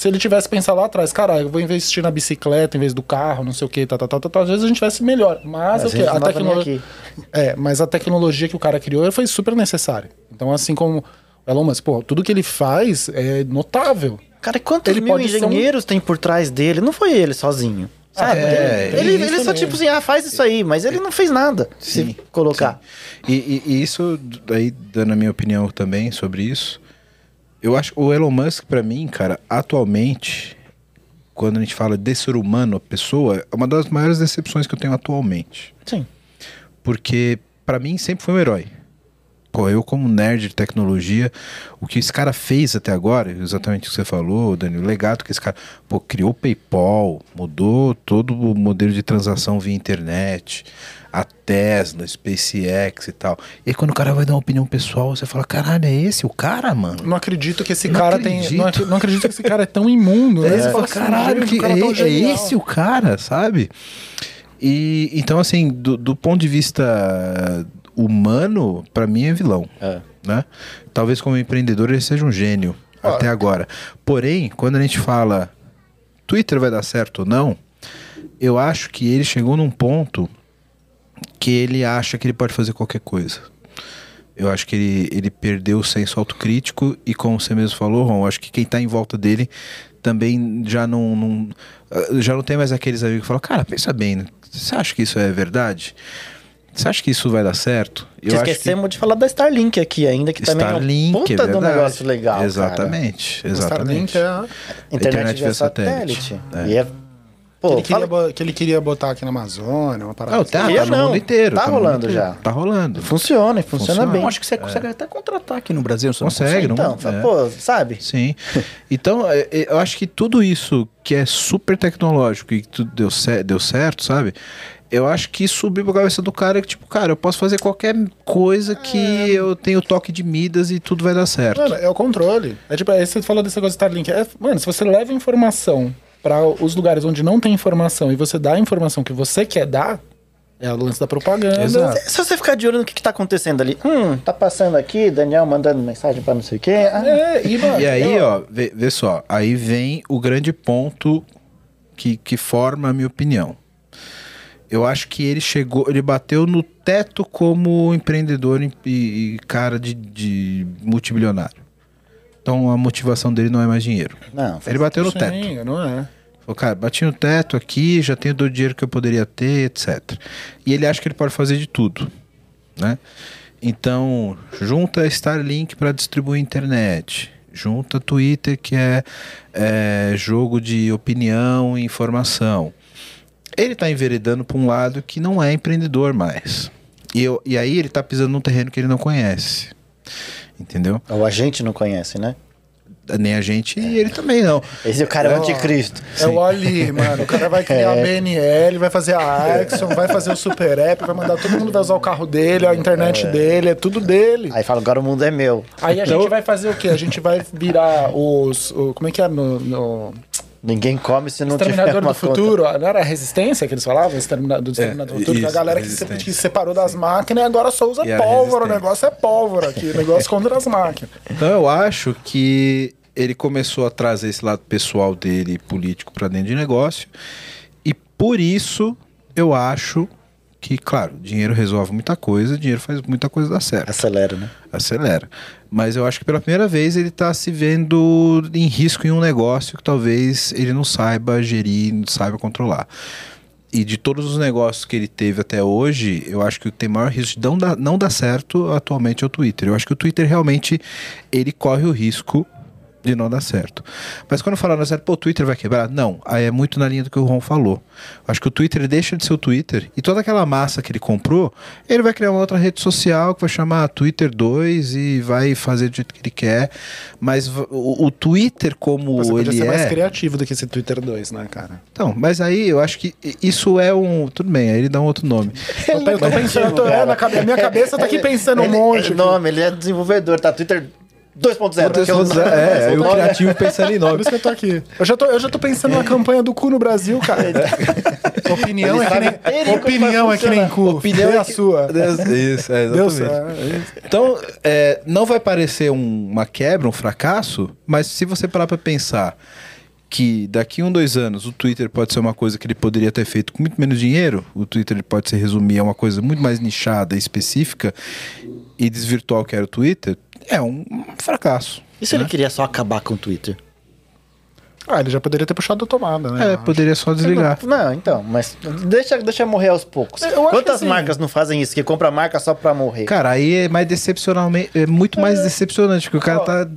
Se ele tivesse pensado lá atrás, cara, eu vou investir na bicicleta em vez do carro, não sei o que, tá, tá, tá, tá, tá, às vezes a gente tivesse melhor. Mas o que? A tecnologia. É, mas a tecnologia que o cara criou foi super necessária. Então, assim como Elon Musk, pô, tudo que ele faz é notável. Cara, e quantos Ele mil ser um- engenheiros tem por trás dele? Não foi ele sozinho. Sabe? É, ele isso ele só, tipo assim, ah, faz isso aí, mas ele não fez nada. se colocar. E, e- e isso, aí, dando a minha opinião também sobre isso, eu acho o Elon Musk, pra mim, cara, atualmente, quando a gente fala de ser humano, a pessoa, é uma das maiores decepções que eu tenho atualmente. Sim. Porque, pra mim, sempre foi um herói. pô, eu como nerd de tecnologia, o que esse cara fez até agora, exatamente o que você falou, Dani, o legado que esse cara, pô, criou o PayPal, mudou todo o modelo de transação via internet, a Tesla, SpaceX e tal. E aí quando o cara vai dar uma opinião pessoal, você fala, caralho, é esse o cara, mano? Não acredito que esse Não cara tem. acredito. Não, ac- não acredito que esse cara é tão imundo, né? Aí você fala, caralho, que o cara é, é genial." esse o cara, sabe? E então, assim, do, do ponto de vista humano, pra mim é vilão, É. né? Talvez como empreendedor ele seja um gênio Ó. até agora. Porém, quando a gente fala Twitter vai dar certo ou não, eu acho que ele chegou num ponto que ele acha que ele pode fazer qualquer coisa. Eu acho que ele, ele perdeu o senso autocrítico e, como você mesmo falou, Ron, acho que quem tá em volta dele também já não, não- ah, já não tem mais aqueles amigos que falam, cara, pensa bem, você acha que isso é verdade? Você acha que isso vai dar certo? Eu acho que Esquecemos de falar da Starlink aqui ainda, que também é Starlink, um puta é verdade. negócio legal, cara. Exatamente, O exatamente. Starlink é Internet, Internet via via satélite. satélite. É. E é... que, Pô, ele queria, fala- que ele queria botar aqui na Amazônia, uma parada Não, assim. tá, Queria tá no não. mundo inteiro. Tá mundo rolando inteiro. já. Tá rolando. funciona, funciona, Funciona. bem. Eu acho que você consegue até contratar aqui no Brasil. você não Consegue, não? Então, é. pô, sabe? Sim. Então, é, é, eu acho que tudo isso que é super tecnológico e que tudo deu, cer- deu certo, sabe? Eu acho que subiu pra cabeça do cara que, tipo, cara, eu posso fazer qualquer coisa que eu tenho toque de Midas e tudo vai dar certo. Mano, é o controle. É tipo, aí você falou desse negócio de Starlink. É, mano, se você leva informação para os lugares onde não tem informação e você dá a informação que você quer dar, é o lance da propaganda. Exato. Se você ficar de olho no que, que tá acontecendo ali, hum, tá passando aqui, Daniel mandando mensagem pra não sei o quê. Ah, É, e, mano, E aí, eu- ó, vê, vê só, aí vem o grande ponto que, que forma a minha opinião. Eu acho que ele chegou, ele bateu no teto como empreendedor e, e cara de, de multibilionário. Então a motivação dele não é mais dinheiro. Não, Ele bateu no Sim, teto. não é. Falou, cara, bati no teto aqui, já tenho do dinheiro que eu poderia ter, etc. E ele acha que ele pode fazer de tudo, né? Então, junta Starlink para distribuir internet, junta Twitter, que é, é, jogo de opinião e informação. Ele está enveredando para um lado que não é empreendedor mais. E, eu, e aí ele está pisando num terreno que ele não conhece. Entendeu? O agente não conhece, né? Nem a gente e ele também não. Esse cara é o anticristo. É o Ali, mano. O cara vai criar <laughs> a BNL, vai fazer a Axon, vai fazer o Super App, vai mandar todo mundo vai usar o carro dele, a internet dele, é tudo dele. Aí fala, agora o mundo é meu. Aí a gente vai fazer o quê? A gente vai virar os. o- como é que é no. no Ninguém come se não tiver Exterminador <laughs> uma do Futuro, não era a Resistência que eles falavam? Extermina- do Exterminador do Futuro, que a isso, galera que se, que se separou das máquinas e agora só usa E pólvora. O negócio é pólvora aqui, o negócio contra as máquinas. <laughs> Então eu acho que ele começou a trazer esse lado pessoal dele, político, para dentro de negócio. E por isso eu acho que, claro, dinheiro resolve muita coisa, dinheiro faz muita coisa dar certo. Acelera, né? Acelera. Mas eu acho que pela primeira vez ele está se vendo em risco em um negócio que talvez ele não saiba gerir, não saiba controlar. E de todos os negócios que ele teve até hoje, eu acho que o que tem maior risco de não dar, não dar certo atualmente é o Twitter. Eu acho que o Twitter realmente ele corre o risco de não dar certo. Mas quando falaram certo, pô, o Twitter vai quebrar? Não, aí é muito na linha do que o Ron falou. Acho que o Twitter deixa de ser o Twitter e toda aquela massa que ele comprou, ele vai criar uma outra rede social que vai chamar Twitter 2 e vai fazer do jeito que ele quer. Mas o, o Twitter como Você ele ser mais é, criativo do que esse Twitter 2, né, cara? então, mas aí eu acho que isso é um. Tudo bem, aí ele dá um outro nome. Eu <laughs> tô, eu tô pensando, eu tô, é, na minha cabeça tá aqui pensando um Ele- monte. ele- nome, ele é desenvolvedor, tá? Twitter 2.0. que é o- é, aí o criativo pensando em Por nome. isso que eu tô aqui. Eu já tô, eu já tô pensando na campanha do cu no Brasil, cara. Opinião é que nem, como opinião é que nem cu. Opinião é a sua. Isso, é, Deu exatamente. certo. Então, é, não vai parecer um- uma quebra, um fracasso, mas se você parar pra pensar que daqui a um, dois anos o Twitter pode ser uma coisa que ele poderia ter feito com muito menos dinheiro, o Twitter ele pode se resumir a uma coisa muito mais nichada e específica e desvirtuar o que era o Twitter, é um fracasso. E se ele né? queria só acabar com o Twitter? Ah, ele já poderia ter puxado a tomada, né? É, poderia só desligar. Não, então, mas deixa, deixa morrer aos poucos. Que Quantas assim- marcas não fazem isso? Que compra a marca só pra morrer? Cara, aí é mais decepcionalmente, é muito mais decepcionante, porque o cara tá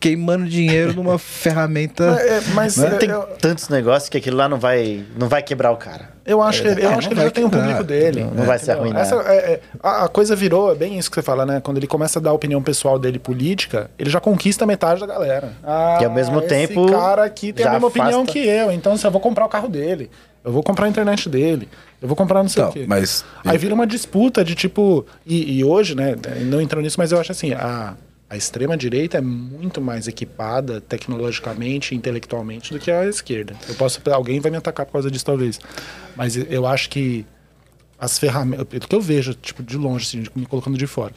queimando dinheiro numa <laughs> ferramenta. É, mas Né? é, Tem eu, tantos negócios que aquilo lá não vai, não vai quebrar o cara. eu acho que, ele- eu É, acho não que ele já tem um quebrar. público dele. Não vai se entendeu? arruinar. Essa, é, é, a, a coisa virou, é bem isso que você fala, né? Quando ele começa a dar a opinião pessoal dele política, ele já conquista metade da galera. Ah, E ao mesmo esse tempo, cara aqui tem a mesma opinião afasta. que eu, então se eu vou comprar o carro dele, eu vou comprar a internet dele, eu vou comprar não sei Não, o quê. mas- Aí vira uma disputa de tipo. E, e hoje, né? Não entrando nisso, mas eu acho assim, a, a extrema-direita é muito mais equipada tecnologicamente e intelectualmente do que a esquerda. Eu posso. Alguém vai me atacar por causa disso, talvez. Mas eu acho que as ferramentas. Pelo que eu vejo, tipo, de longe, assim, me colocando de fora,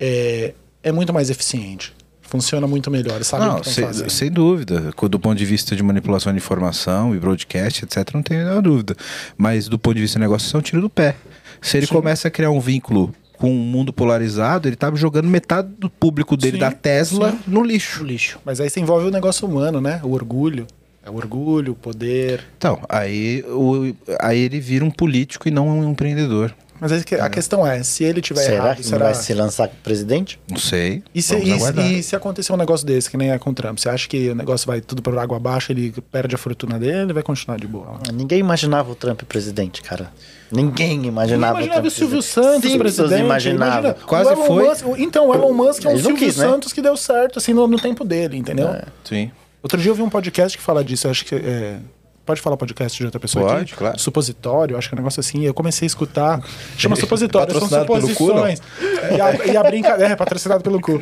é, é muito mais eficiente. Funciona muito melhor, sabe o Não, sem, sem dúvida. Do ponto de vista de manipulação de informação e broadcast, etc., não tem nenhuma dúvida. Mas do ponto de vista de negócio, isso é um tiro do pé. Se ele começa a criar um vínculo com um mundo polarizado, ele tá jogando metade do público dele Sim, da Tesla sim. no lixo. lixo. Mas aí você envolve o negócio humano, né? O orgulho. É o orgulho, o poder. Então, aí, o, aí ele vira um político e não um empreendedor. Mas a questão é, se ele tiver será errado, que será... vai se lançar presidente? Não sei. E se, e- e se acontecer um negócio desse, que nem é com o Trump, você acha que o negócio vai tudo por água abaixo, ele perde a fortuna dele vai continuar de boa? Ninguém imaginava o Trump presidente, cara. Ninguém imaginava, imaginava Trump o Silvio. Santos Simpsons presidente. imaginava. imagina. Quase O foi. Musk- então, o Elon Musk é um Silvio quis, né? Santos que deu certo, assim, no, no tempo dele, entendeu? É. Sim. Outro dia eu vi um podcast que fala disso, eu acho que é... Pode falar podcast de outra pessoa Pode, aqui? claro. Supositório, acho que é um negócio assim. Eu comecei a escutar. Chama <laughs> supositório, são pelo cu, suposições. E a, e a brincadeira. É, patrocinado pelo cu.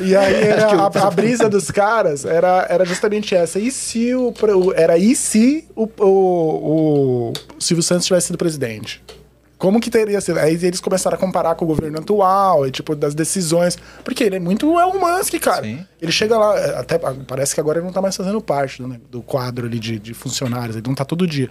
E aí <laughs> era, a, a brisa dos caras era, era justamente essa. E se o- Era e se o, o, o Silvio Santos tivesse sido presidente? Como que teria sido? Aí eles começaram a comparar com o governo atual e, tipo, das decisões. Porque ele é muito Elon Musk, cara. Sim. Ele chega lá, é, até parece que agora ele não tá mais fazendo parte do, né, do quadro ali de, de funcionários, ele não tá todo dia.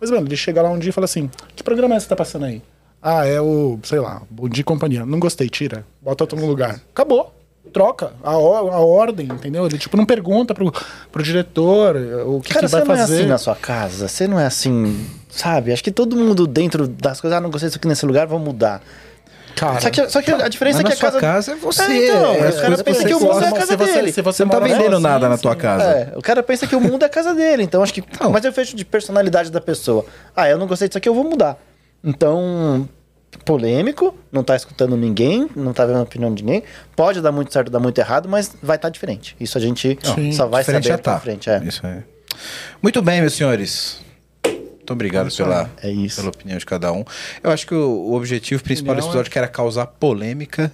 Mas, mano, ele chega lá um dia e fala assim: que programa é esse que tá passando aí? Ah, é o, sei lá, Bom Dia Companhia. Não gostei, tira. Bota outro no lugar. Acabou. Troca a, or- a ordem, entendeu? Ele, tipo, não pergunta pro, pro diretor eh, o que, Cara, que vai você não é fazer. assim na sua casa, você não é assim, sabe? Acho que todo mundo dentro das coisas, ah, não gostei disso aqui nesse lugar, vou mudar. Cara, Só que, só que a diferença Mas é que a sua casa... casa é você. É, então, é o as cara pensa você que o mundo gosta. é a casa se você, dele. se você, não tá mora vendendo sozinho, nada na sim. tua casa. É, o cara pensa que o mundo é a casa dele, então acho que. Não. Mas eu fecho de personalidade da pessoa. Ah, eu não gostei disso aqui, eu vou mudar. Então, polêmico, não tá escutando ninguém, não tá vendo a opinião de ninguém. Pode dar muito certo, dar muito errado, mas vai estar diferente. Isso a gente Sim. só vai saber já pra tá. frente. É. Isso aí. Muito bem, meus senhores. Muito obrigado pela, É isso. pela opinião de cada um. Eu acho que o, o objetivo principal desse Opinião episódio que era causar polêmica.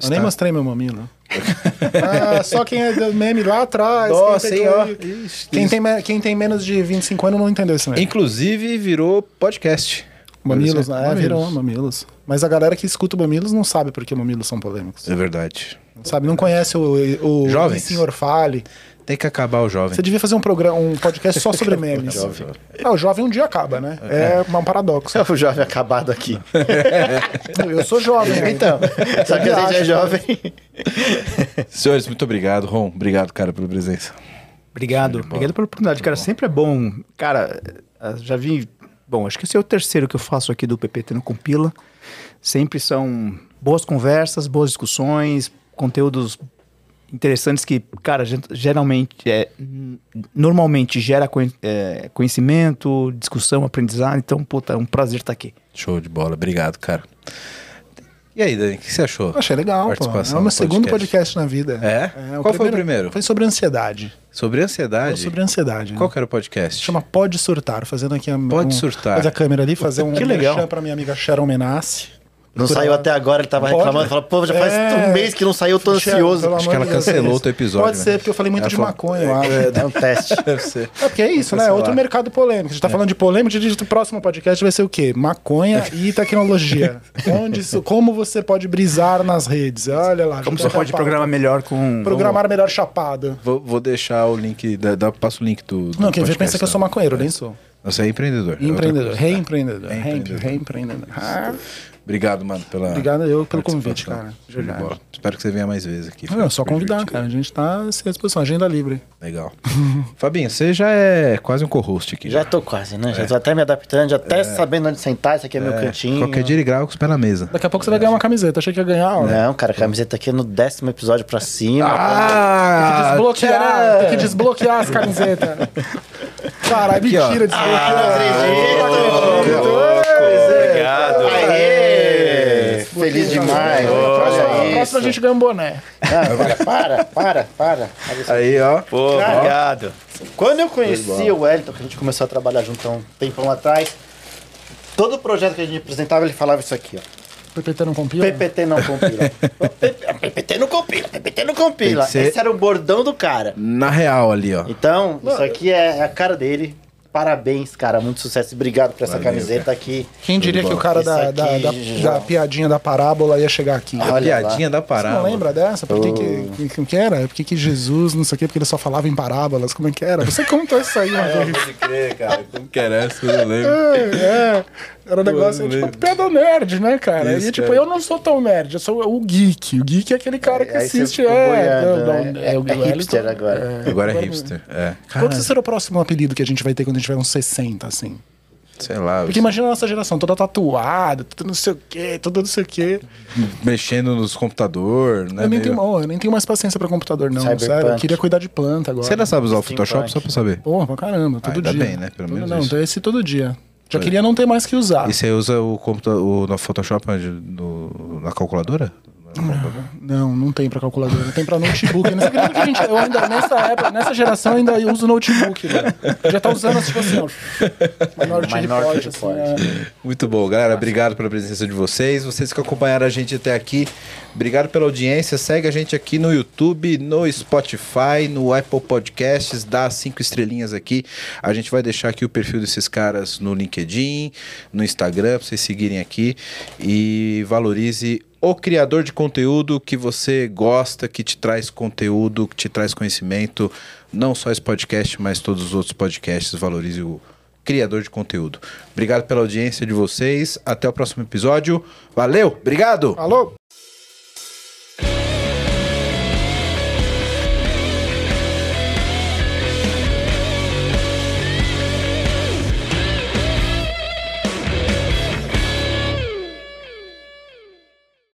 Eu nem está- mostrei meu mamilo. <laughs> ah, só quem é do meme lá atrás. Nossa, quem, pegou. Ixi, quem, tem, quem tem menos de 25 anos não entendeu isso mesmo. Inclusive virou podcast. Mamilos, Por né? É, virou mamilos. Mas a galera que escuta o mamilos não sabe porque mamilos são polêmicos. É verdade. Não sabe, não conhece o, o Jovens. senhor Fale. Tem que acabar o jovem. Você devia fazer um programa, um podcast só <laughs> sobre memes. Jovem. Ah, o jovem um dia acaba, né? É, um paradoxo. O jovem acabado aqui. <laughs> Eu sou jovem. ainda. Então, só que a gente é jovem. <laughs> Senhores, muito obrigado. Ron, obrigado, cara, pela presença. Obrigado. Obrigado pela oportunidade, cara. Sempre é bom. Cara, já vi. Bom, acho que esse é o terceiro que eu faço aqui do PPT no Compila. Sempre são boas conversas, boas discussões, conteúdos interessantes que, cara, geralmente, é, normalmente gera é, conhecimento, discussão, aprendizado. Então, puta, é um prazer estar aqui. Show de bola. Obrigado, cara. E aí, Dani, o que você achou? Eu achei legal, pô. É o meu segundo podcast na vida. É? Qual foi o primeiro? Foi sobre ansiedade. Sobre ansiedade? Foi sobre ansiedade. né? Qual que era o podcast? Chama Pode Surtar, fazendo aqui a Pode um- Surtar. Fazer a câmera ali, fazer um Que legal. pra minha amiga Sharon Menassi. Não saiu até agora, ele tava Pode. reclamando. Falou, pô, já faz É. um mês que não saiu, eu tô ansioso. Acho que ela cancelou é outro episódio, Pode né? ser, porque eu falei muito Ela de falou- maconha, eu acho. É um teste. <laughs> Deve ser. É porque é isso, né? É outro mercado polêmico. A gente tá falando de polêmica, o próximo podcast vai ser o quê? Maconha e tecnologia. <laughs> Onde, isso- como você pode brisar nas redes? Olha lá. Como você pode programar melhor com. Programar melhor chapado. Vou, vou deixar o link, da, da- passo o link do. do Não, quem vê pensa que eu sou tá? maconheiro, eu nem sou. Você é empreendedor. é Empreendedor, reempreendedor, Reempreendedor. reempreendedor. Ah, Obrigado, mano, pela. Obrigado eu pelo convite, cara. De verdade. Espero que você venha mais vezes aqui. Não, é só convidar, divertido. cara. A gente tá à sua disposição, agenda livre. Legal. <laughs> Fabinho, você já é quase um co-host aqui. Já tô quase, né? Já tô até me adaptando, já até sabendo onde sentar. Esse aqui é, meu cantinho. Qualquer dia ele grava com os pés na mesa. Daqui a pouco você vai ganhar uma camiseta. Achei que ia ganhar, ó. Não, cara, a camiseta aqui é no décimo episódio pra cima. Ah! Desbloquear, tem que desbloquear as camisetas. Caralho, Aqui, ó. mentira, Obrigado. Aê! Feliz demais. Olha isso. a gente ganha um boné. Ah, para, para, para. Aí, ó. Pô, obrigado. Quando eu conheci o Wellington, que a gente começou a trabalhar junto há um tempão atrás, todo projeto que a gente apresentava, ele falava isso aqui, ó. PPT não compila? PPT não compila. <laughs> PPT não compila, PPT não compila. Esse era o bordão do cara. Na real ali, ó. Então, isso aqui é a cara dele. Parabéns, cara. Muito sucesso. Obrigado por essa Valeu, camiseta aqui. Quem diria que o cara da, da, da, da piadinha da parábola ia chegar aqui? Olha Piadinha da Você parada. não lembra dessa? Por que, que, que, que era? Por que, que Jesus, não sei o quê, porque ele só falava em parábolas? Como é que era? Você contou isso aí uma vez. Pode crer, cara. <laughs> Como que era essa? Eu não lembro. É, é. Era um negócio, eu tipo, piada nerd, né, cara? Isso, e tipo, cara. eu não sou tão nerd, eu sou o geek. O geek é aquele cara que Aí você assiste. É, boiando, né? não, É- o é Wellington- hipster agora. Agora é hipster. É. Qual que será o próximo apelido que a gente vai ter quando a gente tiver uns 60, assim? Sei lá. Porque imagina a nossa geração toda tatuada, tudo não sei o quê, tudo não sei o quê. Mexendo nos computadores, né? eu, nem meio- tenho, oh, eu nem tenho mais paciência pra computador, não. Cyberpunk. Sério, eu queria cuidar de planta agora. Você ainda sabe usar o. Photoshop só pra saber? Porra, pra caramba, todo ainda dia. bem, né? Pelo Todo- menos Não, isso. então esse todo dia. Já queria não ter mais que usar. E você usa o computador o, no Photoshop no, na calculadora? Não, não tem pra calculadora, tem pra notebook. Não sei que a gente, eu ainda, nessa época, nessa geração, eu ainda uso notebook, velho. Já tá usando, tipo assim, ó. Minority, Minority Report, assim, é. Muito bom, galera. Obrigado pela presença de vocês. Vocês que acompanharam a gente até aqui, obrigado pela audiência. Segue a gente aqui no YouTube, no Spotify, no Apple Podcasts. Dá cinco estrelinhas aqui. A gente vai deixar aqui o perfil desses caras no LinkedIn, no Instagram, pra vocês seguirem aqui. E valorize o criador de conteúdo que você gosta, que te traz conteúdo, que te traz conhecimento. Não só esse podcast, mas todos os outros podcasts. Valorize o criador de conteúdo. Obrigado pela audiência de vocês. Até o próximo episódio. Valeu, obrigado! Alô?